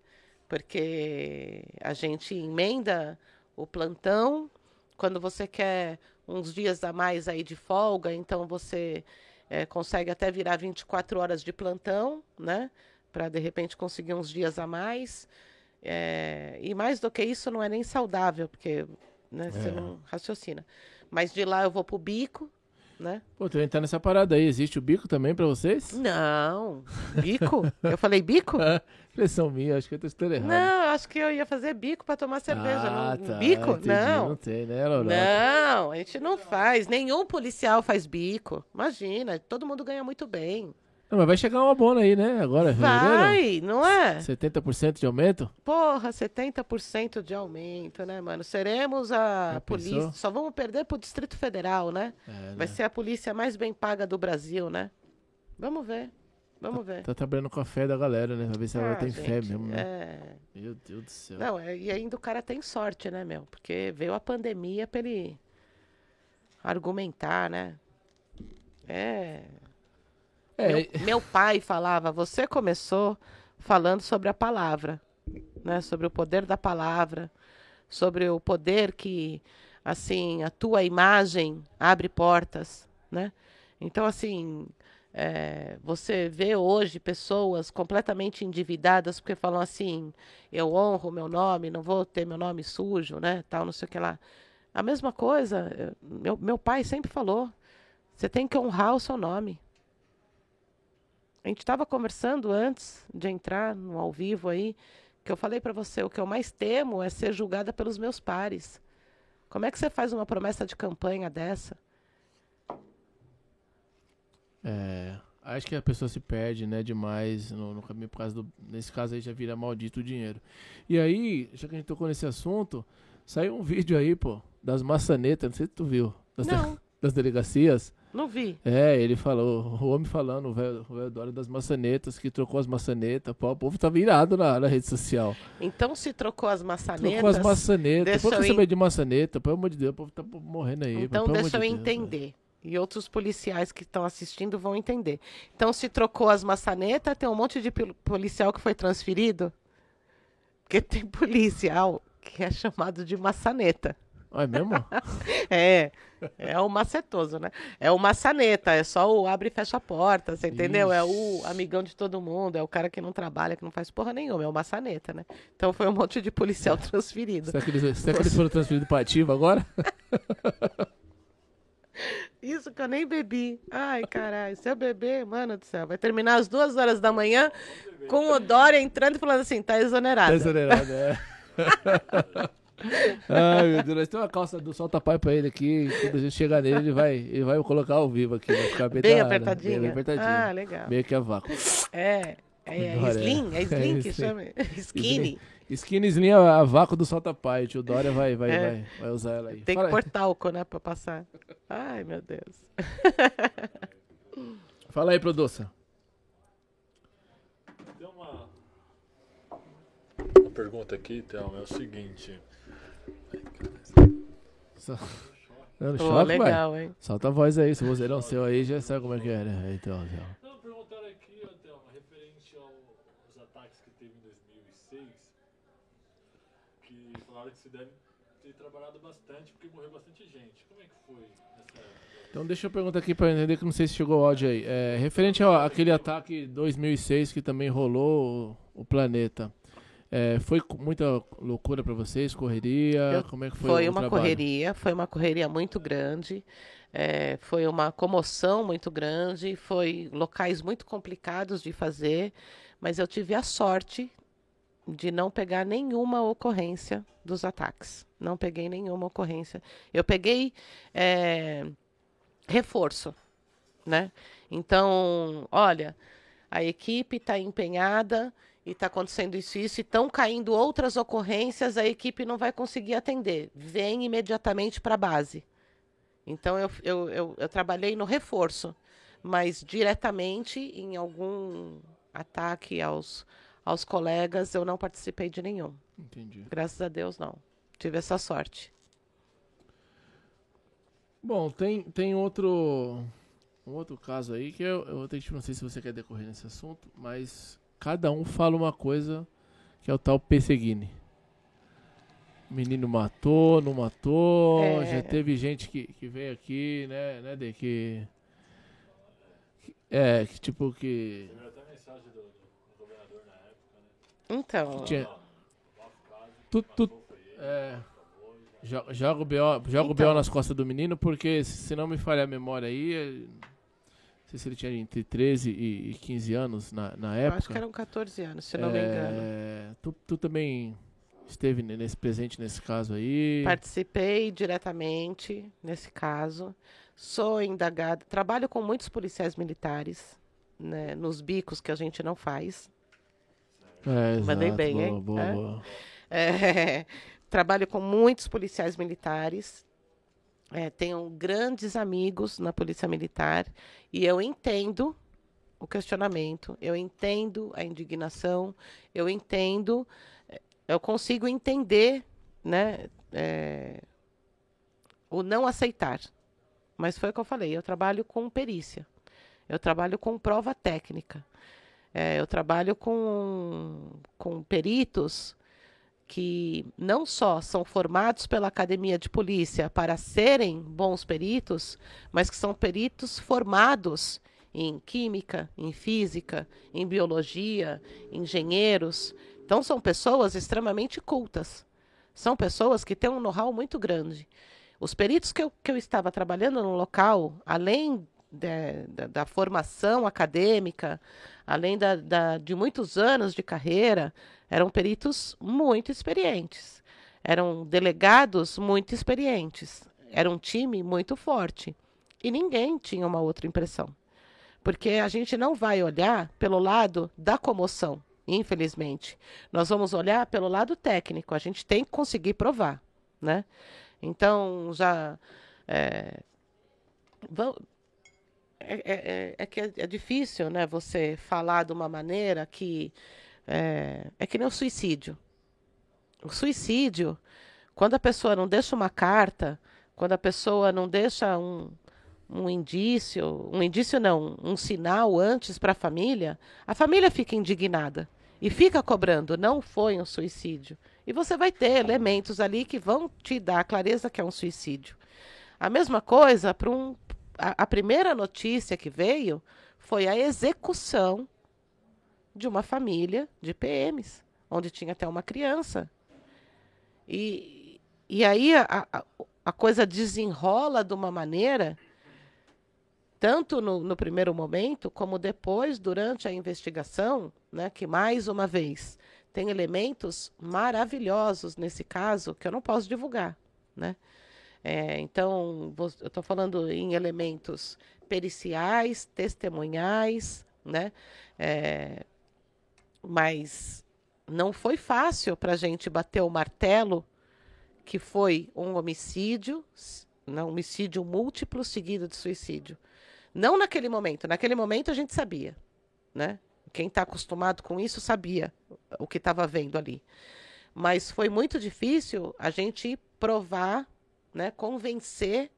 Porque a gente emenda o plantão, quando você quer uns dias a mais aí de folga, então você eh, consegue até virar 24 horas de plantão, né? Para de repente conseguir uns dias a mais. Eh, e mais do que isso, não é nem saudável, porque né, você É. não raciocina. Mas de lá eu vou pro bico, né? Pô, tu entrar nessa parada aí, existe o bico também pra vocês? Não, bico? eu falei bico? Impressão minha, acho que eu tô estando errado. Não, acho que eu ia fazer bico para tomar cerveja. Ah, não, tá, bico? entendi, Não. Não tem, né, Lorota? Não, a gente não faz. Nenhum policial faz bico. Imagina, todo mundo ganha muito bem. Não, mas vai chegar uma bona aí, né? Agora? Vai, não é? 70% de aumento? Porra, 70% de aumento, né, mano? Seremos a Já polícia. pensou? Só vamos perder pro Distrito Federal, né? É, Vai né? ser a polícia mais bem paga do Brasil, né? Vamos ver. Vamos ver. Tá trabalhando com a fé da galera, né? Pra ver se ela Ah, tem fé gente, mesmo, né? É. Meu Deus do céu. Não, é- e ainda o cara tem sorte, né, meu? Porque veio a pandemia pra ele argumentar, né? É. É, Meu, meu pai falava, você começou falando sobre a palavra, né? Sobre o poder da palavra, sobre o poder que, assim, a tua imagem abre portas, né? Então, assim, é, você vê hoje pessoas completamente endividadas porque falam assim, eu honro o meu nome, não vou ter meu nome sujo, né? Tal, não sei o que lá. A mesma coisa, meu, meu pai sempre falou, você tem que honrar o seu nome. A gente estava conversando antes de entrar no ao vivo aí, que eu falei para você, o que eu mais temo é ser julgada pelos meus pares. Como é que você faz uma promessa de campanha dessa? É, acho que a pessoa se perde, né, demais no, no caminho por causa do. Nesse caso aí já vira maldito o dinheiro. E aí, já que a gente tocou nesse assunto, saiu um vídeo aí, pô, das maçanetas, não sei se tu viu. Das, de- das delegacias. Não vi. É, ele falou, o homem falando, o velho o velho Dória das maçanetas, que trocou as maçanetas. Pô, o povo tá virado na, na rede social. Então se trocou as Trocou as maçanetas. maçanetas. que eu saber de maçaneta? Pelo amor de Deus, o povo tá morrendo aí. Então deixa eu Deus, né? entender. E outros policiais que estão assistindo vão entender. Então se trocou as maçanetas, tem um monte de policial que foi transferido? Porque tem policial que é chamado de maçaneta. É mesmo? É, é o macetoso, né? É o maçaneta, é só o abre e fecha a porta, você entendeu? É o amigão de todo mundo, é o cara que não trabalha, que não faz porra nenhuma, é o maçaneta, né? Então foi um monte de policial transferido. será, que eles, será que eles foram transferidos para ativo agora? Isso que eu nem bebi. Ai, caralho, se eu beber, mano do céu, vai terminar às duas horas da manhã com o Dória entrando e falando assim, tá exonerado. Tá exonerado, é. Ai, meu Deus, nós temos uma calça do solta pai pra ele aqui. Quando a gente chegar nele, ele vai, ele vai colocar ao vivo aqui. Vai ficar bem, Bem da hora, apertadinha? Bem, bem apertadinho. Ah, legal. Meio que a vácuo. É, É, Dória. Slim? É Slim É, que Slim. chama? Skinny. Skinny Slim é a vácuo do Salta Pai. O tio Dória vai, vai, É. vai, vai usar ela aí. Tem Fala, que pôr talco, né, pra passar. Ai, meu Deus. fala aí, produça. Tem uma. Uma pergunta aqui, Thelma, é o seguinte. Só... Dando Pô, choque, vai. legal, hein? Solta a voz aí. Se você não seu aí, já sabe como é que é, né? Então, então. Não, perguntaram aqui, referente ao- aos ataques que teve em 2006, que falaram que você deve ter trabalhado bastante, porque morreu bastante gente. Como é que foi nessa época? Então deixa eu perguntar aqui pra eu entender que não sei se chegou o áudio aí. É, referente ao aquele ataque 2006 que também rolou o, o planeta. É, foi muita loucura pra vocês? Correria? Eu- Como é que foi, Foi uma trabalho? correria, foi uma correria muito grande, é, foi uma comoção muito grande, foi locais muito complicados de fazer, mas eu tive a sorte de não pegar nenhuma ocorrência dos ataques. Não peguei nenhuma ocorrência. Eu peguei é, reforço, né? Então, olha, a equipe está empenhada e está acontecendo isso e isso, e estão caindo outras ocorrências, a equipe não vai conseguir atender. Vem imediatamente para a base. Então, eu, eu, eu, eu trabalhei no reforço, mas diretamente em algum ataque aos, aos colegas, eu não participei de nenhum. Entendi. Graças a Deus, não. Tive essa sorte. Bom, tem, tem outro um outro caso aí que eu, eu que, não sei se você quer decorrer nesse assunto, mas cada um fala uma coisa que é o tal perseguine. Menino matou, não matou, É. já teve gente que, que veio aqui, né, né, de que, que- é, que tipo que Teve até mensagem do, do- do governador na época, né? Então, tinha tu, tu, é, jo- joga o BO, joga o BO Então. nas costas do menino, porque se não me falha a memória aí, sei se ele tinha entre 13 e, e 15 anos na, na eu época. acho que eram 14 anos, se não me engano. É, Tu, tu também esteve ne- nesse presente nesse caso aí. Participei diretamente nesse caso. Sou indagada. Trabalho com muitos policiais militares, né, nos bicos que a gente não faz. É, Mandei exato, bem, boa, hein? Boa, É? boa. É, trabalho com muitos policiais militares. É, tenho grandes amigos na Polícia Militar e eu entendo o questionamento, eu entendo a indignação, eu entendo, eh, eu consigo entender, né, é, o não aceitar. Mas foi o que eu falei, eu trabalho com perícia, eu trabalho com prova técnica, é, eu trabalho com, com peritos que não só são formados pela Academia de Polícia para serem bons peritos, mas que são peritos formados em química, em física, em biologia, engenheiros. Então, são pessoas extremamente cultas. São pessoas que têm um know-how muito grande. Os peritos que eu, que eu estava trabalhando no local, além de- da, da formação acadêmica, além da, da- de muitos anos de carreira, eram peritos muito experientes. Eram delegados muito experientes. Era um time muito forte. E ninguém tinha uma outra impressão. Porque a gente não vai olhar pelo lado da comoção, infelizmente. Nós vamos olhar pelo lado técnico. A gente tem que conseguir provar, né? Então, já... É, é, é- é- é que é, é difícil, né? Você falar de uma maneira que... É, é que nem o suicídio. O suicídio, quando a pessoa não deixa uma carta, quando a pessoa não deixa um, um indício, um indício não, um sinal antes para a família, a família fica indignada e fica cobrando, não foi um suicídio. E você vai ter elementos ali que vão te dar a clareza que é um suicídio. A mesma coisa para um. A, a primeira notícia que veio foi a execução de uma família de PMs, onde tinha até uma criança. E, e aí a, a, a coisa desenrola de uma maneira, tanto no, no primeiro momento, como depois, durante a investigação, né, que mais uma vez tem elementos maravilhosos nesse caso que eu não posso divulgar. Né? É, então, vou- eu estou falando em elementos periciais, testemunhais, né? É, Mas não foi fácil para a gente bater o martelo que foi um homicídio, um homicídio múltiplo seguido de suicídio. Não naquele momento. Naquele momento a gente sabia, né? Quem está acostumado com isso sabia o que estava vendo ali. Mas foi muito difícil a gente provar, né, convencer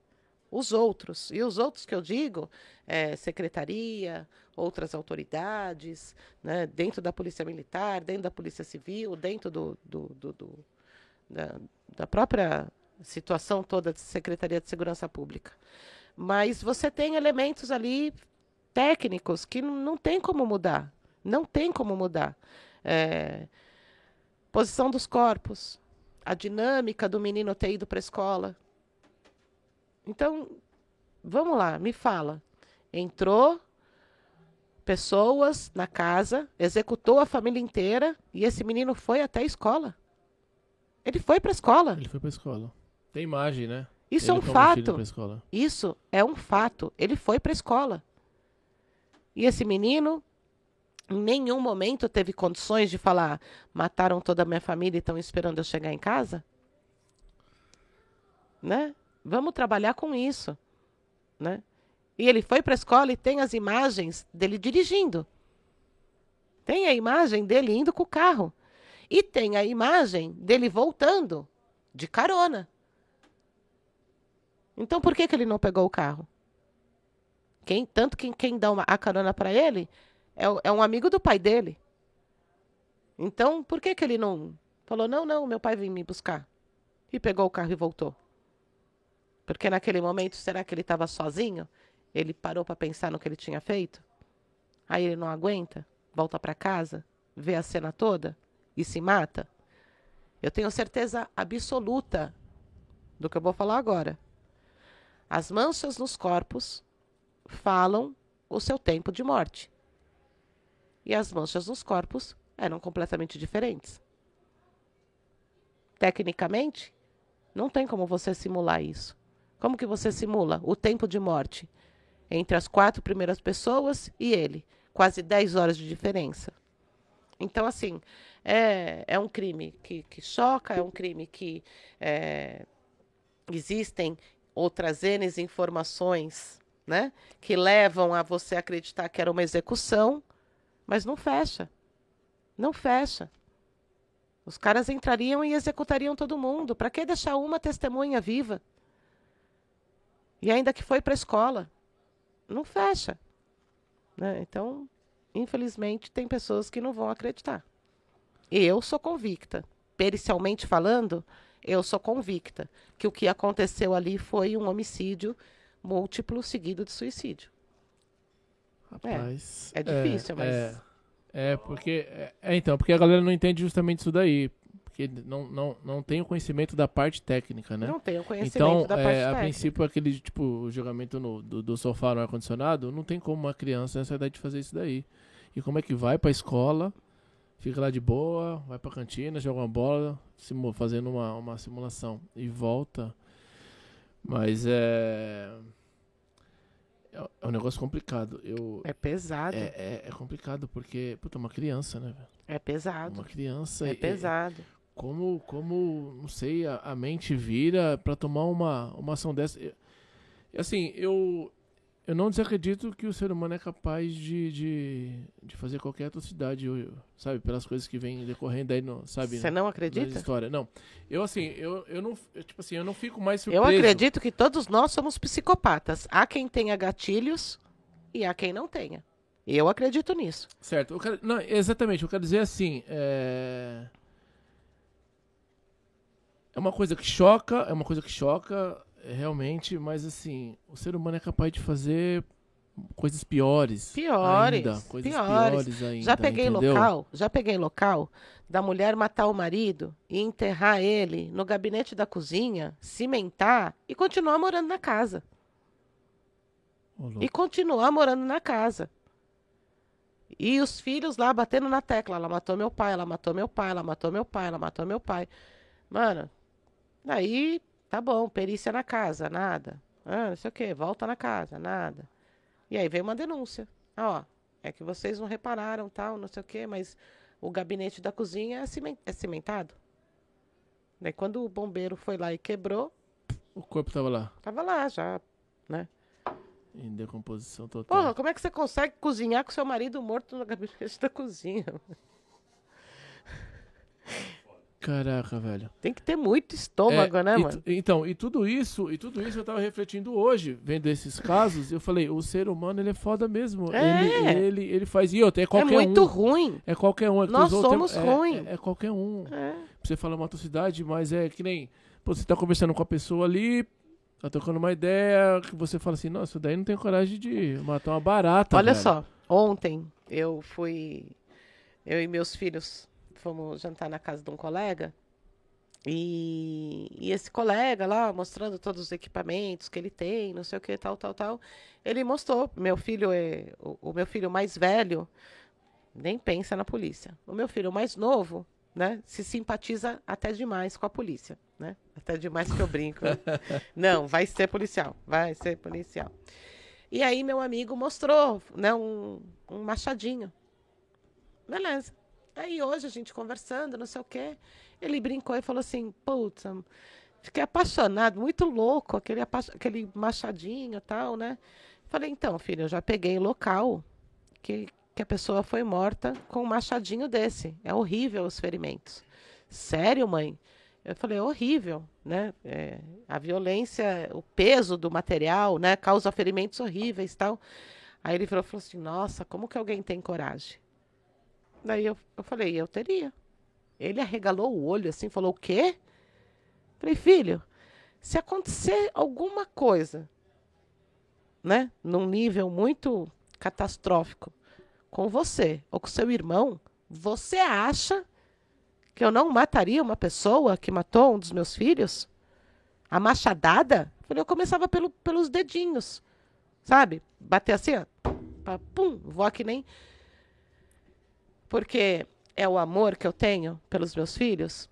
os outros. E os outros que eu digo, é, secretaria, outras autoridades, né, dentro da Polícia Militar, dentro da Polícia Civil, dentro do, do, do, do da, da própria situação toda da Secretaria de Segurança Pública. Mas você tem elementos ali técnicos que não tem como mudar. Não tem como mudar. É, posição dos corpos, a dinâmica do menino ter ido para a escola. Então, vamos lá, me fala. Entrou pessoas na casa, executou a família inteira e esse menino foi até a escola. Ele foi para a escola. Ele foi para a escola. Tem imagem, né? Isso é Ele um com a fato. Isso é um fato. Ele foi para a escola. E esse menino, em nenhum momento, teve condições de falar: mataram toda a minha família e estão esperando eu chegar em casa? Né? Vamos trabalhar com isso. Né? E ele foi para a escola e tem as imagens dele dirigindo. Tem a imagem dele indo com o carro. E tem a imagem dele voltando de carona. Então por que, que ele não pegou o carro? Quem, tanto que quem dá uma, a carona para ele é, é um amigo do pai dele. Então por que, que ele não falou, não, não, meu pai vem me buscar? E pegou o carro e voltou. Porque naquele momento, será que ele estava sozinho? Ele parou para pensar no que ele tinha feito? Aí ele não aguenta, volta para casa, vê a cena toda e se mata? Eu tenho certeza absoluta do que eu vou falar agora. As manchas nos corpos falam o seu tempo de morte. E as manchas nos corpos eram completamente diferentes. Tecnicamente, não tem como você simular isso. Como que você simula o tempo de morte entre as quatro primeiras pessoas e ele? Quase 10 horas de diferença. Então, assim, é, é um crime que, que choca, é um crime que é, existem outras N informações né, que levam a você acreditar que era uma execução, mas não fecha. Não fecha. Os caras entrariam e executariam todo mundo. Para que deixar uma testemunha viva? E ainda que foi para a escola. Não fecha. Né? Então, infelizmente, tem pessoas que não vão acreditar. E eu sou convicta. Pericialmente falando, eu sou convicta que o que aconteceu ali foi um homicídio múltiplo seguido de suicídio. Rapaz. é difícil, mas- É, é, porque. É, é, então, porque a galera não entende justamente isso daí. Porque não, não, não tem o conhecimento da parte técnica, né? Não tenho conhecimento Então, da é, parte a técnica. princípio, aquele tipo, o jogamento no- do, do sofá no ar-condicionado, não tem como uma criança nessa idade fazer isso daí. E como é que vai pra escola, fica lá de boa, vai pra cantina, joga uma bola, fazendo uma, uma simulação e volta. Mas é. É é um negócio complicado. Eu, É pesado. é, É, é, é complicado porque, puta, uma criança, né, velho? pesado. Uma criança. É e- pesado. Como, como não sei, a, a mente vira pra tomar uma, uma ação dessa. Eu- assim, eu, eu não desacredito que o ser humano é capaz de, de, de fazer qualquer atrocidade, eu- eu- sabe? Pelas coisas que vêm decorrendo aí, no, sabe? Você não na acredita? história. Não. Eu, assim, eu, eu não. eu, tipo assim, eu não fico mais Eu surpreso. acredito que todos nós somos psicopatas. Há quem tenha gatilhos e há quem não tenha. Eu acredito nisso. Certo. Eu quero, não, exatamente, eu quero dizer assim. É... é uma coisa que choca, é uma coisa que choca, é, realmente, mas assim, o ser humano é capaz de fazer coisas piores. Piores, Ainda, coisas piores. piores ainda. já peguei entendeu? local, já peguei local da mulher matar o marido e enterrar ele no gabinete da cozinha, cimentar e continuar morando na casa. Louco. E continuar morando na casa. E os filhos lá batendo na tecla. Ela matou meu pai, ela matou meu pai, ela matou meu pai, ela matou meu pai. Mano, daí tá bom, perícia na casa, nada. Ah, não sei o que, volta na casa, nada. E aí veio uma denúncia. Ó, é que vocês não repararam, tal, não sei o que, mas o gabinete da cozinha é, é cimentado. Daí quando o bombeiro foi lá e quebrou, O corpo tava lá, tava lá já, né? em decomposição total. Porra, como é que você consegue cozinhar com seu marido morto no gabinete da cozinha? Caraca, velho. Tem que ter muito estômago, É, né, e mano? então, e tudo isso, e tudo isso eu tava refletindo hoje, vendo esses casos, eu falei, o ser humano, ele é foda mesmo. É. Ele, ele, ele faz, e outra, é É qualquer muito um. ruim. É qualquer um. é Nós somos é- ruim. É, é qualquer um. É. Você fala uma atrocidade, mas é que nem. Pô, você tá conversando com a pessoa ali, tá trocando uma ideia, que você fala assim, nossa, daí não tem coragem de matar uma barata. Olha velho." só, ontem eu fui. Eu e meus filhos fomos jantar na casa de um colega. E, e esse colega lá, mostrando todos os equipamentos que ele tem, não sei o que, tal, tal, tal. Ele mostrou. Meu filho é. O, o meu filho mais velho nem pensa na polícia. O meu filho mais novo, né, se simpatiza até demais com a polícia, né? Até demais que eu brinco. Não, vai ser policial, vai ser policial. E aí meu amigo mostrou, né, um, um machadinho. Beleza. Aí hoje a gente conversando, não sei o quê, ele brincou e falou assim, putz, am- fiquei apaixonado, muito louco, aquele, aquele machadinho e tal, né? Falei, então, filho, eu já peguei local que, que a pessoa foi morta com um machadinho desse. É horrível os ferimentos. Sério, mãe? Eu falei, horrível, né? É, a violência, o peso do material, né? Causa ferimentos horríveis tal. Aí ele falou, falou assim, nossa, como que alguém tem coragem? Daí eu, eu falei, eu teria. Ele arregalou o olho assim, falou, o quê? Falei, filho, se acontecer alguma coisa, né? Num nível muito catastrófico com você ou com seu irmão, você acha que eu não mataria uma pessoa que matou um dos meus filhos? A machadada? Falei, eu começava pelo, pelos dedinhos, sabe? Bater assim, ó, pá, pum, voar que nem. Porque é o amor que eu tenho pelos meus filhos,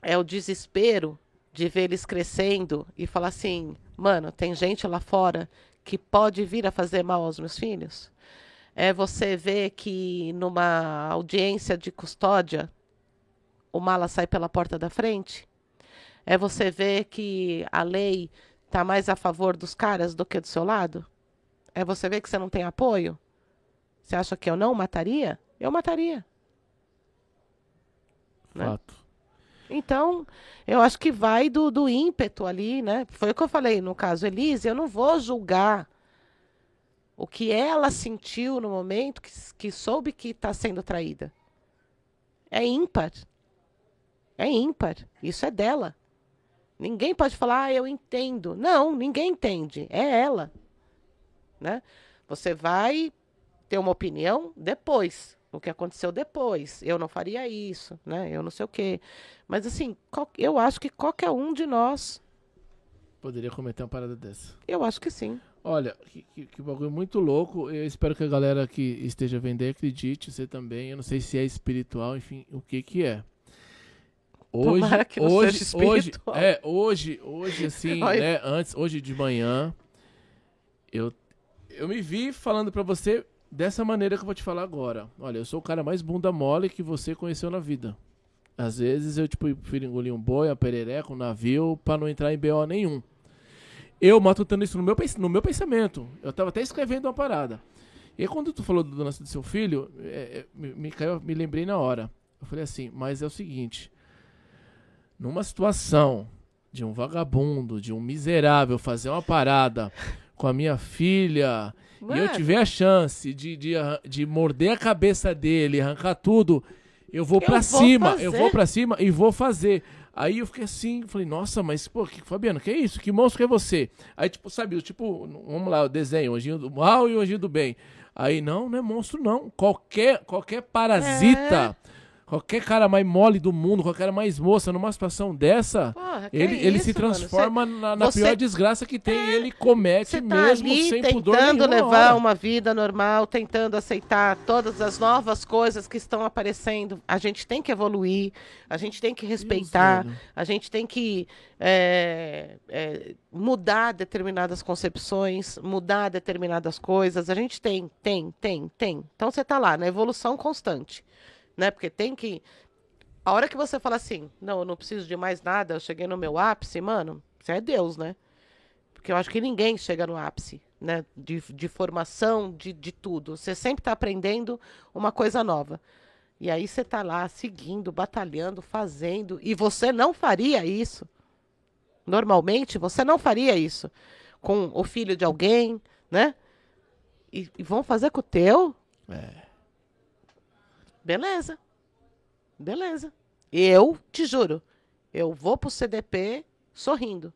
é o desespero de ver eles crescendo e falar assim: mano, tem gente lá fora que pode vir a fazer mal aos meus filhos. É você ver que numa audiência de custódia o mala sai pela porta da frente. É você ver que a lei está mais a favor dos caras do que do seu lado. É você ver que você não tem apoio. Você acha que eu não mataria? Eu mataria. né? Fato. Então, eu acho que vai do, do ímpeto ali, né? Foi o que eu falei no caso Elise, eu não vou julgar o que ela sentiu no momento que, que soube que está sendo traída. É ímpar. É ímpar. Isso é dela. Ninguém pode falar, ah, eu entendo. Não, ninguém entende. É ela. Né? Você vai ter uma opinião depois. O que aconteceu depois. Eu não faria isso, né? Eu não sei o quê. Mas assim, eu acho que qualquer um de nós, Poderia cometer uma parada dessa. eu acho que sim. Olha, que, que, que bagulho muito louco. Eu espero que a galera que esteja vendo aí acredite, você também. Eu não sei se é espiritual, enfim, o que que é. Hoje, Tomara que não hoje, hoje, é, hoje, hoje assim, né, antes, hoje de manhã, eu, eu me vi falando pra você dessa maneira que eu vou te falar agora. Olha, eu sou o cara mais bunda mole que você conheceu na vida. Às vezes eu, tipo, prefiro engolir um boi, uma perereca, um navio, pra não entrar em BO nenhum. Eu matutando isso no meu, no meu pensamento. Eu tava até escrevendo uma parada. E quando tu falou do lance do seu filho, é, é, me, me, caiu- me lembrei na hora. Eu falei assim, mas é o seguinte. Numa situação de um vagabundo, de um miserável fazer uma parada com a minha filha, e eu Mano. tiver a chance de, de, arran- de morder a cabeça dele, arrancar tudo, eu vou vou cima, fazer. eu vou pra cima e vou fazer. Aí eu fiquei assim, falei, nossa, mas, pô, que, Fabiano, que isso? Que monstro é você? Aí, tipo, sabe, tipo, vamos lá, o desenho, o anjinho do mal e o anjinho do bem. Aí, não, não é monstro, não. Qualquer, qualquer parasita, qualquer cara mais mole do mundo, qualquer cara mais moça, numa situação dessa, Porra, ele, é ele isso, se transforma na, na você- pior desgraça que tem. e ele comete Você tá mesmo ali sem pudor tentando levar uma vida normal, tentando aceitar todas as novas coisas que estão aparecendo. A gente tem que evoluir, a gente tem que respeitar, velho. a gente tem que é, é, mudar determinadas concepções, mudar determinadas coisas. A gente tem, tem, tem, tem. Então você está lá na evolução constante. Né? Porque tem que. A hora que você fala assim, não, eu não preciso de mais nada, eu cheguei no meu ápice, mano, você é Deus, né? Porque eu acho que ninguém chega no ápice, né? De, de formação, de, de tudo. Você sempre está aprendendo uma coisa nova. E aí você está lá seguindo, batalhando, fazendo, e você não faria isso. Normalmente, você não faria isso com o filho de alguém, né? E, e vão fazer com o teu? É. Beleza. Beleza. Eu te juro, eu vou pro CDP sorrindo.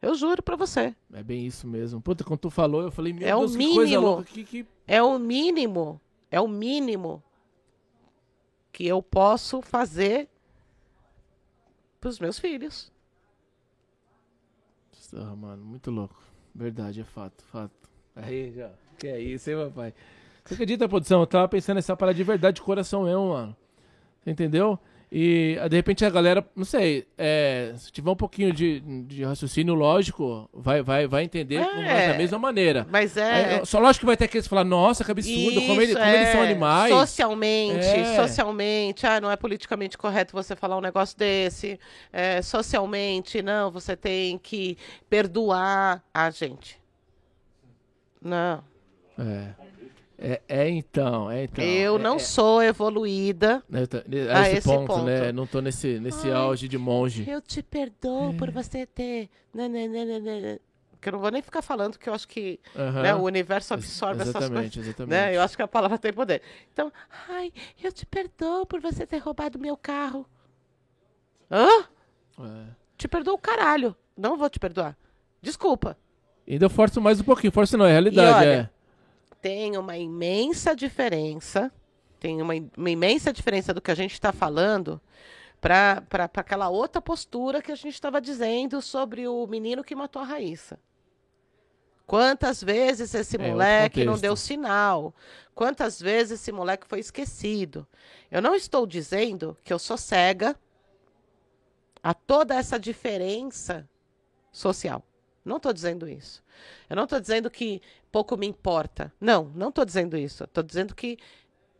Eu juro pra você. É bem isso mesmo. Puta, quando tu falou, eu falei, meu É o Deus, que coisa mínimo. louca. Que, que... É o mínimo, é o mínimo que eu posso fazer pros meus filhos. Ah, mano, muito louco. Verdade, é fato, fato. Aí, já. Que é isso, hein, papai? Você acredita, produção? Eu tava pensando nessa parada de verdade, de coração mesmo, mano. Você entendeu? E ah, de repente a galera, não sei, é, se tiver um pouquinho de, de raciocínio lógico, vai, vai, vai entender É. da mesma maneira. Mas é. É, só lógico que vai ter aqueles que falar, nossa, que absurdo, como, ele- Isso, como eles são é. animais. Socialmente, É. socialmente, ah, não é politicamente correto você falar um negócio desse. É, socialmente, não, você tem que perdoar a gente. Não. É. É, é então, é então. eu é, não é, sou evoluída. né, tá- a a esse, esse ponto, ponto. né? Não tô nesse, nesse Ai, auge de monge. Eu te perdoo por você ter. Que eu não vou nem ficar falando, que eu acho que Aham. né, o universo absorve essas coisas. Exatamente, exatamente. Né? Eu acho que a palavra tem poder. Então, ai, eu te perdoo por você ter roubado meu carro. Hã? É. Te perdoo o caralho. Não vou te perdoar. Desculpa. Ainda eu forço mais um pouquinho. Forço não, é realidade, olha, é. Tem uma imensa diferença. Tem uma, uma imensa diferença do que a gente está falando para aquela outra postura que a gente estava dizendo sobre o menino que matou a Raíssa. Quantas vezes esse É, moleque não deu sinal? Quantas vezes esse moleque foi esquecido? Eu não estou dizendo que eu sou cega a toda essa diferença social. Não estou dizendo isso. Eu não estou dizendo que pouco me importa. Não, não estou dizendo isso. Estou dizendo que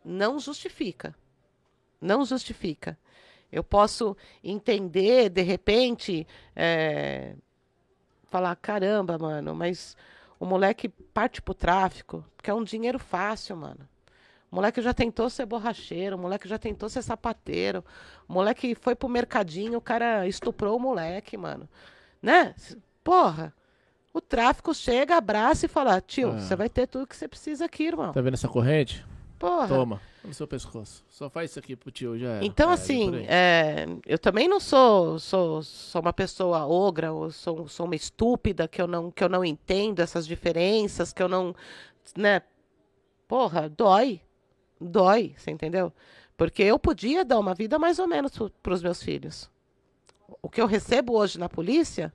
não justifica. Não justifica. Eu posso entender, de repente, é, falar: caramba, mano, mas o moleque parte pro tráfico, porque é um dinheiro fácil, mano. O moleque já tentou ser borracheiro, o moleque já tentou ser sapateiro, o moleque foi pro mercadinho, o cara estuprou o moleque, mano. Né? Porra, o tráfico chega, abraça e fala: tio, Ah. você vai ter tudo que você precisa aqui, irmão. Tá vendo essa corrente? Porra. Toma, no seu pescoço. Só faz isso aqui pro tio, já era. Então, É, assim, é, eu também não sou, sou, sou uma pessoa ogra, ou sou, sou uma estúpida que eu, não, que eu não entendo essas diferenças, que eu não. Né? Porra, dói. Dói, você entendeu? Porque eu podia dar uma vida mais ou menos para os meus filhos. O que eu recebo hoje na polícia,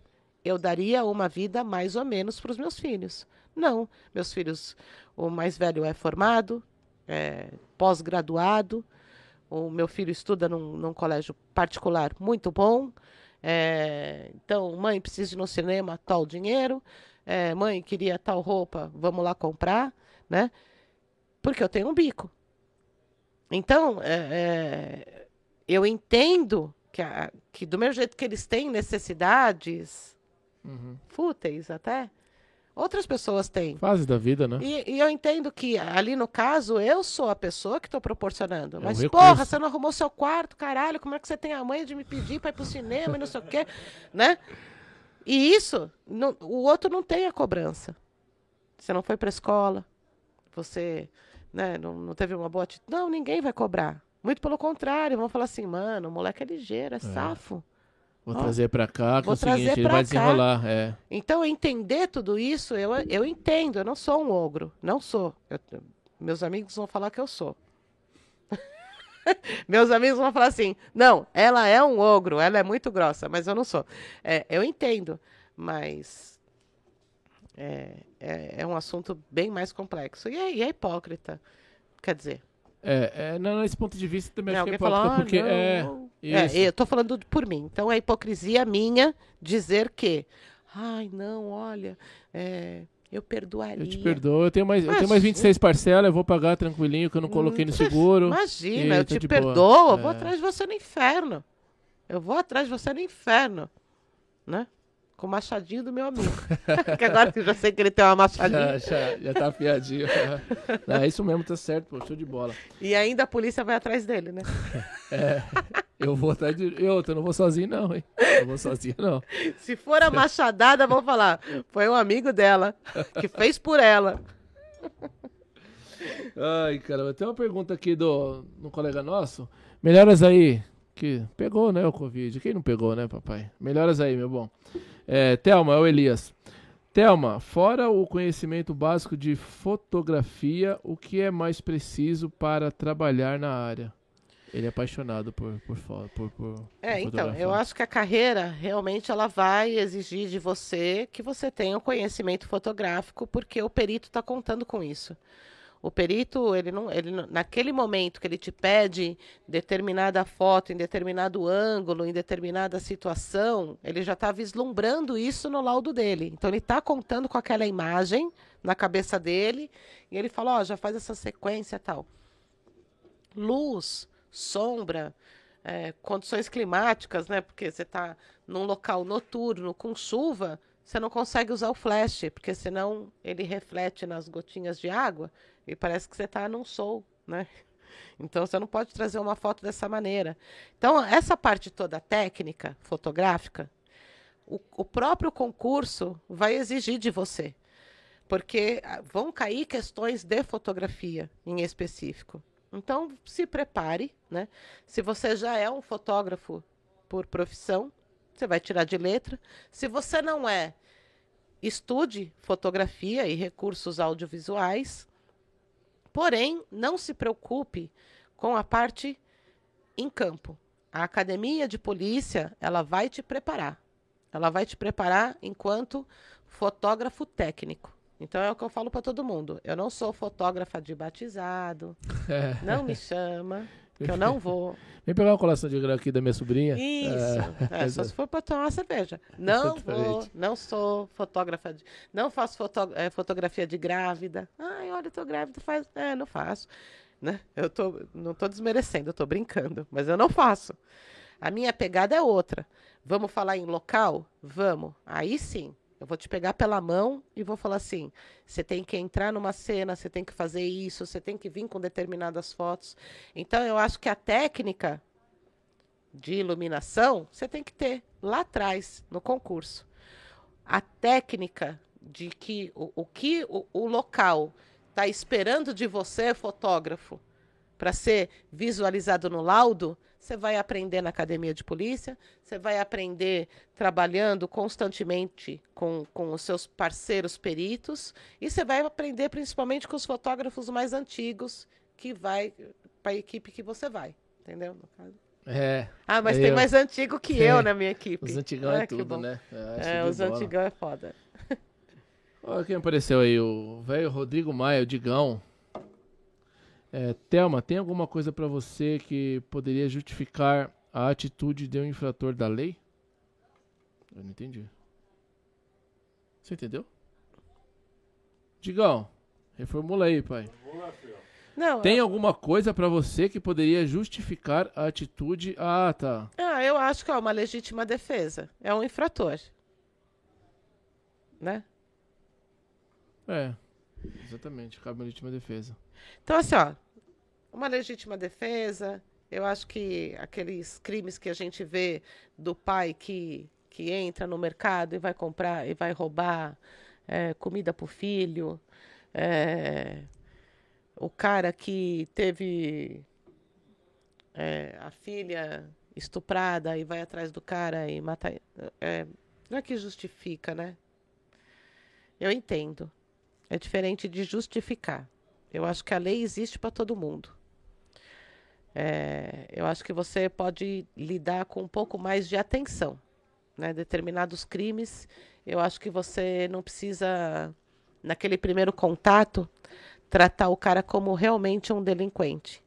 eu daria uma vida mais ou menos para os meus filhos. Não, meus filhos, o mais velho é formado, é pós-graduado, o meu filho estuda num, num colégio particular muito bom. É, então, mãe, precisa ir no cinema, tal dinheiro. É, mãe, queria tal roupa, vamos lá comprar, né? Porque eu tenho um bico. Então, é, é, eu entendo que, a- que do mesmo jeito que eles têm necessidades Uhum. fúteis até, outras pessoas têm. Fase da vida, né? E, e eu entendo que ali no caso eu sou a pessoa que estou proporcionando. É um Mas, recurso. porra, você não arrumou seu quarto, caralho, como é que você tem a mãe de me pedir para ir pro cinema e não sei o quê, né? E isso, não- o outro não tem a cobrança. Você não foi para escola, você né, não, não teve uma boa atitude. Não, ninguém vai cobrar. Muito pelo contrário, vão falar assim, mano, o moleque é ligeiro, é, safo. Vou Ó, trazer pra cá, que vou é o seguinte, ele vai cá. desenrolar. É. Então, entender tudo isso, eu, eu entendo. Eu não sou um ogro. Não sou. Eu- meus amigos vão falar que eu sou. meus amigos vão falar assim: não, ela é um ogro, ela é muito grossa, mas eu não sou. É, eu entendo, mas é, é, é um assunto bem mais complexo. E é, e é hipócrita. Quer dizer, É, é, não, nesse ponto de vista também né, acho que é hipócrita, ah, porque é. não. Isso. É, eu tô falando por mim. Então é hipocrisia minha dizer que, ai, não, olha, é, Eu perdoaria. Eu te perdoo. Eu tenho mais, eu tenho mais 26 parcelas, eu vou pagar tranquilinho, que eu não coloquei no seguro. Imagina, eu te perdoo, eu vou é. atrás de você no inferno. Eu vou atrás de você no inferno. Né? Com o machadinho do meu amigo. que agora que eu já sei que ele tem uma machadinha. Já, já, já tá afiadinho. é isso mesmo, tá certo, pô, show de bola. E ainda a polícia vai atrás dele, né? é. Eu vou atrás de. Eu, eu não vou sozinho, não, hein? Não vou sozinho, não. Se for a machadada, vou falar. Foi um amigo dela que fez por ela. Ai, caramba. Tem uma pergunta aqui do um colega nosso. Melhoras aí. Que pegou, né, o Covid. Quem não pegou, né, papai? Melhoras aí, meu bom. É, Thelma, é o Elias. Thelma, fora o conhecimento básico de fotografia, o que é mais preciso para trabalhar na área? Ele é apaixonado por por, por, por É, então, eu acho que a carreira realmente ela vai exigir de você que você tenha o um conhecimento fotográfico, porque o perito está contando com isso. O perito, ele não, ele naquele momento que ele te pede determinada foto em determinado ângulo, em determinada situação, ele já está vislumbrando isso no laudo dele. Então ele está contando com aquela imagem na cabeça dele e ele fala, ó, oh, já faz essa sequência tal. Luz, sombra, é, condições climáticas, né? Porque você está num local noturno com chuva, você não consegue usar o flash, porque senão ele reflete nas gotinhas de água e parece que você está num sol, né? Então você não pode trazer uma foto dessa maneira. Então, essa parte toda técnica, fotográfica, o, o próprio concurso vai exigir de você. Porque ah, vão cair questões de fotografia em específico. Então, se prepare, né? Se você já é um fotógrafo por profissão, você vai tirar de letra. Se você não é, estude fotografia e recursos audiovisuais. Porém, não se preocupe com a parte em campo. A academia de polícia, ela vai te preparar. Ela vai te preparar enquanto fotógrafo técnico. Então é o que eu falo para todo mundo. Eu não sou fotógrafa de batizado. É. Não me chama, que eu não vou. Vem pegar uma colação de grão aqui da minha sobrinha. Isso. É, é só se for para tomar uma cerveja. Não vou, não sou fotógrafa de, não faço foto, é, fotografia de grávida. Ai, olha, eu tô grávida, faz, é, não faço, né? Eu tô, não tô desmerecendo, eu tô brincando, mas eu não faço. A minha pegada é outra. Vamos falar em local? Vamos. Aí sim. Eu vou te pegar pela mão e vou falar assim: você tem que entrar numa cena, você tem que fazer isso, você tem que vir com determinadas fotos. Então, eu acho que a técnica de iluminação você tem que ter lá atrás, no concurso. A técnica de que o, o que o, o local está esperando de você, fotógrafo, para ser visualizado no laudo, você vai aprender na academia de polícia, você vai aprender trabalhando constantemente com, com os seus parceiros peritos, e você vai aprender principalmente com os fotógrafos mais antigos que vai para a equipe que você vai, entendeu? É. Ah, mas tem eu... mais antigo que é. eu na minha equipe. Os antigão é, é tudo, né? É, os antigão é foda. Olha quem apareceu aí, o velho Rodrigo Maia, o Digão. É, Thelma, tem alguma coisa para você que poderia justificar a atitude de um infrator da lei? Eu não entendi. Você entendeu? Digão, reformula aí, pai. Não, tem eu... alguma coisa para você que poderia justificar a atitude? Ah, tá. Ah, eu acho que é uma legítima defesa. É um infrator. Né? É. Exatamente, cabe uma legítima defesa. Então, assim, ó, uma legítima defesa. Eu acho que aqueles crimes que a gente vê do pai que, que entra no mercado e vai comprar e vai roubar é, comida para o filho. É, o cara que teve é, a filha estuprada e vai atrás do cara e mata. É, não é que justifica, né? Eu entendo. É diferente de justificar. Eu acho que a lei existe para todo mundo. É, eu acho que você pode lidar com um pouco mais de atenção. Né? Determinados crimes, eu acho que você não precisa, naquele primeiro contato, tratar o cara como realmente um delinquente.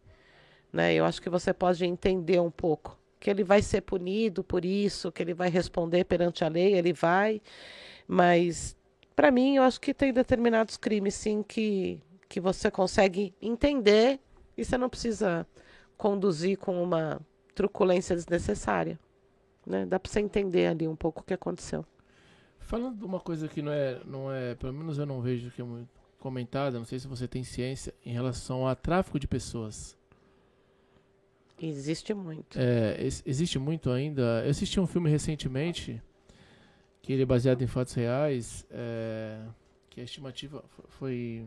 Né? Eu acho que você pode entender um pouco que ele vai ser punido por isso, que ele vai responder perante a lei, ele vai, mas para mim, eu acho que tem determinados crimes, sim, que, que você consegue entender e você não precisa conduzir com uma truculência desnecessária. Né? Dá para você entender ali um pouco o que aconteceu. Falando de uma coisa que não é, não é, pelo menos eu não vejo que é muito comentada, não sei se você tem ciência, em relação a tráfico de pessoas. Existe muito. É, existe muito ainda. Eu assisti um filme recentemente, que ele é baseado em fatos reais, é, que a estimativa foi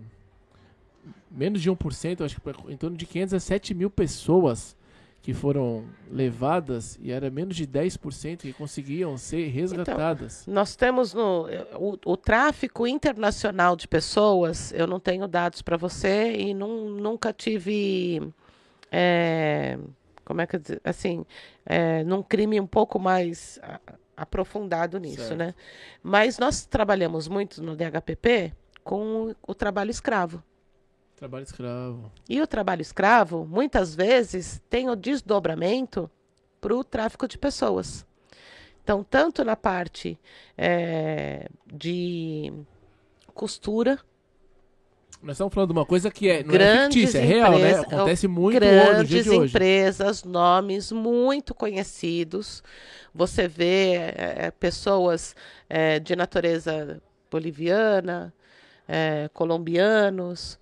menos de 1%, acho que em torno de 500 a 7 mil pessoas que foram levadas e era menos de 10% que conseguiam ser resgatadas. Então, nós temos no o, o, tráfico internacional de pessoas, eu não tenho dados para você e num, nunca tive é, como é que assim, é, num crime um pouco mais aprofundado nisso, certo. né? Mas nós trabalhamos muito no DHPP com o trabalho escravo. Trabalho escravo. E o trabalho escravo, muitas vezes, tem o desdobramento para o tráfico de pessoas. Então, tanto na parte é, de costura. Nós estamos falando de uma coisa que é, não é fictícia, é real, né? Acontece muito grandes no dia de hoje. empresas, nomes muito conhecidos. Você vê é, pessoas é, de natureza boliviana, é, colombianos,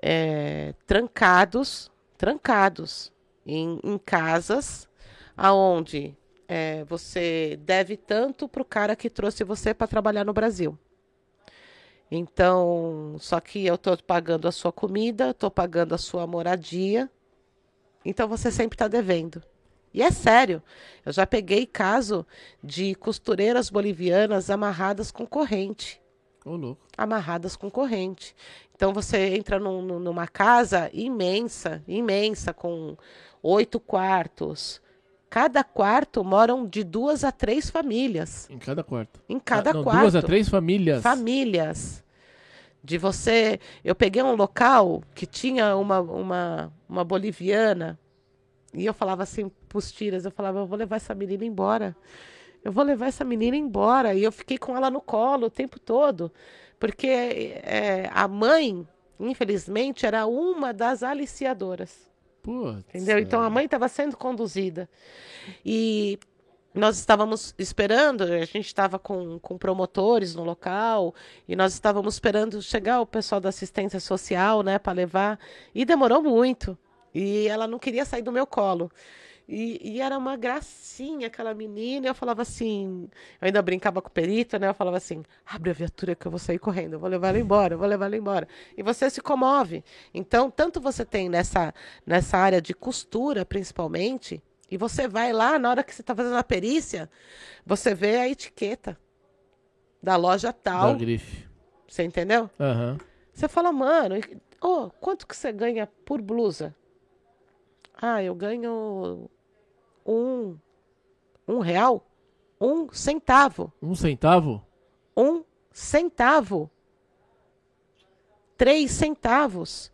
é, trancados, trancados em, em casas, aonde é, você deve tanto para o cara que trouxe você para trabalhar no Brasil. Então, só que eu estou pagando a sua comida, estou pagando a sua moradia, então você sempre está devendo. E é sério, eu já peguei caso de costureiras bolivianas amarradas com corrente. Oh, amarradas com corrente. Então você entra num, numa casa imensa, imensa, com oito quartos. Cada quarto moram de duas a três famílias. Em cada quarto. Em cada ah, não, quarto. Duas a três famílias. Famílias. De você. Eu peguei um local que tinha uma, uma, uma boliviana. E eu falava assim pros tiras, eu falava, eu vou levar essa menina embora. Eu vou levar essa menina embora. E eu fiquei com ela no colo o tempo todo. Porque é, a mãe, infelizmente, era uma das aliciadoras. Putz, entendeu? Então a mãe estava sendo conduzida. E nós estávamos esperando, a gente estava com, com promotores no local, e nós estávamos esperando chegar o pessoal da assistência social, né, para levar, e demorou muito. E ela não queria sair do meu colo. E, e, era uma gracinha aquela menina. E eu falava assim, eu ainda brincava com o perito, né? Eu falava assim: abre a viatura que eu vou sair correndo, eu vou levar ela embora, eu vou levar ela embora. E você se comove. Então, tanto você tem nessa, nessa área de costura, principalmente, e você vai lá, na hora que você está fazendo a perícia, você vê a etiqueta da loja tal. Da grife. Você entendeu? Uhum. Você fala, mano, oh, quanto que você ganha por blusa? Ah, eu ganho um, um real, um centavo. Um centavo? Um centavo. Três centavos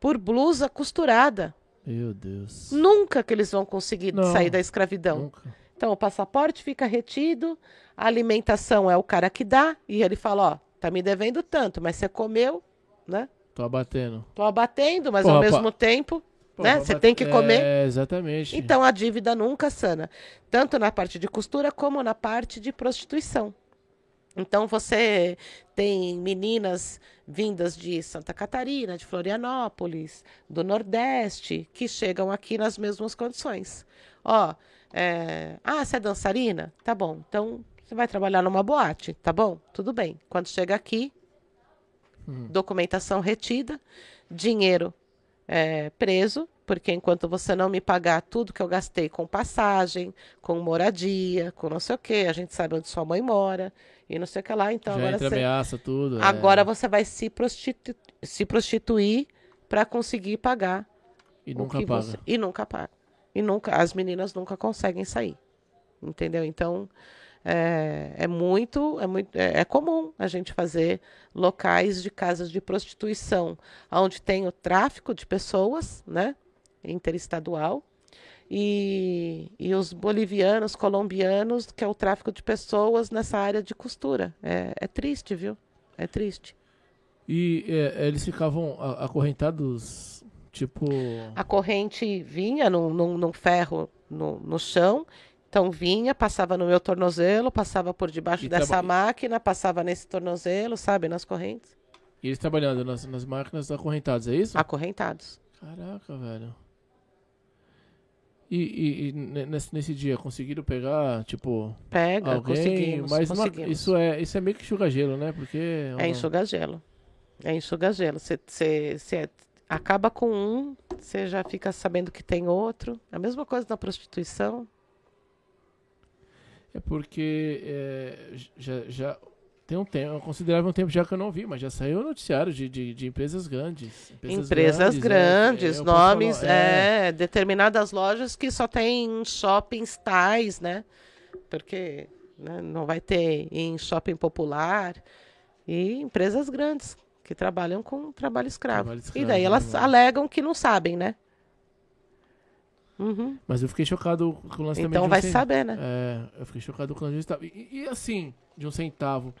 por blusa costurada. Meu Deus. Nunca que eles vão conseguir Não, sair da escravidão. Nunca. Então, o passaporte fica retido, a alimentação é o cara que dá, e ele fala, ó, tá me devendo tanto, mas você comeu, né? Tô abatendo. Tô abatendo, mas Porra, ao mesmo tempo né? Você tem que comer. É, exatamente. Então a dívida nunca sana, tanto na parte de costura como na parte de prostituição. Então você tem meninas vindas de Santa Catarina, de Florianópolis, do Nordeste, que chegam aqui nas mesmas condições. Ó, é... ah, você é dançarina? Tá bom. Então você vai trabalhar numa boate, tá bom? Tudo bem. Quando chega aqui, hum. documentação retida, dinheiro é, preso, porque enquanto você não me pagar tudo que eu gastei com passagem, com moradia, com não sei o que, a gente sabe onde sua mãe mora e não sei o que lá, então Já agora entra você ameaça tudo. É. Agora é. você vai se, prostitu... se prostituir para conseguir pagar e nunca paga. Você... e nunca paga. E nunca as meninas nunca conseguem sair. Entendeu? Então, é, é muito, é muito, é, é, comum a gente fazer locais de casas de prostituição, onde tem o tráfico de pessoas, né, interestadual, e, e os bolivianos, colombianos, que é o tráfico de pessoas nessa área de costura. É, é triste, viu? É triste. E é, eles ficavam acorrentados, tipo. A corrente vinha num, num, num ferro no, no chão, então vinha, passava no meu tornozelo, passava por debaixo e dessa máquina, passava nesse tornozelo, sabe, nas correntes. E eles trabalhando nas, nas máquinas acorrentados, é isso? Acorrentados. Caraca, velho. E, e, e nesse, nesse, dia conseguiram pegar, tipo. Pega, alguém, conseguimos. Mas conseguimos. Uma, isso, é, isso é meio que enxuga-gelo, né? Porque. É enxuga-gelo. É enxuga-gelo. Você acaba com um, você já fica sabendo que tem outro. A mesma coisa na prostituição. É porque é, já, já tem um tempo, um considerável tempo já que eu não vi, mas já saiu noticiário de, de, de empresas grandes. Empresas, empresas grandes, é, é, nomes, é. é, determinadas lojas que só tem shoppings tais, né? Porque né, não vai ter em shopping popular. E empresas grandes que trabalham com trabalho escravo. Trabalho escravo e daí elas né? alegam que não sabem, né? Uhum. Mas eu fiquei chocado com o lance então também. Então vai saber, né? É, eu fiquei chocado com o lance de e, e assim, de um centavo.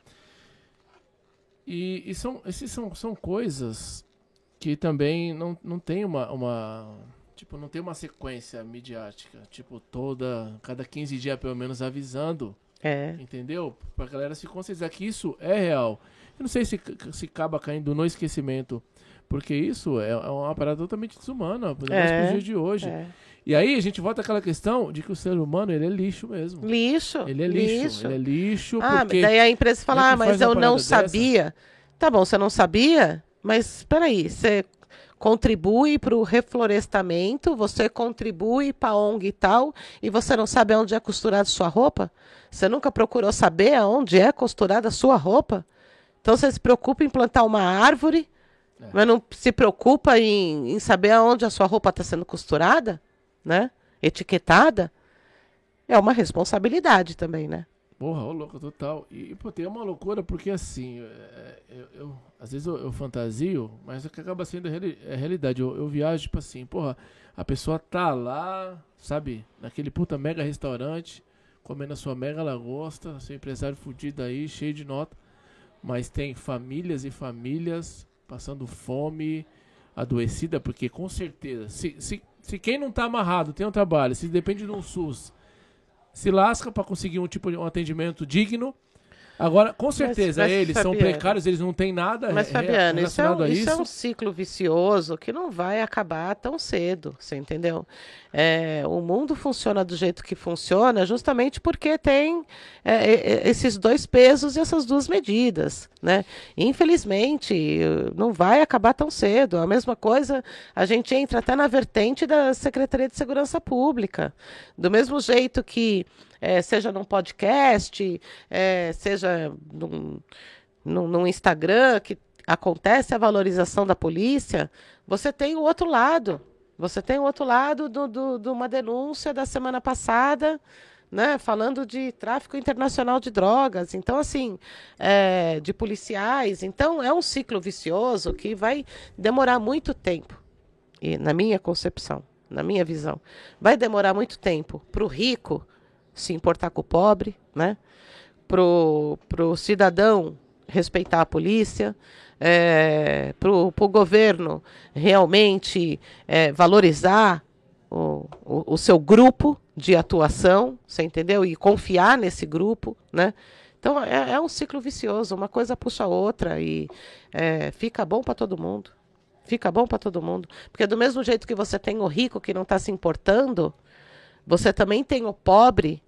E, e são, esses são, são coisas que também não, não tem uma, uma. Tipo, não tem uma sequência midiática. Tipo, toda. Cada 15 dias, pelo menos, avisando. É. Entendeu? Pra galera se conscientizar que isso é real. Eu não sei se, se acaba caindo no esquecimento. Porque isso é, é uma parada totalmente desumana, por é, os dias de hoje. É. E aí a gente volta àquela questão de que o ser humano ele é lixo mesmo. Lixo. Ele é lixo. lixo. Ele é lixo. Ah, porque daí a empresa fala, ah, mas eu não sabia. Dessa? Tá bom, você não sabia? Mas espera aí, você contribui para o reflorestamento, você contribui para a ONG e tal, e você não sabe onde é costurada sua roupa? Você nunca procurou saber aonde é costurada a sua roupa? Então você se preocupa em plantar uma árvore, é. mas não se preocupa em, em saber aonde a sua roupa está sendo costurada? Né? Etiquetada, é uma responsabilidade também, né? Porra, ô louco, total. E, pô, tem uma loucura porque assim, é, eu, eu às vezes eu, eu, fantasio, mas é que acaba sendo a reali é realidade. Eu, eu viajo, tipo assim, porra, a pessoa tá lá, sabe, naquele puta mega restaurante, comendo a sua mega lagosta, seu empresário fudido aí, cheio de nota, mas tem famílias e famílias passando fome, adoecida, porque com certeza, se, se se quem não está amarrado tem um trabalho, se depende de um SUS, se lasca para conseguir um tipo de um atendimento digno. Agora, com certeza, mas, mas, eles Fabiano, são precários, eles não têm nada Mas, Fabiano, isso é, um, isso é um ciclo vicioso que não vai acabar tão cedo, você entendeu? É, o mundo funciona do jeito que funciona justamente porque tem é, é, é, esses dois pesos e essas duas medidas. Né? Infelizmente, não vai acabar tão cedo. A mesma coisa, a gente entra até na vertente da Secretaria de Segurança Pública. Do mesmo jeito que, é, seja num podcast, é, seja num, num, num Instagram, que acontece a valorização da polícia, você tem o outro lado. Você tem o outro lado de uma denúncia da semana passada, né, falando de tráfico internacional de drogas, então assim, é, de policiais. Então é um ciclo vicioso que vai demorar muito tempo, e na minha concepção, na minha visão, vai demorar muito tempo para o rico se importar com o pobre, né, para o cidadão respeitar a polícia, é, para o governo realmente é, valorizar o, o, o, seu grupo de atuação, você entendeu? E confiar nesse grupo, né? Então é, é um ciclo vicioso, uma coisa puxa a outra e é, fica bom para todo mundo. Fica bom para todo mundo. Porque do mesmo jeito que você tem o rico que não está se importando, você também tem o pobre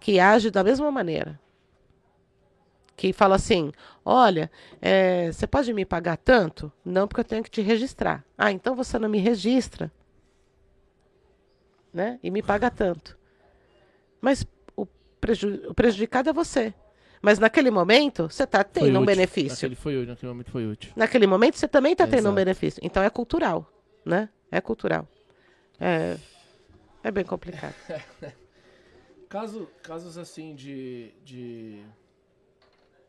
que age da mesma maneira que fala assim: olha, é, você pode me pagar tanto? Não, porque eu tenho que te registrar. Ah, então você não me registra. Né? E me paga tanto. Mas o, preju o prejudicado é você. Mas naquele momento, você está tendo foi um útil. benefício. Naquele, foi, naquele momento foi útil. Naquele momento, você também está tendo um benefício. Então é cultural. Né? É cultural. É, é bem complicado. Caso, casos assim de, de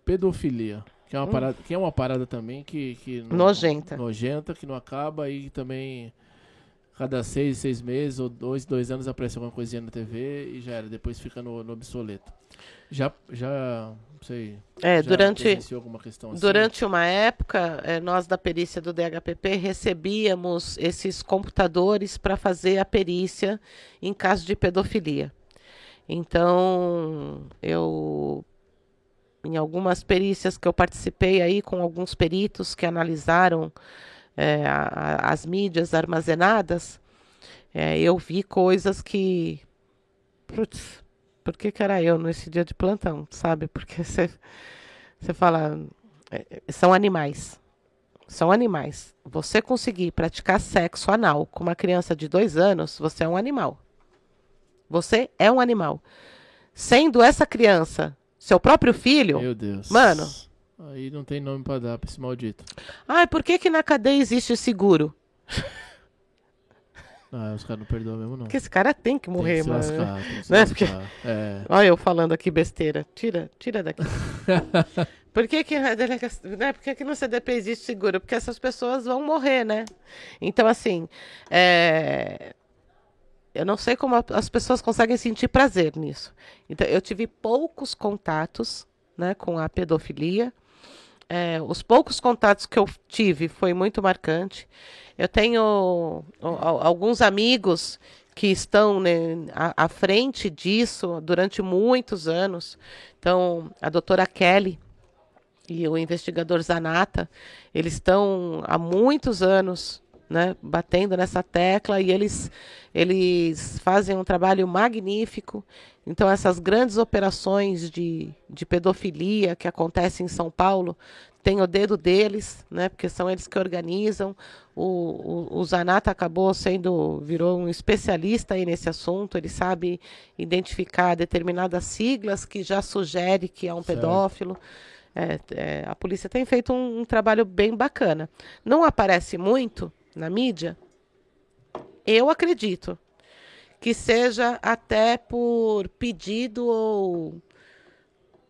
pedofilia. Que é uma, hum. parada, que é uma parada também que. que não, nojenta. Nojenta, que não acaba e também. cada seis, seis meses, ou dois, dois anos aparece alguma coisinha na TV e já era, depois fica no, no obsoleto. Já, já, não sei. É, já durante, presenciou alguma questão assim? durante uma época, eh, nós da perícia do DHPP recebíamos esses computadores para fazer a perícia em caso de pedofilia. Então, eu em algumas perícias que eu participei aí com alguns peritos que analisaram eh, a- as mídias armazenadas, eh, eu vi coisas que. Putz, por que, que era eu nesse dia de plantão, sabe? Porque você você fala. é, é, são animais. São animais. Você conseguir praticar sexo anal com uma criança de dois anos, você é um animal. Você é um animal. Sendo essa criança seu próprio filho. Meu Deus. Mano. Aí não tem nome pra dar pra esse maldito. Ai, por que, que na cadeia existe seguro? Ah, os caras não perdoam mesmo, não. Porque esse cara tem que Tem morrer, que se mano. lascar, tem que se Né? Porque-. É. Olha eu falando aqui besteira. Tira, tira daqui. Por que, que, a delega- né? Por que, que no CDP existe seguro? Porque essas pessoas vão morrer, né? Então, assim, é, eu não sei como as pessoas conseguem sentir prazer nisso. Então, eu tive poucos contatos né, com a pedofilia. É, os poucos contatos que eu tive foi muito marcante. Eu tenho alguns amigos que estão né, à, à frente disso durante muitos anos. Então, a doutora Kelly e o investigador Zanata, eles estão há muitos anos né, batendo nessa tecla e eles, eles fazem um trabalho magnífico. Então, essas grandes operações de, de pedofilia que acontecem em São Paulo, tem o dedo deles, né, porque são eles que organizam. O, o, o Zanata acabou sendo, virou um especialista aí nesse assunto, ele sabe identificar determinadas siglas que já sugere que é um Certo. pedófilo. É, é, a polícia tem feito um, um trabalho bem bacana. Não aparece muito na mídia? Eu acredito que seja até por pedido ou,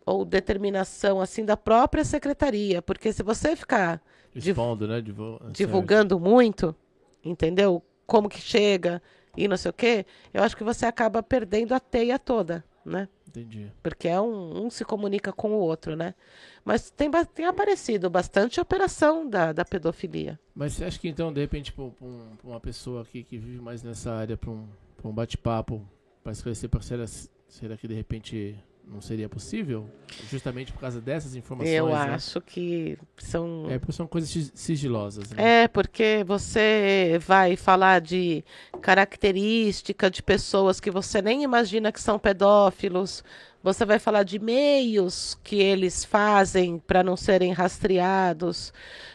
ou determinação assim da própria secretaria, porque se você ficar Div- Expondo, né? Divu- divulgando muito, entendeu? Como que chega e não sei o quê, eu acho que você acaba perdendo a teia toda, né? Entendi. Porque é um, um se comunica com o outro, né? Mas tem, tem aparecido bastante operação da, da pedofilia. Mas você acha que então, de repente, pra, um- um- uma pessoa aqui que vive mais nessa área, pra um, pra um bate-papo, pra esclarecer será, será que de repente não seria possível? Justamente por causa dessas informações. Eu né? acho que são. É, porque são coisas sig- sigilosas, né? É, porque você vai falar de característica de pessoas que você nem imagina que são pedófilos. Você vai falar de meios que eles fazem para não serem rastreados.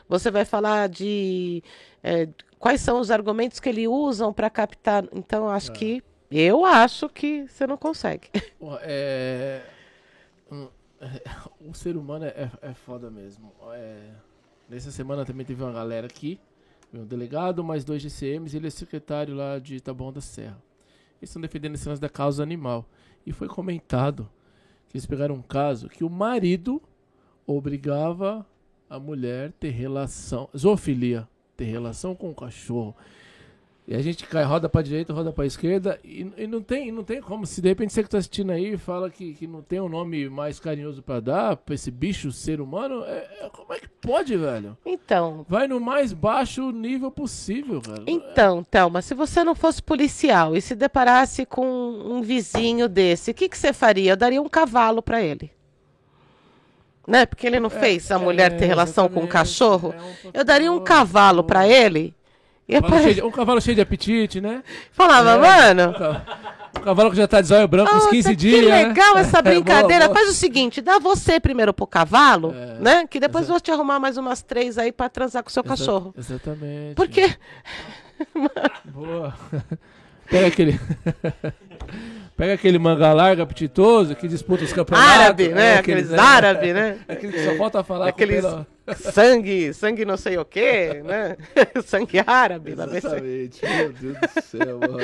Você vai falar de é, quais são os argumentos que eles usam para captar. Então, acho É. que. Eu acho que você não consegue. É... O ser humano é, é foda mesmo. É... Nessa semana também teve uma galera aqui, um delegado, mais dois GCMs, ele é secretário lá de Taboão da Serra. Eles estão defendendo esse lance da causa animal. E foi comentado que eles pegaram um caso que o marido obrigava a mulher ter relação, zoofilia, ter relação com o cachorro. E a gente cai, roda pra direita, roda pra esquerda, e, e não, tem, não tem como. Se de repente você que tá assistindo aí fala que, que não tem um nome mais carinhoso pra dar pra esse bicho, ser humano, é, é- como é que pode, velho? Então, Vai no mais baixo nível possível, cara. Então, Thelma, se você não fosse policial e se deparasse com um vizinho desse, o que, que você faria? Eu daria um cavalo para ele. Né? Porque ele não fez a mulher ter É, relação com o exatamente. cachorro. É um Eu daria um cavalo para ele. E Um cavalo, apare- cheio de, um cavalo cheio de apetite, né? falava, É. mano, Um cavalo que já tá de zóio branco uns "Puta, 15 que dias. né? legal essa É, boa, brincadeira. boa. Faz o seguinte, dá você primeiro pro cavalo, É. né? Que depois Exa- eu vou te arrumar mais umas três aí para transar com o seu Exa- cachorro. Exatamente. Porque Boa. Pega aquele. Pega aquele manga larga, apetitoso, que disputa os campeonatos. árabe, né? É, Aqueles é, árabes, né? Aquele que só falta falar Aqueles com pelo- sangue, sangue não sei o quê, né? sangue árabe. lá. Exatamente. Meu Deus do céu, mano.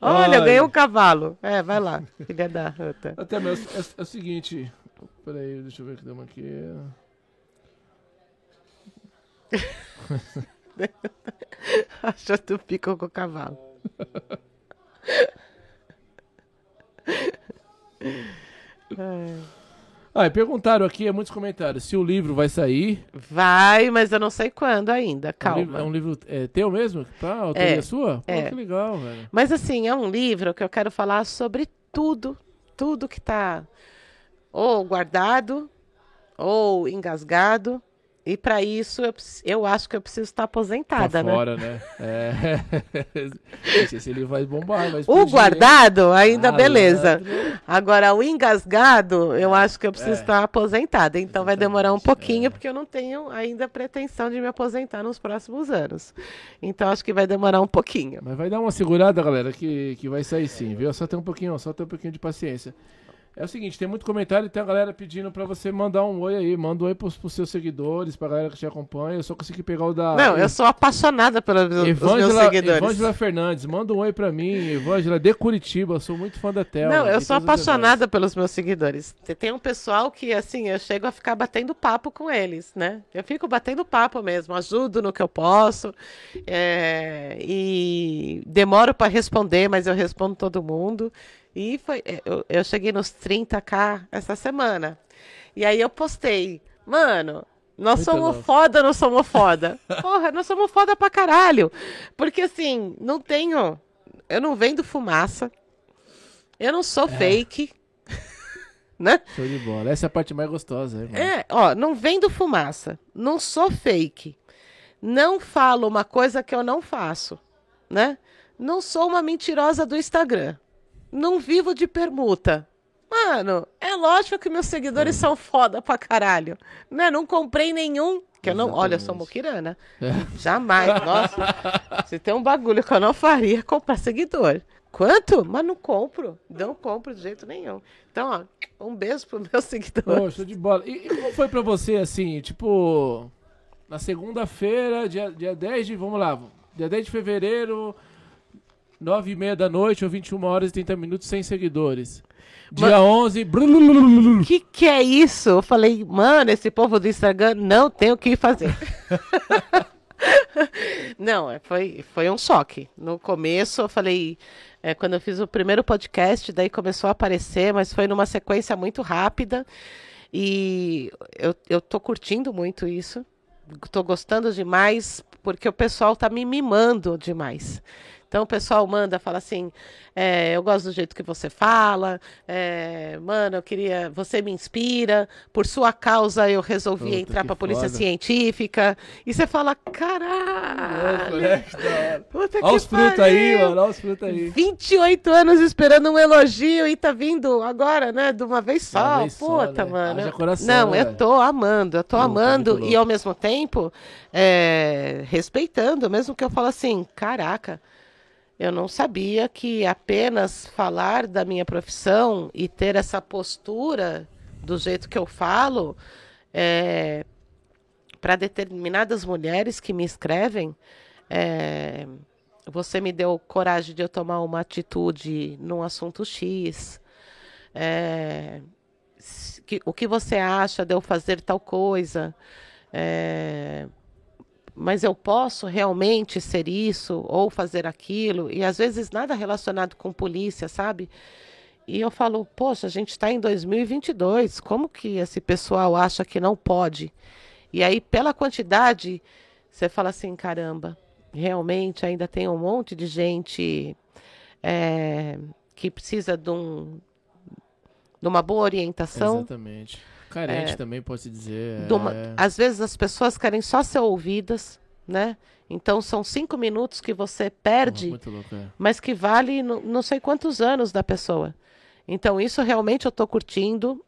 Olha, eu ganhei um cavalo. É, vai lá, filha da ruta. Até mesmo, é, é o seguinte. Peraí, deixa eu ver que deu uma aqui. Achou tu pico com o cavalo. Ah, e perguntaram aqui, é muitos comentários, se o livro vai sair. Vai, mas eu não sei quando ainda, É um calma. livro, é um livro é, teu mesmo? Tá? Autoria É, sua? Pô, é. que legal, velho. Mas assim, é um livro que eu quero falar sobre tudo, tudo que tá ou guardado ou engasgado. E para isso eu, eu acho que eu preciso estar Tá aposentada, né? fora, né? É. Esse, esse livro vai bombar, vai O guardado, ainda Ah, beleza. Agora, o engasgado, eu acho que eu preciso É. estar aposentada. Então vai demorar um Exatamente, pouquinho, é. porque eu não tenho ainda pretensão de me aposentar nos próximos anos. Então acho que vai demorar um pouquinho. Mas vai dar uma segurada, galera, que, que vai sair sim, viu? Só tem um pouquinho, só tem um pouquinho de paciência. É o seguinte, tem muito comentário e tem a galera pedindo pra você mandar um oi aí. Manda um oi pros, pros seus seguidores, pra galera que te acompanha. Eu só consegui pegar o da. Não, eu sou apaixonada pelos meus, seguidores. Evângela Fernandes, manda um oi pra mim. Evângela de Curitiba, sou muito fã da Thelma. Não, eu sou apaixonada pelos meus seguidores. Te- Tem um pessoal que, assim, eu chego a ficar batendo papo com eles, né? Eu fico batendo papo mesmo, ajudo no que eu posso. é, e demoro para responder, mas eu respondo todo mundo. E foi, é, eu, eu cheguei nos 30k essa semana. E aí eu postei, mano. Nós Muito somos louco. foda, nós somos foda. Porra, nós somos foda pra caralho. Porque assim, não tenho. Eu não vendo fumaça. Eu não sou fake. né? Show de bola. Essa é a parte mais gostosa, hein, mano? É, ó, não vendo fumaça. Não sou fake. Não falo uma coisa que eu não faço, né? Não sou uma mentirosa do Instagram. Não vivo de permuta. Mano, é lógico que meus seguidores são foda pra caralho. Né? Não comprei nenhum. Que eu não, olha, eu sou muquirana. É. Jamais. Nossa, se tem um bagulho que eu não faria, é comprar seguidor. Quanto? Mas não compro. Não compro de jeito nenhum. Então, ó, um beijo pro meu seguidor. Show de bola. E, e como foi pra você, assim, tipo, na segunda-feira, dia, dia 10 de, vamos lá, dia 10 de fevereiro, 9 e meia da noite ou 21 horas e 30 minutos sem seguidores. Dia 11, brululululu. O que, que é isso? Eu falei, mano, esse povo do Instagram não tem o que fazer. não, foi, foi um choque. No começo, eu falei, é, quando eu fiz o primeiro podcast, daí começou a aparecer, mas foi numa sequência muito rápida. E eu, eu tô curtindo muito isso. Tô gostando demais, porque o pessoal tá me mimando demais. Então o pessoal manda, fala assim, é, eu gosto do jeito que você fala, é, mano, eu queria, você me inspira, por sua causa eu resolvi Puta, entrar pra polícia foda. científica. E você fala, caralho, hora. puta Olha os frutos aí, pariu." mano, olha os frutos aí. 28 anos esperando um elogio e tá vindo agora, né? De uma vez De uma só. vez só, Puta, né? mano. Coração, Não, né, eu tô amando, eu tô amando e ao mesmo tempo é, respeitando, mesmo que eu falo assim, caraca, eu não sabia que apenas falar da minha profissão e ter essa postura do jeito que eu falo é, para determinadas mulheres que me escrevem, é, você me deu coragem de eu tomar uma atitude num assunto X. É, que- o que você acha de eu fazer tal coisa? É, mas eu posso realmente ser isso ou fazer aquilo? E às vezes nada relacionado com polícia, sabe? E eu falo, poxa, a gente está em 2022, como que esse pessoal acha que não pode? E aí, pela quantidade, você fala assim: caramba, realmente ainda tem um monte de gente é, que precisa de, um, de uma boa orientação. Exatamente. Carente É. também, pode-se dizer. uma- é. Às vezes as pessoas querem só ser ouvidas, né? Então são cinco minutos que você perde, Muito louco, é. mas que vale não, sei quantos anos da pessoa. Então isso realmente eu tô curtindo.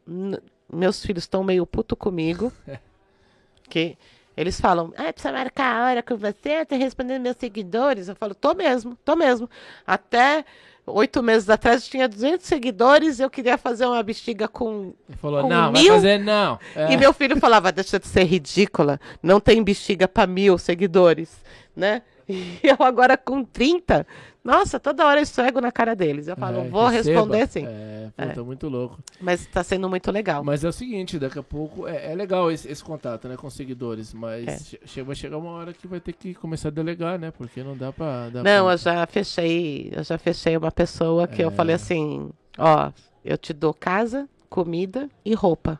Meus filhos estão meio puto comigo. que eles falam, ah, precisa marcar a hora com você, tá respondendo meus seguidores. Eu falo, tô mesmo, tô mesmo. Até oito meses atrás eu tinha 200 seguidores eu queria fazer uma bexiga com Ele falou, com não, vai mil- fazer não. É. e meu filho falava, deixa de ser ridícula, não tem bexiga para mil seguidores, né? E eu agora com 30, nossa, toda hora eu esfrego na cara deles. Eu falo, É, vou receba. responder sim. É, É, pô, tá muito louco. Mas tá sendo muito legal. Mas é o seguinte, daqui a pouco é, é legal esse, esse, contato, né, com seguidores, mas é. vai chegar uma hora que vai ter que começar a delegar, né? Porque não dá pra. Dá não, pra... eu já fechei, eu já fechei uma pessoa que eu é. falei assim, ó, eu te dou casa, comida e roupa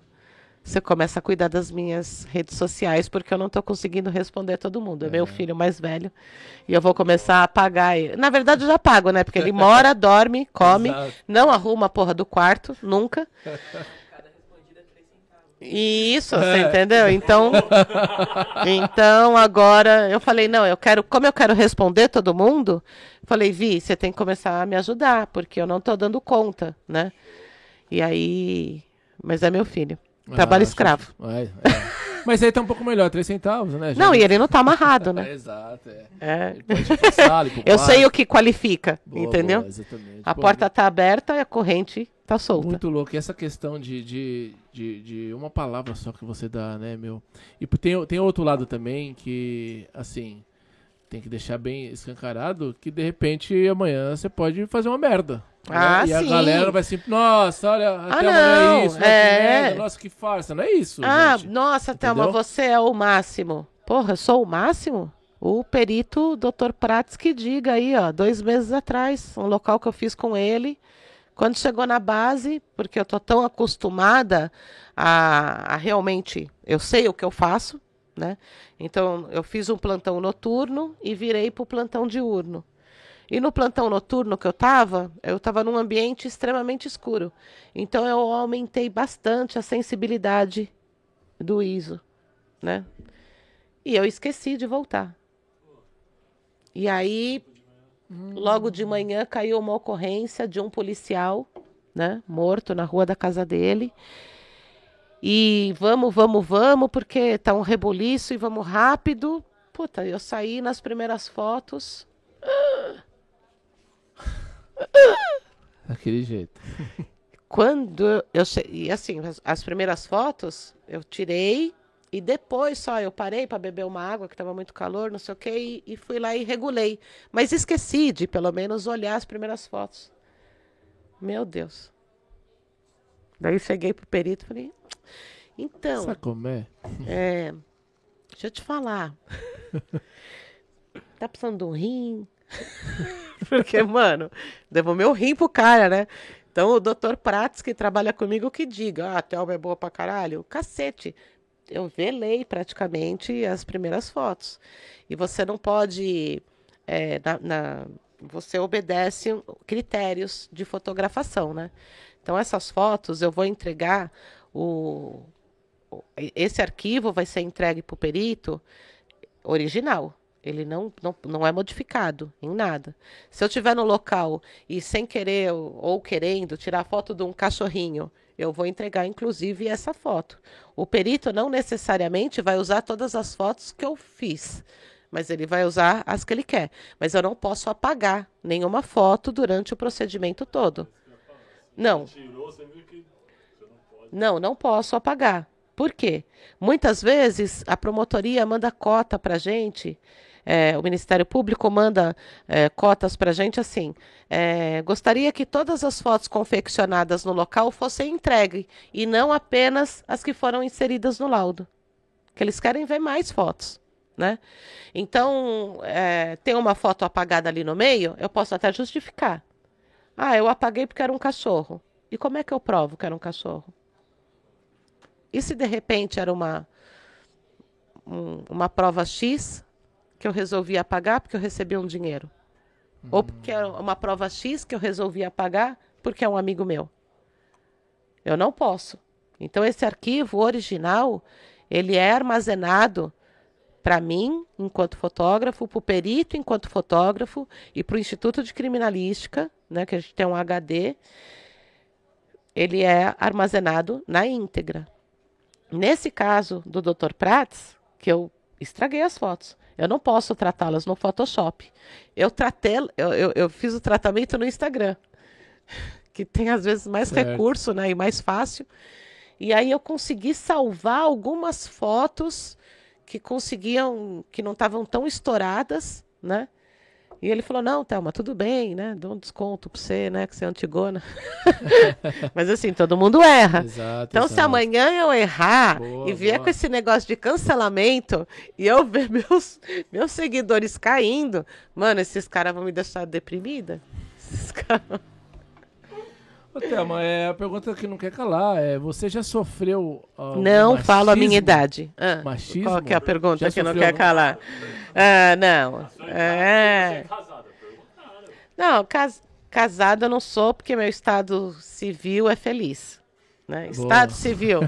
você começa a cuidar das minhas redes sociais, porque eu não estou conseguindo responder todo mundo. É meu filho mais velho. E eu vou começar a pagar. Na verdade, eu já pago, né? Porque ele mora, dorme, come, Exato. não arruma a porra do quarto, nunca. Isso, você é. entendeu? Então, então agora eu falei, não, eu quero, como eu quero responder todo mundo, falei, Vi, você tem que começar a me ajudar, porque eu não estou dando conta, né? E aí, mas é meu filho. Trabalho ah, escravo. É, é. Mas aí tá um pouco melhor, 3 centavos, né? Já... Não, e ele não tá amarrado, né? é, exato, é. é. Passar, eu sei o que qualifica, boa, entendeu? Boa, exatamente. A Pô, porta tá aberta e a corrente tá solta. Muito louco. E essa questão de, de, de, de, uma palavra só que você dá, né, meu? E tem, tem outro lado também que, assim, tem que deixar bem escancarado que de repente amanhã você pode fazer uma merda. Né? Ah, né? e a galera vai sempre, nossa, olha, ah, até não, é isso, é... Que nossa, que farsa, não é isso. Ah, gente. nossa, Thelma, você é o máximo. Porra, eu sou o máximo? O perito Dr. Prates que diga aí, ó, dois meses atrás, um local que eu fiz com ele. Quando chegou na base, porque eu tô tão acostumada a, a realmente, eu sei o que eu faço, né? Então, eu fiz um plantão noturno e virei para o plantão diurno. E no plantão noturno que eu estava, eu estava num ambiente extremamente escuro. Então eu aumentei bastante a sensibilidade do ISO, né? E eu esqueci de voltar. E aí, logo de manhã caiu uma ocorrência de um policial, né, morto na rua da casa dele. E vamos, vamos, vamos, porque tá um rebuliço e vamos rápido. Puta, eu saí nas primeiras fotos. Daquele jeito. Quando eu e assim, as, as, primeiras fotos eu tirei e depois só eu parei para beber uma água que estava muito calor, não sei o que, e, e, fui lá e regulei. Mas esqueci de pelo menos olhar as primeiras fotos. Meu Deus. Daí cheguei pro perito e falei: "Então, Sabe como é? É, deixa eu te falar. tá precisando de um rim? Porque, mano, devo meu rim pro cara, né? Então, o doutor Prates, que trabalha comigo, que diga, ah, a Thelma é boa pra caralho. Cacete. Eu velei praticamente as primeiras fotos. E você não pode. É, na, na, você obedece critérios de fotografação, né? Então, essas fotos eu vou entregar o. Esse arquivo vai ser entregue para o perito original. Ele não, não, não é modificado em nada. Se eu estiver no local e sem querer ou querendo tirar foto de um cachorrinho, eu vou entregar inclusive essa foto. O perito não necessariamente vai usar todas as fotos que eu fiz, mas ele vai usar as que ele quer. Mas eu não posso apagar nenhuma foto durante o procedimento todo. Não. Não, não posso apagar. Por quê? Muitas vezes a promotoria manda cota para gente é, o Ministério Público manda é, cotas para a gente assim. É, gostaria que todas as fotos confeccionadas no local fossem entregues e não apenas as que foram inseridas no laudo. Que eles querem ver mais fotos. Né? Então, é, tem uma foto apagada ali no meio, eu posso até justificar. Ah, eu apaguei porque era um cachorro. E como é que eu provo que era um cachorro? E se de repente era uma, um, uma prova X que eu resolvi apagar porque eu recebi um dinheiro. Ou porque é uma prova X que eu resolvi apagar porque é um amigo meu. Eu não posso. Então esse arquivo original, ele é armazenado para mim, enquanto fotógrafo, para o perito, enquanto fotógrafo, e para o Instituto de Criminalística, né, que a gente tem um HD, ele é armazenado na íntegra. Nesse caso do Dr. Prats, que eu estraguei as fotos, eu não posso tratá-las no Photoshop. Eu tratei, eu, eu, eu, fiz o tratamento no Instagram, que tem às vezes mais certo. recurso, né, e mais fácil. E aí eu consegui salvar algumas fotos que conseguiam, que não estavam tão estouradas, né? E ele falou, não, Thelma, tudo bem, né? Dou um desconto pra você, né? Que você é antigona. Mas assim, todo mundo erra. Exato, Então, se exato. amanhã eu errar Boa, e vier boa. com esse negócio de cancelamento e eu ver meus, meus seguidores caindo, mano, esses caras vão me deixar deprimida. Esses caras... Ô, Thelma, é a pergunta que não quer calar. É, você já sofreu. algum Não falo a minha machismo? idade. Ah, Machismo? Qual que é a pergunta Já que não quer calar? Ah, não. É. Não, cas casada eu não sou, porque meu estado civil é feliz. Né? Estado civil.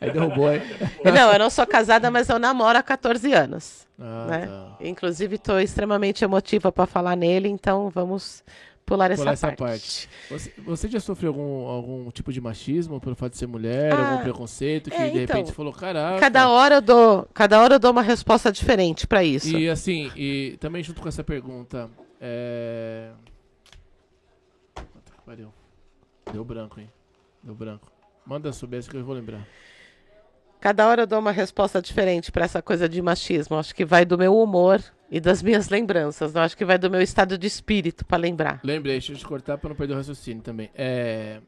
Aí derrubou, hein? Não, eu não sou casada, mas eu namoro há 14 anos. Ah, né? tá. Inclusive, estou extremamente emotiva para falar nele, então vamos pular essa, Pular essa parte. parte. Você, você já sofreu algum, algum tipo de machismo pelo fato de ser mulher, Ah, algum preconceito que é, de então, repente falou, caraca. Cada hora eu dou, cada hora eu dou uma resposta diferente para isso. E assim, e também junto com essa pergunta, é. Pariu. Deu branco, hein? Deu branco. Manda sobre essa que eu vou lembrar. Cada hora eu dou uma resposta diferente para essa coisa de machismo. Acho que vai do meu humor e das minhas lembranças. Não acho que vai do meu estado de espírito para lembrar. Lembrei, deixa eu te cortar pra não perder o raciocínio também. É.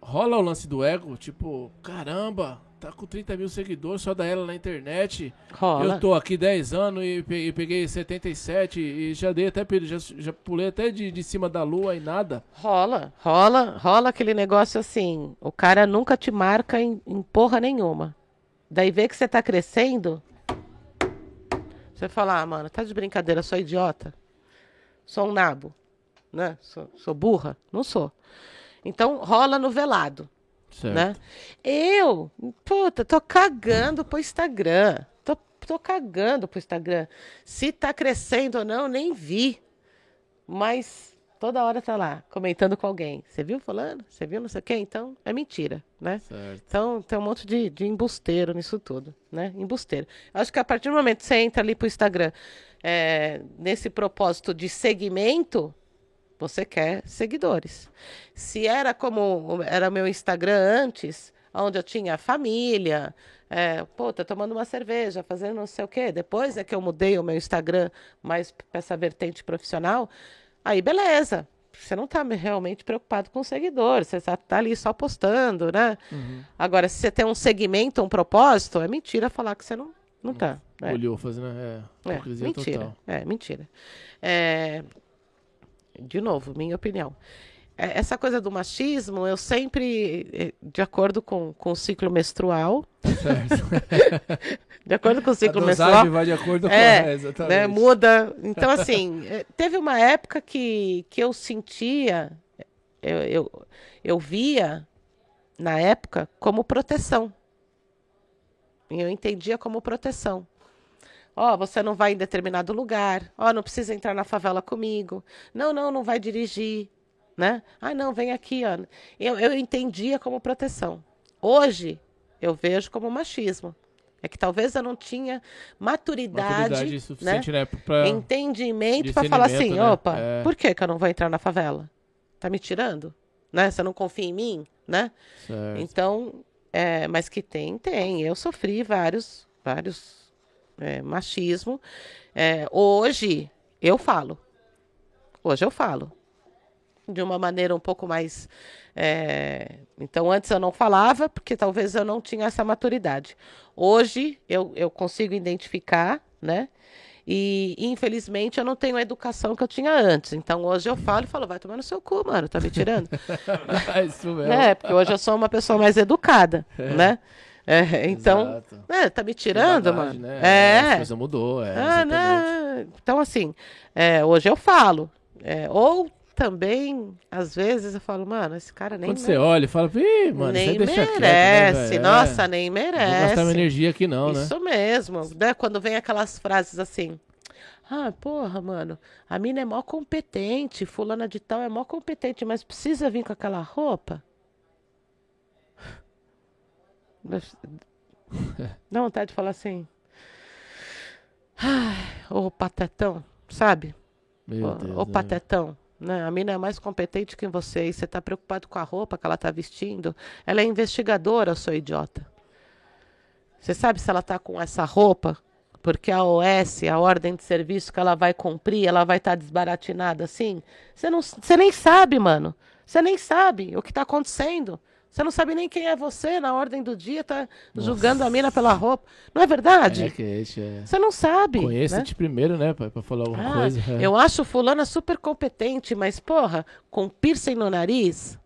Rola o lance do ego, tipo, caramba, tá com 30 mil seguidores, só da ela na internet. Rola. Eu tô aqui 10 anos e pe- e peguei 77 e já dei até já, já pulei até de, de cima da lua e nada. Rola, rola, rola aquele negócio assim. O cara nunca te marca em, em porra nenhuma. Daí vê que você tá crescendo. Você fala, ah, mano, tá de brincadeira, sou idiota. Sou um nabo. Né? Sou, sou burra? Não sou. Então rola no velado. Certo. né? Eu, puta, tô cagando pro Instagram. Tô, tô cagando pro Instagram. Se tá crescendo ou não, nem vi. Mas toda hora tá lá, comentando com alguém. Você viu falando? Você viu não sei o quê? Então, é mentira, né? Certo. Então, tem um monte de, de embusteiro nisso tudo, né? Embusteiro. Acho que a partir do momento que você entra ali pro Instagram, é, nesse propósito de segmento, você quer seguidores. Se era como era meu Instagram antes, onde eu tinha família, é, pô, tô tomando uma cerveja, fazendo não sei o quê. Depois é que eu mudei o meu Instagram mais para essa vertente profissional, aí beleza. Você não está realmente preocupado com seguidores, você está ali só postando, né? Agora, se você tem um segmento, um propósito, é mentira falar que você não, não tá. né? Olhou fazendo. É, É, mentira. total. É, mentira. É, de novo, minha opinião. É, Essa coisa do machismo, eu sempre, eh, de acordo com, com o ciclo menstrual, de acordo com o ciclo a menstrual, vai de acordo com É, é, exatamente. né, muda. Então, assim, eh, teve uma época que, que eu sentia, eu, eu, eu via, na época, como proteção. E eu entendia como proteção. Ó, você não vai em determinado lugar. Ó, não precisa entrar na favela comigo. Não, não, não vai dirigir. Né? Ah, não, vem aqui, ó. Eu, eu entendia como proteção. Hoje, eu vejo como machismo. É que talvez eu não tinha maturidade, Maturidade né? suficiente, né? Pra... entendimento para falar assim, né? opa, É. por que, que eu não vou entrar na favela? Tá me tirando? Né? Você não confia em mim? Né? Certo. Então, é, mas que tem, tem. Eu sofri vários, vários é, machismo. É, hoje, eu falo. Hoje eu falo. De uma maneira um pouco mais. é, Então, antes eu não falava, porque talvez eu não tinha essa maturidade. Hoje, eu, eu consigo identificar, né? E, infelizmente, eu não tenho a educação que eu tinha antes. Então, hoje eu falo e falo, vai tomar no seu cu, mano, tá me tirando? Isso mesmo. né? Porque hoje eu sou uma pessoa mais educada, né? É, então, né, tá me tirando, Verdade, mano? Né? É. A coisa mudou, é. Ah, não. Então, assim, é, hoje eu falo. É, ou também, às vezes, eu falo, mano, esse cara nem, Quando me- você olha e fala, ih, mano, isso nem deixa quieto, né, merece. velho? Nossa, É. nem Vou gastar minha merece. energia aqui não, né? Isso mesmo. Né? Quando vem aquelas frases assim. Ah, porra, mano, a mina é mó competente, fulana de tal é mó competente, mas precisa vir com aquela roupa? Dá vontade de falar assim. Ai, ô patetão, sabe? Meu Ô, Deus. ô né, patetão. Né? A mina é mais competente que você e você tá preocupado com a roupa que ela tá vestindo. Ela é investigadora, seu idiota. Você sabe se ela tá com essa roupa porque a OS, a ordem de serviço que ela vai cumprir, ela vai estar tá desbaratinada assim? Você não, você nem sabe, mano. Você nem sabe o que está acontecendo. Você não sabe nem quem é você na ordem do dia, tá Nossa. julgando a mina pela roupa. Não é verdade? É que é isso, é. Você não sabe. Conheça-te né? primeiro, né, pai, pra falar alguma ah, coisa. É. Eu acho fulana super competente, mas, porra, com piercing no nariz.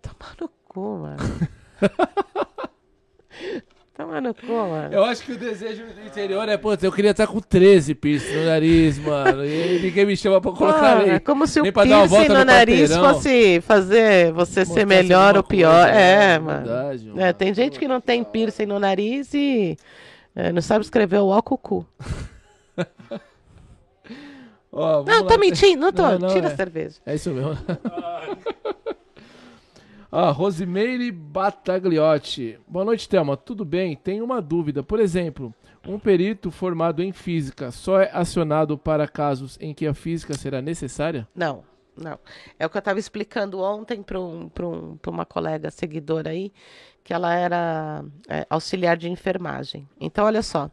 Toma no cu, mano. Toma no cu, mano. Eu acho que o desejo do interior é, pô, eu queria estar com 13 piercing no nariz, mano. E ninguém me chama pra colocar É como se o piercing no, no nariz fosse fazer você Mostrar ser melhor ou pior. Coisa, é, é, mano. Verdade, mano. É, tem gente que não tem piercing no nariz e é, não sabe escrever o ó cu. oh, não, lá. tô mentindo, não tô. Não, não, Tira é. a cerveja. É isso mesmo. Ah, Rosimeire Batagliotti. Boa noite, Thelma. Tudo bem? Tenho uma dúvida. Por exemplo, um perito formado em física só é acionado para casos em que a física será necessária? Não, não. É o que eu estava explicando ontem para um, um, uma colega seguidora aí, que ela era é, auxiliar de enfermagem. Então, olha só.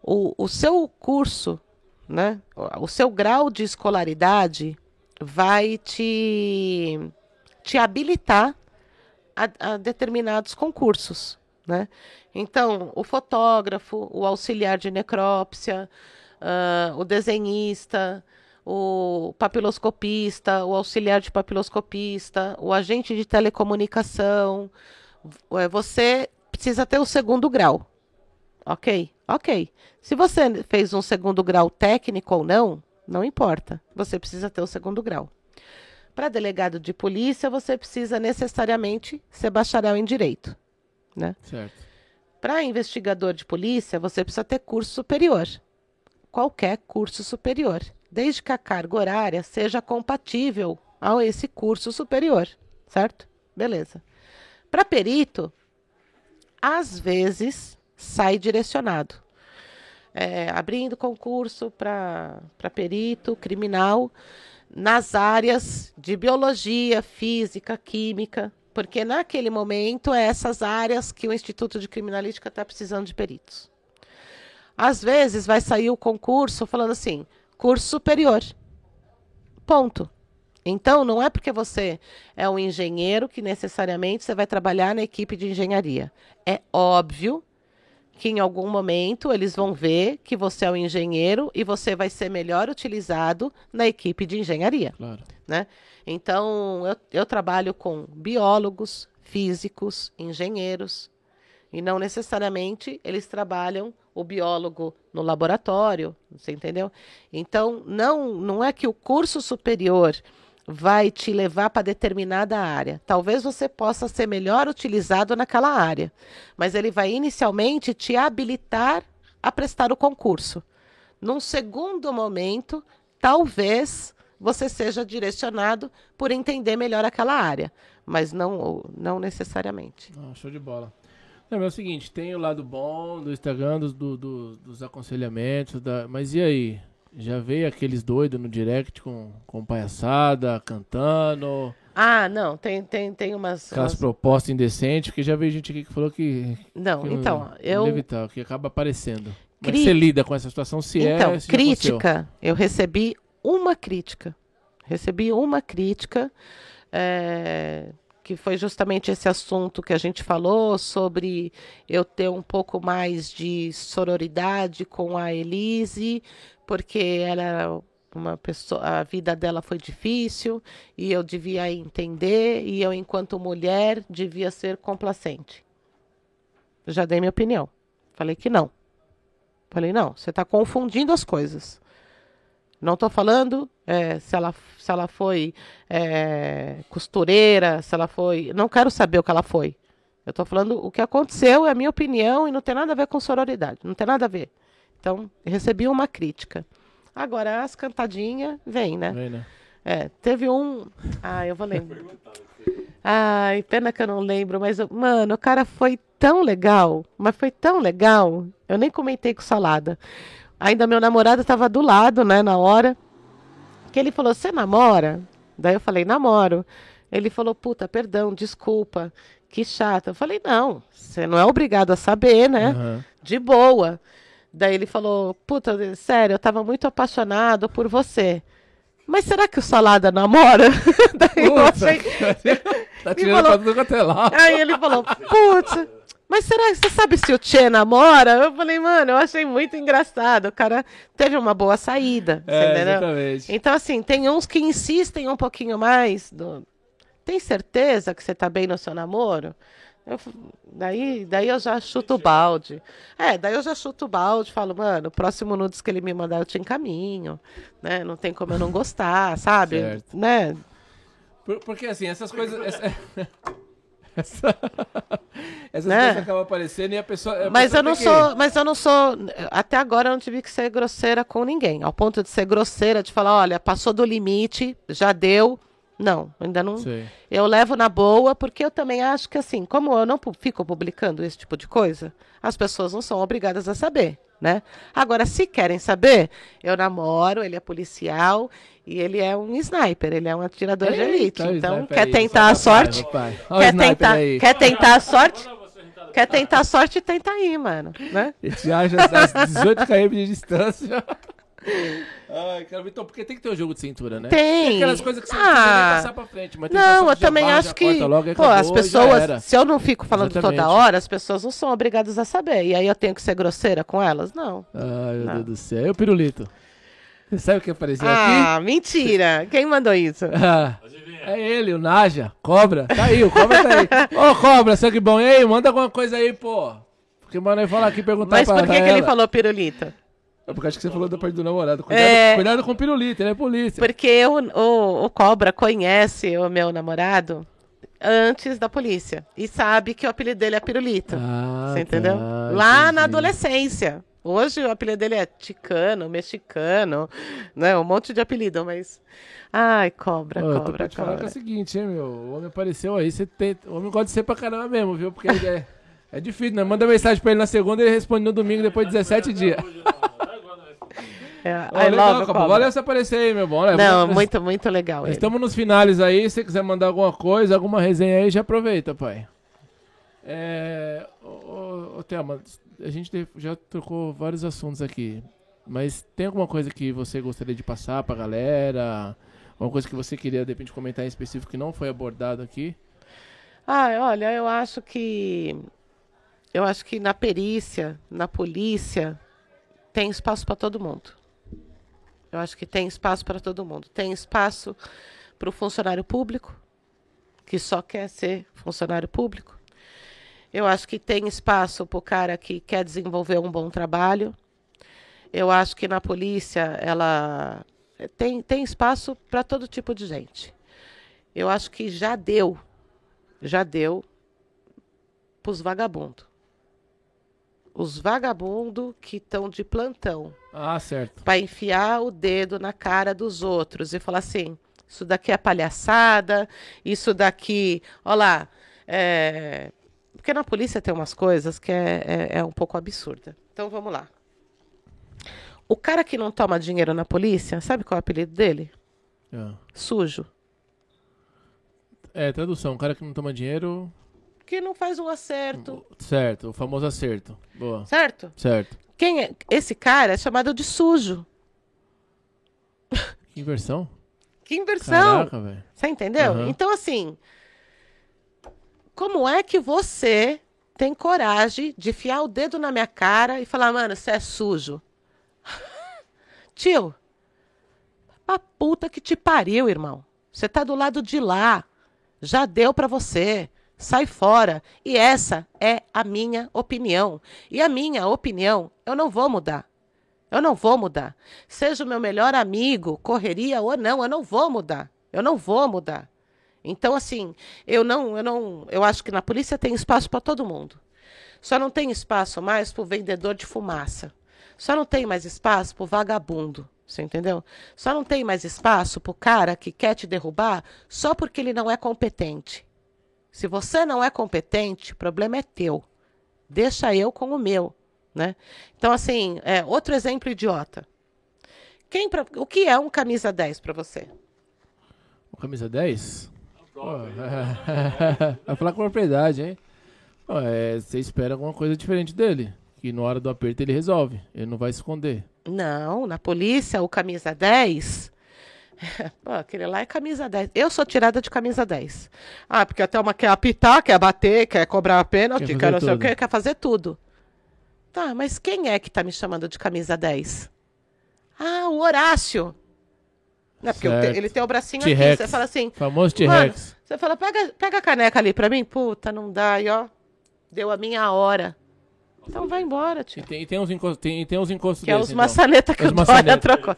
O, o seu curso, né, o seu grau de escolaridade vai te te habilitar a, a determinados concursos. Né? Então, o fotógrafo, o auxiliar de necrópsia, uh, o desenhista, o papiloscopista, o auxiliar de papiloscopista, o agente de telecomunicação. É, você precisa ter o segundo grau. Ok? Ok. Se você fez um segundo grau técnico ou não, não importa. Você precisa ter o segundo grau. Para delegado de polícia, você precisa necessariamente ser bacharel em direito, né? Certo. Para investigador de polícia, você precisa ter curso superior. Qualquer curso superior, desde que a carga horária seja compatível a esse curso superior, certo? Beleza. Para perito, às vezes sai direcionado. É, abrindo concurso para perito criminal, nas áreas de biologia, física, química, porque naquele momento é essas áreas que o Instituto de Criminalística está precisando de peritos. Às vezes vai sair o concurso falando assim, curso superior. Ponto. Então, não é porque você é um engenheiro que necessariamente você vai trabalhar na equipe de engenharia. É óbvio que em algum momento eles vão ver que você é um engenheiro e você vai ser melhor utilizado na equipe de engenharia. Claro. Né? Então, eu, eu trabalho com biólogos, físicos, engenheiros, e não necessariamente eles trabalham o biólogo no laboratório, você entendeu? Então, não, não é que o curso superior vai te levar para determinada área. Talvez você possa ser melhor utilizado naquela área, mas ele vai inicialmente te habilitar a prestar o concurso. Num segundo momento, talvez você seja direcionado por entender melhor aquela área, mas não, não necessariamente. Ah, show de bola. Não, é o seguinte, tem o lado bom do Instagram, dos, do, do, dos aconselhamentos, da... mas e aí? Já veio aqueles doidos no direct com, com palhaçada, cantando. Ah, não, tem, tem, tem umas. Aquelas umas... propostas indecentes, porque já veio gente aqui que falou que. Não, que então, eu. Inevitável, que acaba aparecendo. Como Cri... é que você lida com essa situação se então, é. Então, crítica. Eu recebi uma crítica. Recebi uma crítica. É, que foi justamente esse assunto que a gente falou sobre eu ter um pouco mais de sororidade com a Elise, porque ela uma pessoa, a vida dela foi difícil e eu devia entender e eu enquanto mulher devia ser complacente. Já dei minha opinião. Falei que não. Falei não, você está confundindo as coisas. Não estou falando é, se, ela, se ela foi é, costureira, se ela foi. Não quero saber o que ela foi. Eu estou falando o que aconteceu, é a minha opinião e não tem nada a ver com sororidade. Não tem nada a ver. Então, recebi uma crítica. Agora, as cantadinhas, vem, né? Vem, né? É, teve um. Ah, eu vou lembrar. Ai, pena que eu não lembro, mas, mano, o cara foi tão legal, mas foi tão legal. Eu nem comentei com salada. Ainda meu namorado estava do lado, né, na hora. Que ele falou: Você namora? Daí eu falei: Namoro. Ele falou: Puta, perdão, desculpa, que chato. Eu falei: Não, você não é obrigado a saber, né? Uhum. De boa. Daí ele falou: Puta, sério, eu tava muito apaixonado por você. Mas será que o Salada namora? Daí eu achei. tá tirando falou... pra tudo quanto é lá. Aí ele falou: Putz, mas será que você sabe se o Tchê namora? Eu falei, mano, eu achei muito engraçado. O cara teve uma boa saída. É, entendeu? Exatamente. Então, assim, tem uns que insistem um pouquinho mais. Do... Tem certeza que você tá bem no seu namoro? Eu, daí, daí eu já chuto o balde. É, daí eu já chuto o balde, falo, mano, o próximo nudes que ele me mandar eu te encaminho, né? Não tem como eu não gostar, sabe? Certo. Né? Por, porque assim, essas coisas. Essa, essa, essas né? coisas acabam aparecendo e a pessoa. A mas pessoa eu não que... sou. Mas eu não sou. Até agora eu não tive que ser grosseira com ninguém. Ao ponto de ser grosseira, de falar, olha, passou do limite, já deu não, ainda não. Sei. Eu levo na boa, porque eu também acho que, assim, como eu não fico publicando esse tipo de coisa, as pessoas não são obrigadas a saber, né? Agora, se querem saber, eu namoro, ele é policial e ele é um sniper, ele é um atirador Eita, de elite. Então, quer tentar a sorte? quer, tentar, quer tentar a sorte? Quer tentar a sorte, tenta aí, mano. Né? Esse acha às 18 km de distância. Ai, cara, então, porque tem que ter um jogo de cintura, né? Tem. tem aquelas coisas que você ah, não precisa passar pra frente. Mas não, eu também acho que. Logo, pô, acabou, as pessoas. Se eu não fico falando Exatamente. toda hora, as pessoas não são obrigadas a saber. E aí eu tenho que ser grosseira com elas? Não. Ai, meu não. Deus do céu. E o pirulito? Sabe o que apareceu ah, aqui? Ah, mentira. Quem mandou isso? Ah, é ele, o Naja. Cobra. Tá aí, o Cobra tá aí. Ô, oh, Cobra, sangue bom. E aí, manda alguma coisa aí, pô. Porque mano aí falar aqui perguntar Mas por que, que ele falou pirulito? É porque acho que você falou da parte do namorado. Cuidado, é... cuidado com o pirulito, ele é polícia. Porque o, o, o Cobra conhece o meu namorado antes da polícia. E sabe que o apelido dele é pirulito. Ah, você entendeu? Tá, Lá entendi. na adolescência. Hoje o apelido dele é ticano, mexicano, né? Um monte de apelido, mas. Ai, cobra, Ô, cobra. Eu tô pra te cobra. falar que é o seguinte, hein, meu? O homem apareceu aí, você tem. O homem gosta de ser pra caramba mesmo, viu? Porque é, é difícil, né? Manda mensagem pra ele na segunda e ele responde no domingo depois de 17 dias. É, I legal, love Cobra. Valeu você aparecer aí, meu bom. Não, muito, muito legal. Estamos nos finales aí. Se você quiser mandar alguma coisa, alguma resenha aí, já aproveita, pai. É. Ô, ô, Thelma, a gente já trocou vários assuntos aqui. Mas tem alguma coisa que você gostaria de passar pra galera? Alguma coisa que você queria, de repente, comentar em específico que não foi abordado aqui? Ah, olha, eu acho que. Eu acho que na perícia, na polícia, tem espaço para todo mundo. Eu acho que tem espaço para todo mundo. Tem espaço para o funcionário público, que só quer ser funcionário público. Eu acho que tem espaço para o cara que quer desenvolver um bom trabalho. Eu acho que na polícia ela tem, tem espaço para todo tipo de gente. Eu acho que já deu, já deu para os vagabundos os vagabundos que estão de plantão. Ah, certo. Para enfiar o dedo na cara dos outros e falar assim: isso daqui é palhaçada, isso daqui. Olha lá. É... Porque na polícia tem umas coisas que é, é, é um pouco absurda. Então vamos lá. O cara que não toma dinheiro na polícia, sabe qual é o apelido dele? É. Sujo. É, tradução. O cara que não toma dinheiro que não faz um acerto. Certo, o famoso acerto. Boa. Certo? Certo. Quem é? Esse cara é chamado de sujo. Que inversão? Que inversão. Caraca, velho. Você entendeu? Uhum. Então, assim, como é que você tem coragem de fiar o dedo na minha cara e falar, mano, você é sujo? Tio, a puta que te pariu, irmão. Você tá do lado de lá. Já deu para você sai fora. E essa é a minha opinião. E a minha opinião eu não vou mudar. Eu não vou mudar. Seja o meu melhor amigo, correria ou não, eu não vou mudar. Eu não vou mudar. Então, assim, eu não, eu não, eu acho que na polícia tem espaço para todo mundo. Só não tem espaço mais para o vendedor de fumaça. Só não tem mais espaço para o vagabundo. Você entendeu? Só não tem mais espaço para o cara que quer te derrubar só porque ele não é competente. Se você não é competente, o problema é teu. Deixa eu com o meu. Né? Então, assim, é, outro exemplo idiota. Quem pra, o que é um camisa 10 para você? Um camisa 10? Vai falar com propriedade, hein? é, você espera alguma coisa diferente dele. que na hora do aperto ele resolve. Ele não vai esconder. Não, na polícia, o camisa 10. Pô, aquele lá é camisa 10. Eu sou tirada de camisa 10. Ah, porque até uma quer apitar, quer bater, quer cobrar a pênalti, Quer quer não fazer sei o tudo. quê, quer fazer tudo. Tá, mas quem é que tá me chamando de camisa 10? Ah, o Horácio. Não, porque te- ele tem o bracinho aqui. Você fala assim, Famoso T-Rex. você fala, pega, pega a caneca ali pra mim. Puta, não dá. E ó, deu a minha hora. Então vai embora, E tio. tem, e tem uns encostos, tem, e tem uns encostos Que é os então. maçaneta que Os o Dória trocou.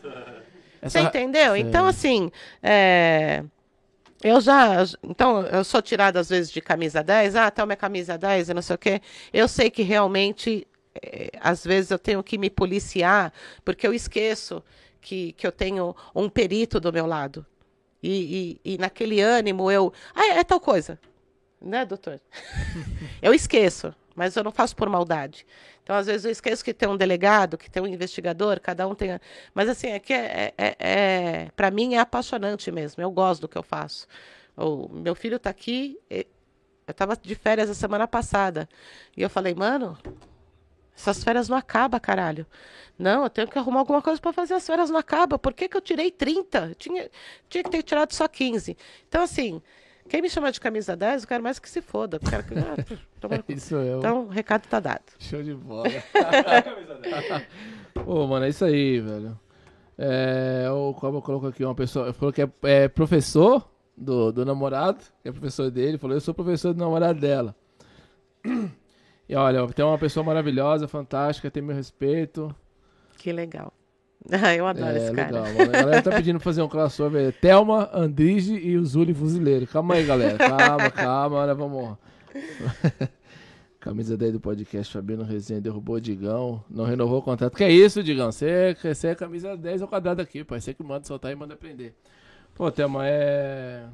Essa- Você entendeu? Sei. Então, assim, é, eu já. Então, eu sou tirada às vezes de camisa 10, ah, tá minha camisa 10 e não sei o quê. Eu sei que realmente, é, às vezes, eu tenho que me policiar, porque eu esqueço que, que eu tenho um perito do meu lado. E, e, e naquele ânimo eu. Ah, é tal coisa. Né, doutor? eu esqueço, mas eu não faço por maldade. Então, às vezes, eu esqueço que tem um delegado, que tem um investigador, cada um tem. a- Mas, assim, é que é, é, é, para mim é apaixonante mesmo. Eu gosto do que eu faço. O meu filho está aqui. Eu estava de férias a semana passada. E eu falei, mano, essas férias não acabam, caralho. Não, eu tenho que arrumar alguma coisa para fazer. As férias não acabam. Por que, que eu tirei 30? Eu tinha, tinha que ter tirado só 15. Então, assim, quem me chama de camisa 10, eu quero mais que se foda. Eu quero que. Ah. Isso eu. então, o recado está dado. Show de bola. Pô, mano, é isso aí, velho. É, o Coba colocou aqui uma pessoa, falou que é, é professor do, do namorado, que é professor dele, falou, eu sou professor do namorado dela. E olha, tem uma pessoa maravilhosa, fantástica, tem meu respeito. Que legal. Ah, eu adoro É, esse cara. legal, mano. A galera tá pedindo pra fazer um crossover. Thelma, Andrige e o Zuli Fuzileiro. Calma aí, galera. Calma, calma, olha, vamos. Camisa 10 do podcast, Fabiano Resenha derrubou o Digão. Não renovou o contrato. Que é isso, Digão? Você, você é camisa 10 ao quadrado aqui, pai. Você que manda soltar e manda prender. Pô, Thelma, é.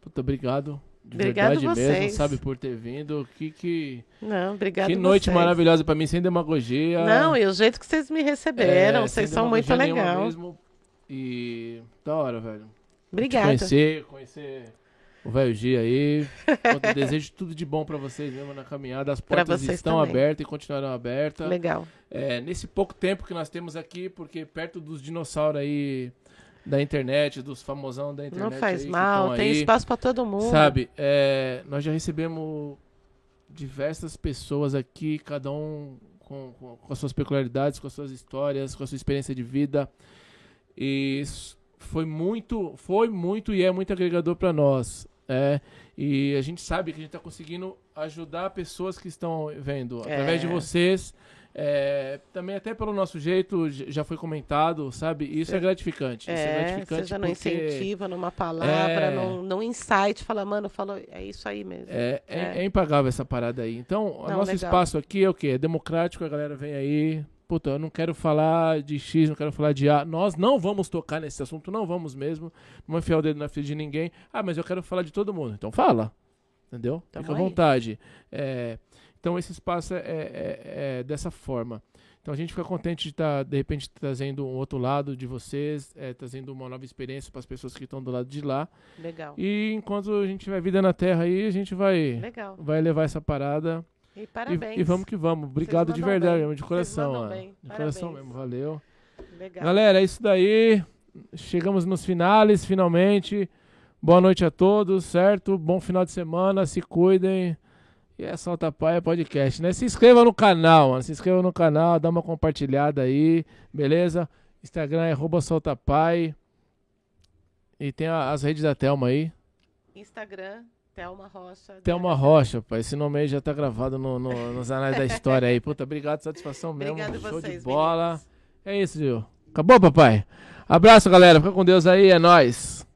Puta, obrigado. De Obrigado verdade mesmo, vocês. sabe, por ter vindo. Que, que, Não, obrigado que noite vocês. maravilhosa pra mim, sem demagogia. Não, e o jeito que vocês me receberam, É, vocês são muito legal. mesmo. E da hora, velho. Obrigada. Conhecer, conhecer o velho G aí. Eu desejo tudo de bom pra vocês mesmo na caminhada. As portas estão também. abertas e continuarão abertas. Legal. É, nesse pouco tempo que nós temos aqui, porque perto dos dinossauros aí da internet, dos famosão da internet. Não faz mal, tem aí, espaço pra todo mundo. Sabe, é, nós já recebemos diversas pessoas aqui, cada um com, com, com as suas peculiaridades, com as suas histórias, com a sua experiência de vida. E foi muito, foi muito e é muito agregador para nós. É, e a gente sabe que a gente está conseguindo ajudar pessoas que estão vendo através de É. vocês. É, também até pelo nosso jeito, já foi comentado, sabe? Isso é, Cê- gratificante. isso é É, gratificante seja no porque incentivo, numa palavra, É. num insight, fala, mano, falou, é isso aí mesmo. É, é, É. é impagável essa parada aí. Então, o Não, nosso legal. espaço aqui é o quê? É democrático, a galera vem aí. Puta, eu não quero falar de X, não quero falar de A. Nós não vamos tocar nesse assunto, não vamos mesmo. Não vamos enfiar o dedo na filha de ninguém. Ah, mas eu quero falar de todo mundo. Então fala. Entendeu? Tamo Fica à vontade. É, então, esse espaço é, é- é dessa forma. Então, a gente fica contente de estar, de repente, trazendo um outro lado de vocês, é, trazendo uma nova experiência para as pessoas que estão do lado de lá. Legal. E enquanto a gente tiver vida na Terra aí, a gente vai Legal. vai levar essa parada. E E, parabéns. e vamos que vamos. Obrigado de verdade, bem. mesmo, de coração. ó. De coração mesmo, valeu. Legal. Galera, é isso daí. Chegamos nos finales, finalmente. Boa noite a todos, certo? Bom final de semana, se cuidem. E é Solta Paia Podcast, né? Se inscreva no canal, mano. Se inscreva no canal, dá uma compartilhada aí, beleza? Instagram é arroba soltapai. E tem a- as redes da Thelma aí. Instagram, Thelma Rocha. Thelma Rocha, pai. Esse nome aí já tá gravado no- no- nos anais da história aí. Puta, obrigado, satisfação mesmo. Obrigado Show vocês, de bola. meninos. É isso, Gil. Acabou, papai? Abraço, galera. Fica com Deus aí. É nóis.